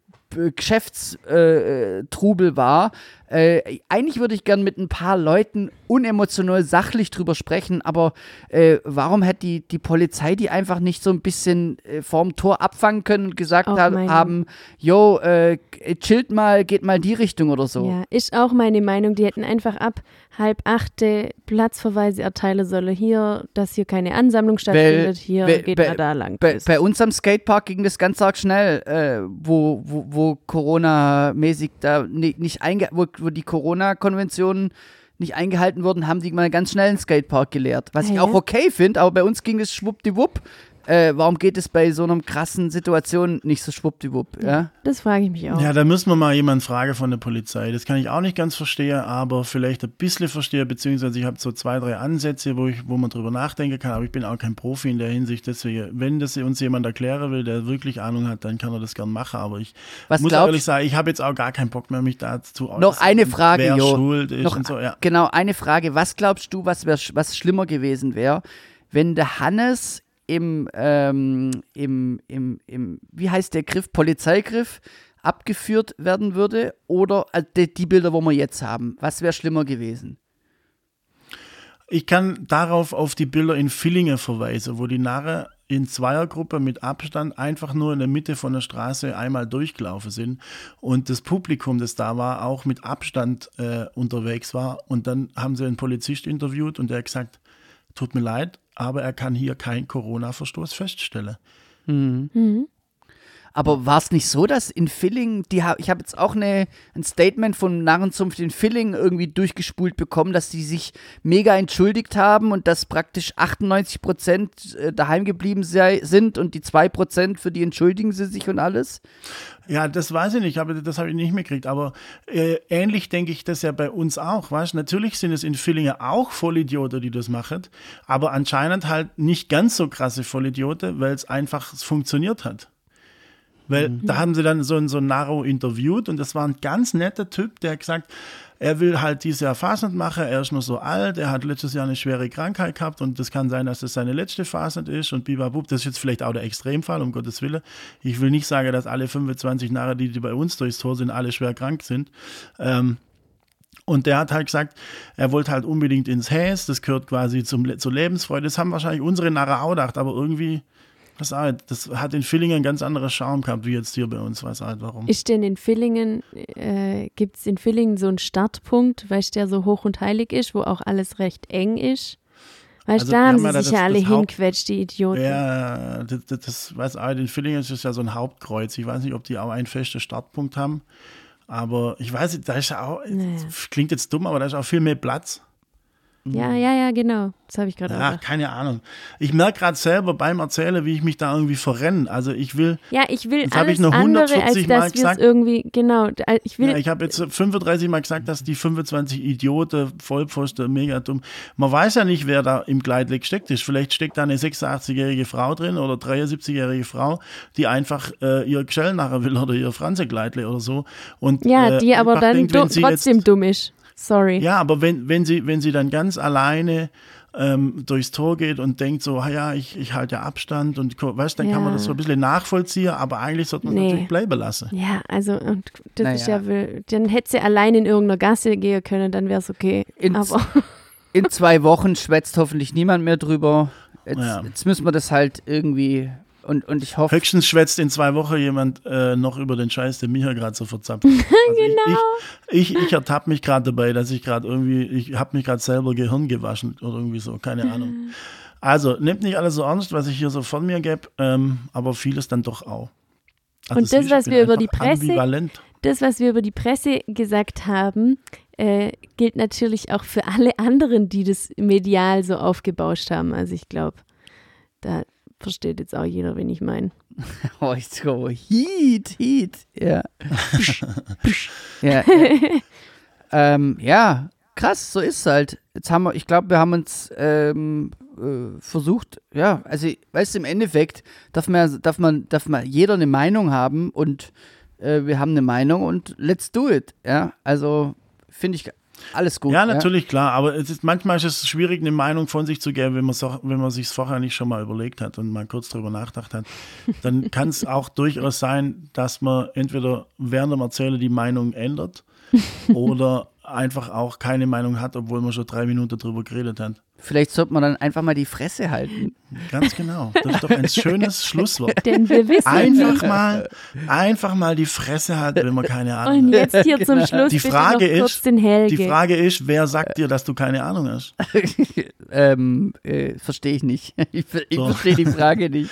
B: Geschäftstrubel äh, Trubel war. Äh, eigentlich würde ich gern mit ein paar Leuten unemotional sachlich drüber sprechen, aber äh, warum hätte die, die Polizei die einfach nicht so ein bisschen äh, vorm Tor abfangen können und gesagt
A: Auch
B: haben, yo, äh, chillt mal, geht mal in die Richtung oder so.
A: Ja, ist auch meine Meinung. Die hätten einfach ab halb achte Platzverweise erteilen sollen. Hier, dass hier keine Ansammlung stattfindet. Hier
B: weil-
A: geht
B: bei-
A: man da lang.
B: Bei, bei uns am Skatepark ging das ganz arg schnell, äh, wo, wo, wo Corona-mäßig da ni- nicht einge wo, wo die Corona-Konventionen nicht eingehalten wurden, haben die mal ganz schnell einen Skatepark geleert. Was ich
A: Ja,
B: auch okay finde, aber bei uns ging es schwuppdiwupp. Äh, warum geht es bei so einer krassen Situation nicht so schwuppdiwupp? Ja?
A: das frage ich mich auch.
C: Ja, da müssen wir mal jemanden fragen von der Polizei. Das kann ich auch nicht ganz verstehen, aber vielleicht ein bisschen verstehe, beziehungsweise ich habe so zwei, drei Ansätze, wo, ich, wo man drüber nachdenken kann, aber ich bin auch kein Profi in der Hinsicht. Deswegen, wenn das uns jemand erklären will, der wirklich Ahnung hat, dann kann er das gern machen. Aber ich
B: Was
C: muss
B: glaubst-
C: ehrlich sagen, ich habe jetzt auch gar keinen Bock mehr, mich dazu
B: Noch eine Frage,
C: wer
B: Jo.
C: schuld ist
B: Noch,
C: und so. Ja.
B: Genau, eine Frage. Was glaubst du, was, wär, was schlimmer gewesen wäre, wenn der Hannes im, ähm, im, im, im, wie heißt der Griff, Polizeigriff abgeführt werden würde oder äh, die, die Bilder, wo wir jetzt haben? Was wäre schlimmer gewesen?
C: Ich kann darauf auf die Bilder in Villingen verweisen, wo die Narre in Zweiergruppe mit Abstand einfach nur in der Mitte von der Straße einmal durchgelaufen sind und das Publikum, das da war, auch mit Abstand äh, unterwegs war. Und dann haben sie einen Polizist interviewt und der hat gesagt, tut mir leid, aber er kann hier keinen Corona-Verstoß feststellen.
B: Aber war es nicht so, dass in Villingen, die ha ich habe jetzt auch eine, ein Statement von Narrenzunft in Villingen irgendwie durchgespult bekommen, dass die sich mega entschuldigt haben und dass praktisch 98 Prozent äh, daheim geblieben sei, sind und die 2 Prozent, für die entschuldigen sie sich und alles?
C: Ja, das weiß ich nicht, aber das habe ich nicht mitgekriegt. Aber äh, ähnlich denke ich das ja bei uns auch. Weißt? Natürlich sind es in Villingen auch Vollidioten, die das machen, aber anscheinend halt nicht ganz so krasse Vollidioten, weil es einfach funktioniert hat. Weil da haben sie dann so, einen- so einen Naro interviewt und das war ein ganz netter Typ, der hat gesagt, er will halt dieses Jahr Fasnet machen, er ist noch so alt, er hat letztes Jahr eine schwere Krankheit gehabt und das kann sein, dass das seine letzte Fasnet ist und bibabub, das ist jetzt vielleicht auch der Extremfall, um Gottes Willen. Ich will nicht sagen, dass alle 25 Narre, die, die bei uns durchs Tor sind, alle schwer krank sind. Ähm, und der hat halt gesagt, er wollte halt unbedingt ins Häs, das gehört quasi zum, zur Lebensfreude. Das haben wahrscheinlich unsere Narre auch gedacht, aber irgendwie, was halt, das hat in Villingen einen ganz anderen Charme gehabt, wie jetzt hier bei uns, weiß halt warum.
A: Ist denn in Villingen, äh, gibt es in Villingen so einen Startpunkt, du, der so hoch und heilig ist, wo auch alles recht eng ist? Weißt
C: Also,
A: da haben sie
C: ja
A: sich
C: das-
A: ja alle
C: das
A: hinquetscht, die Idioten.
C: Ja, das, das, das weiß auch, in Villingen ist das ja so ein Hauptkreuz. Ich weiß nicht, ob die auch einen festen Startpunkt haben. Aber ich weiß da ist auch,
A: Naja.
C: klingt jetzt dumm, aber da ist auch viel mehr Platz.
A: Ja, ja, ja, genau. Das habe ich gerade gedacht.
C: keine Ahnung. Ich merke gerade selber beim Erzählen, wie ich mich da irgendwie verrenne. Also ich will,
A: Ja, ich will
C: Jetzt hab
A: alles
C: ich noch
A: andere, als
C: 140 Mal
A: dass
C: gesagt.
A: irgendwie, genau, da- ich will,
C: ja, ich habe jetzt 35 Mal gesagt, dass die 25 Idioten, Vollpfosten, mega dumm. Man weiß ja nicht, wer da im Kleidleck steckt ist. Vielleicht steckt da eine 86-jährige Frau drin oder 73-jährige Frau, die einfach äh, ihr Gestell nachher will oder ihr Franzekleidle oder so. Und,
A: ja,
C: äh,
A: die aber
C: einfach
A: dann
C: denkt,
A: du, trotzdem dumm ist. Sorry.
C: Ja, aber wenn, wenn, sie, wenn sie dann ganz alleine ähm, durchs Tor geht und denkt so, ah ja, ich, ich halte ja Abstand und weißt, dann kann man
A: Ja.
C: das so ein bisschen nachvollziehen, aber eigentlich sollte man
A: Nee.
C: natürlich bleiben lassen.
A: Ja, also und das ist
B: Naja.
A: ja, will- dann hätte sie allein in irgendeiner Gasse gehen können, dann wäre es okay.
B: In-
A: Aber
B: In zwei Wochen schwätzt hoffentlich niemand mehr drüber. Jetzt,
C: Ja.
B: jetzt müssen wir das halt irgendwie. Und, und ich hoffe,
C: Höchstens schwätzt in zwei Wochen jemand äh, noch über den Scheiß, den Micha gerade so verzapft. hat. Also
A: Genau.
C: Ich, ich, ich, ich ertappe mich gerade dabei, dass ich gerade irgendwie, ich habe mich gerade selber Gehirn gewaschen oder irgendwie so, keine Ahnung. Also, nehmt nicht alles so ernst, was ich hier so von mir gebe, ähm, aber vieles dann doch auch. Also
A: Und das, was wir über die Presse-
C: Ambivalent.
A: das, was wir über die Presse gesagt haben, äh, gilt natürlich auch für alle anderen, die das medial so aufgebauscht haben. Also ich glaube, da versteht jetzt auch jeder, wen ich meine.
B: oh, ich so, Heat, Heat. Ja. ja, ja. ähm, ja, krass, so ist es halt. Jetzt haben wir, ich glaube, wir haben uns ähm, äh, versucht, ja, also, weißt du, im Endeffekt darf man, darf man, darf man jeder eine Meinung haben und äh, wir haben eine Meinung und let's do it. Ja, also finde ich alles gut.
C: Ja, natürlich, klar, aber es ist, manchmal ist es schwierig, eine Meinung von sich zu geben, wenn man so, wenn man sich vorher nicht schon mal überlegt hat und mal kurz drüber nachgedacht hat. Dann kann es auch durchaus sein, dass man entweder während dem Erzählen die Meinung ändert oder einfach auch keine Meinung hat, obwohl man schon drei Minuten drüber geredet hat.
B: Vielleicht sollte man dann einfach mal die Fresse halten.
C: Ganz genau. Das ist doch ein schönes Schlusswort.
A: Denn wir wissen
C: Einfach mal, einfach mal die Fresse halten, wenn man keine Ahnung
A: Und
C: hat.
A: jetzt hier zum Schluss
C: Die
A: bitte
C: Frage ist-
A: den Helge.
C: Die Frage ist, wer sagt dir, dass du keine Ahnung hast?
B: ähm, äh, verstehe ich nicht. Ich, ich
C: So.
B: verstehe die Frage nicht.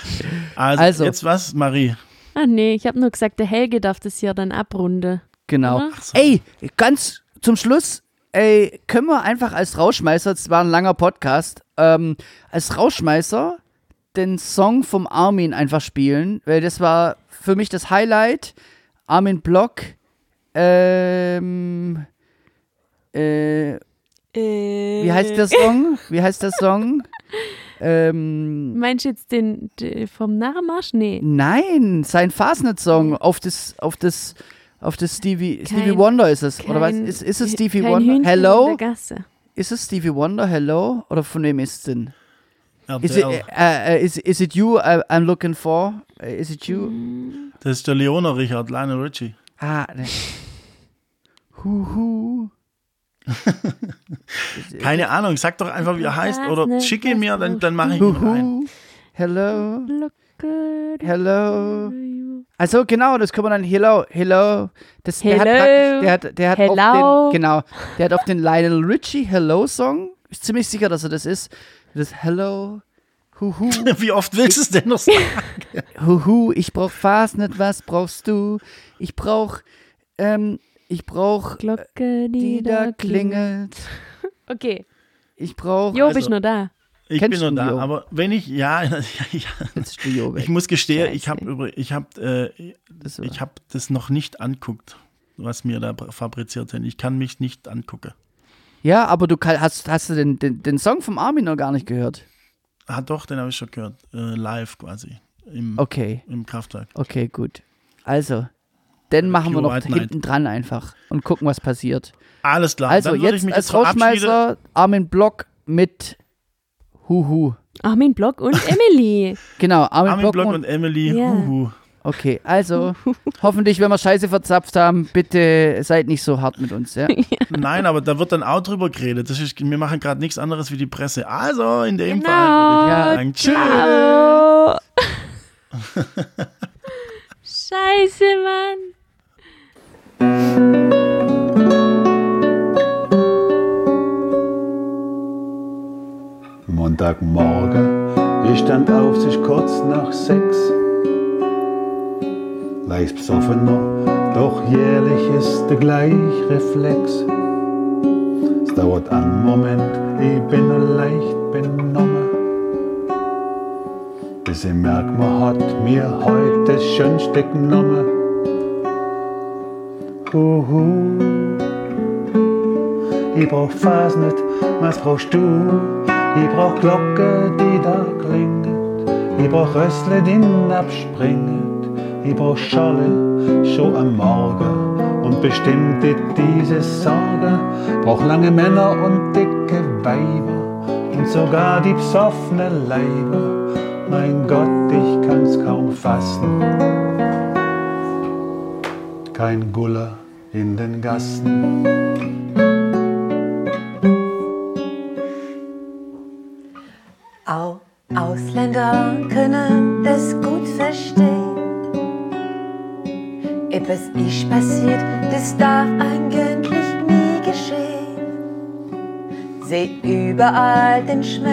C: Also,
B: Also.
C: jetzt was, Marie?
A: Ah nee, ich habe nur gesagt, der Helge darf das hier dann abrunden.
B: Genau.
C: So.
B: Ey, ganz zum Schluss, ey, können wir einfach als Rauschmeißer, es war ein langer Podcast, ähm, als Rauschmeißer den Song vom Armin einfach spielen, weil das war für mich das Highlight. Armin Block, ähm, äh, wie heißt der Song? Wie heißt der Song? ähm,
A: Meinst du jetzt den, den vom Narrenmarsch? Nee.
B: nein, sein Fastnet-Song auf das, auf das, auf das Stevie, Stevie
A: Kein-
B: Wonder ist es, oder was?
A: Kein-
B: Ist, ist es Stevie
A: kein
B: Wonder?
A: Hühnchen
B: Hello?
A: In der Gasse.
B: Ist es Stevie Wonder? Hello? Oder von wem ist es denn? Is it, uh, uh, is, is it you I, I'm looking for? Uh, is it you?
C: Das ist der Leona Richard, Lionel Richie.
B: Ah, ne. Huhu.
C: Keine Ahnung, sag doch einfach, wie er heißt. Oder schick ihn mir, dann, dann mache ich ihn rein.
B: Huhu. Hello.
A: Look good.
B: Hello. Also genau, das kann man dann Hello, Hello. Das, der hat
A: Hello.
B: praktisch, der hat, der hat
A: Hello.
B: auf den, genau, der hat auf den Lionel Richie Hello Song. Ist ziemlich sicher, dass er das ist. Das Hello. Huhu.
C: Wie oft willst du es denn noch sagen?
B: Huhu, ich brauch Fastnet, was brauchst du? Ich brauch, ähm, ich brauch,
A: Glocke,
B: die da klingelt.
A: Okay.
B: Ich brauch,
A: Jo,
C: Also-
A: bist nur da.
C: Ich
B: Kennst
C: bin noch da, aber wenn ich, ja, ja, ich muss gestehen, ich habe ich habe, äh, ich habe das noch nicht anguckt, was mir da fabriziert sind. Ich kann mich nicht angucken.
B: Ja, aber du hast, hast du den, den, den Song vom Armin noch gar nicht gehört?
C: Ah, doch, den habe ich schon gehört, äh, live quasi im,
B: Okay,
C: im Kraftwerk.
B: okay, gut. Also, dann machen wir noch hinten dran einfach und gucken, was passiert.
C: Alles klar.
B: Also, jetzt als. Rauschmeißer Armin Block mit Huhu.
A: Armin Block und Emily.
B: Genau, Armin,
C: Armin
B: Block,
C: Block
B: und
C: und Emily.
A: Ja.
C: Huhu.
B: Okay, also hoffentlich, wenn wir Scheiße verzapft haben, bitte seid nicht so hart mit uns, ja?
C: Nein, aber da wird dann auch drüber geredet. Das ist, wir machen gerade nichts anderes wie die Presse. Also, in dem
A: Genau.
C: Fall würde ich
B: Ja,
C: sagen, tschüss.
A: Scheiße, Mann.
D: Montagmorgen, ich stand auf sich kurz nach sechs. leicht besoffener, doch jährlich ist der gleich Reflex. Es dauert einen Moment, ich bin nur leicht benommen. Bis ich merk, man hat mir heute das Schönste genommen. Huhu. Ich brauch Fas nicht, was brauchst du? Ich brauch Glocke, die da klingt. Ich brauch Rössle, die abspringet. Ich brauch Scholle, schon am Morgen. Und bestimmt diese Sorge. Brauch lange Männer und dicke Weiber. Und sogar die psoffene Leiber. Mein Gott, ich kann's kaum fassen. Kein Guller in den Gassen.
E: Überall den Schmerz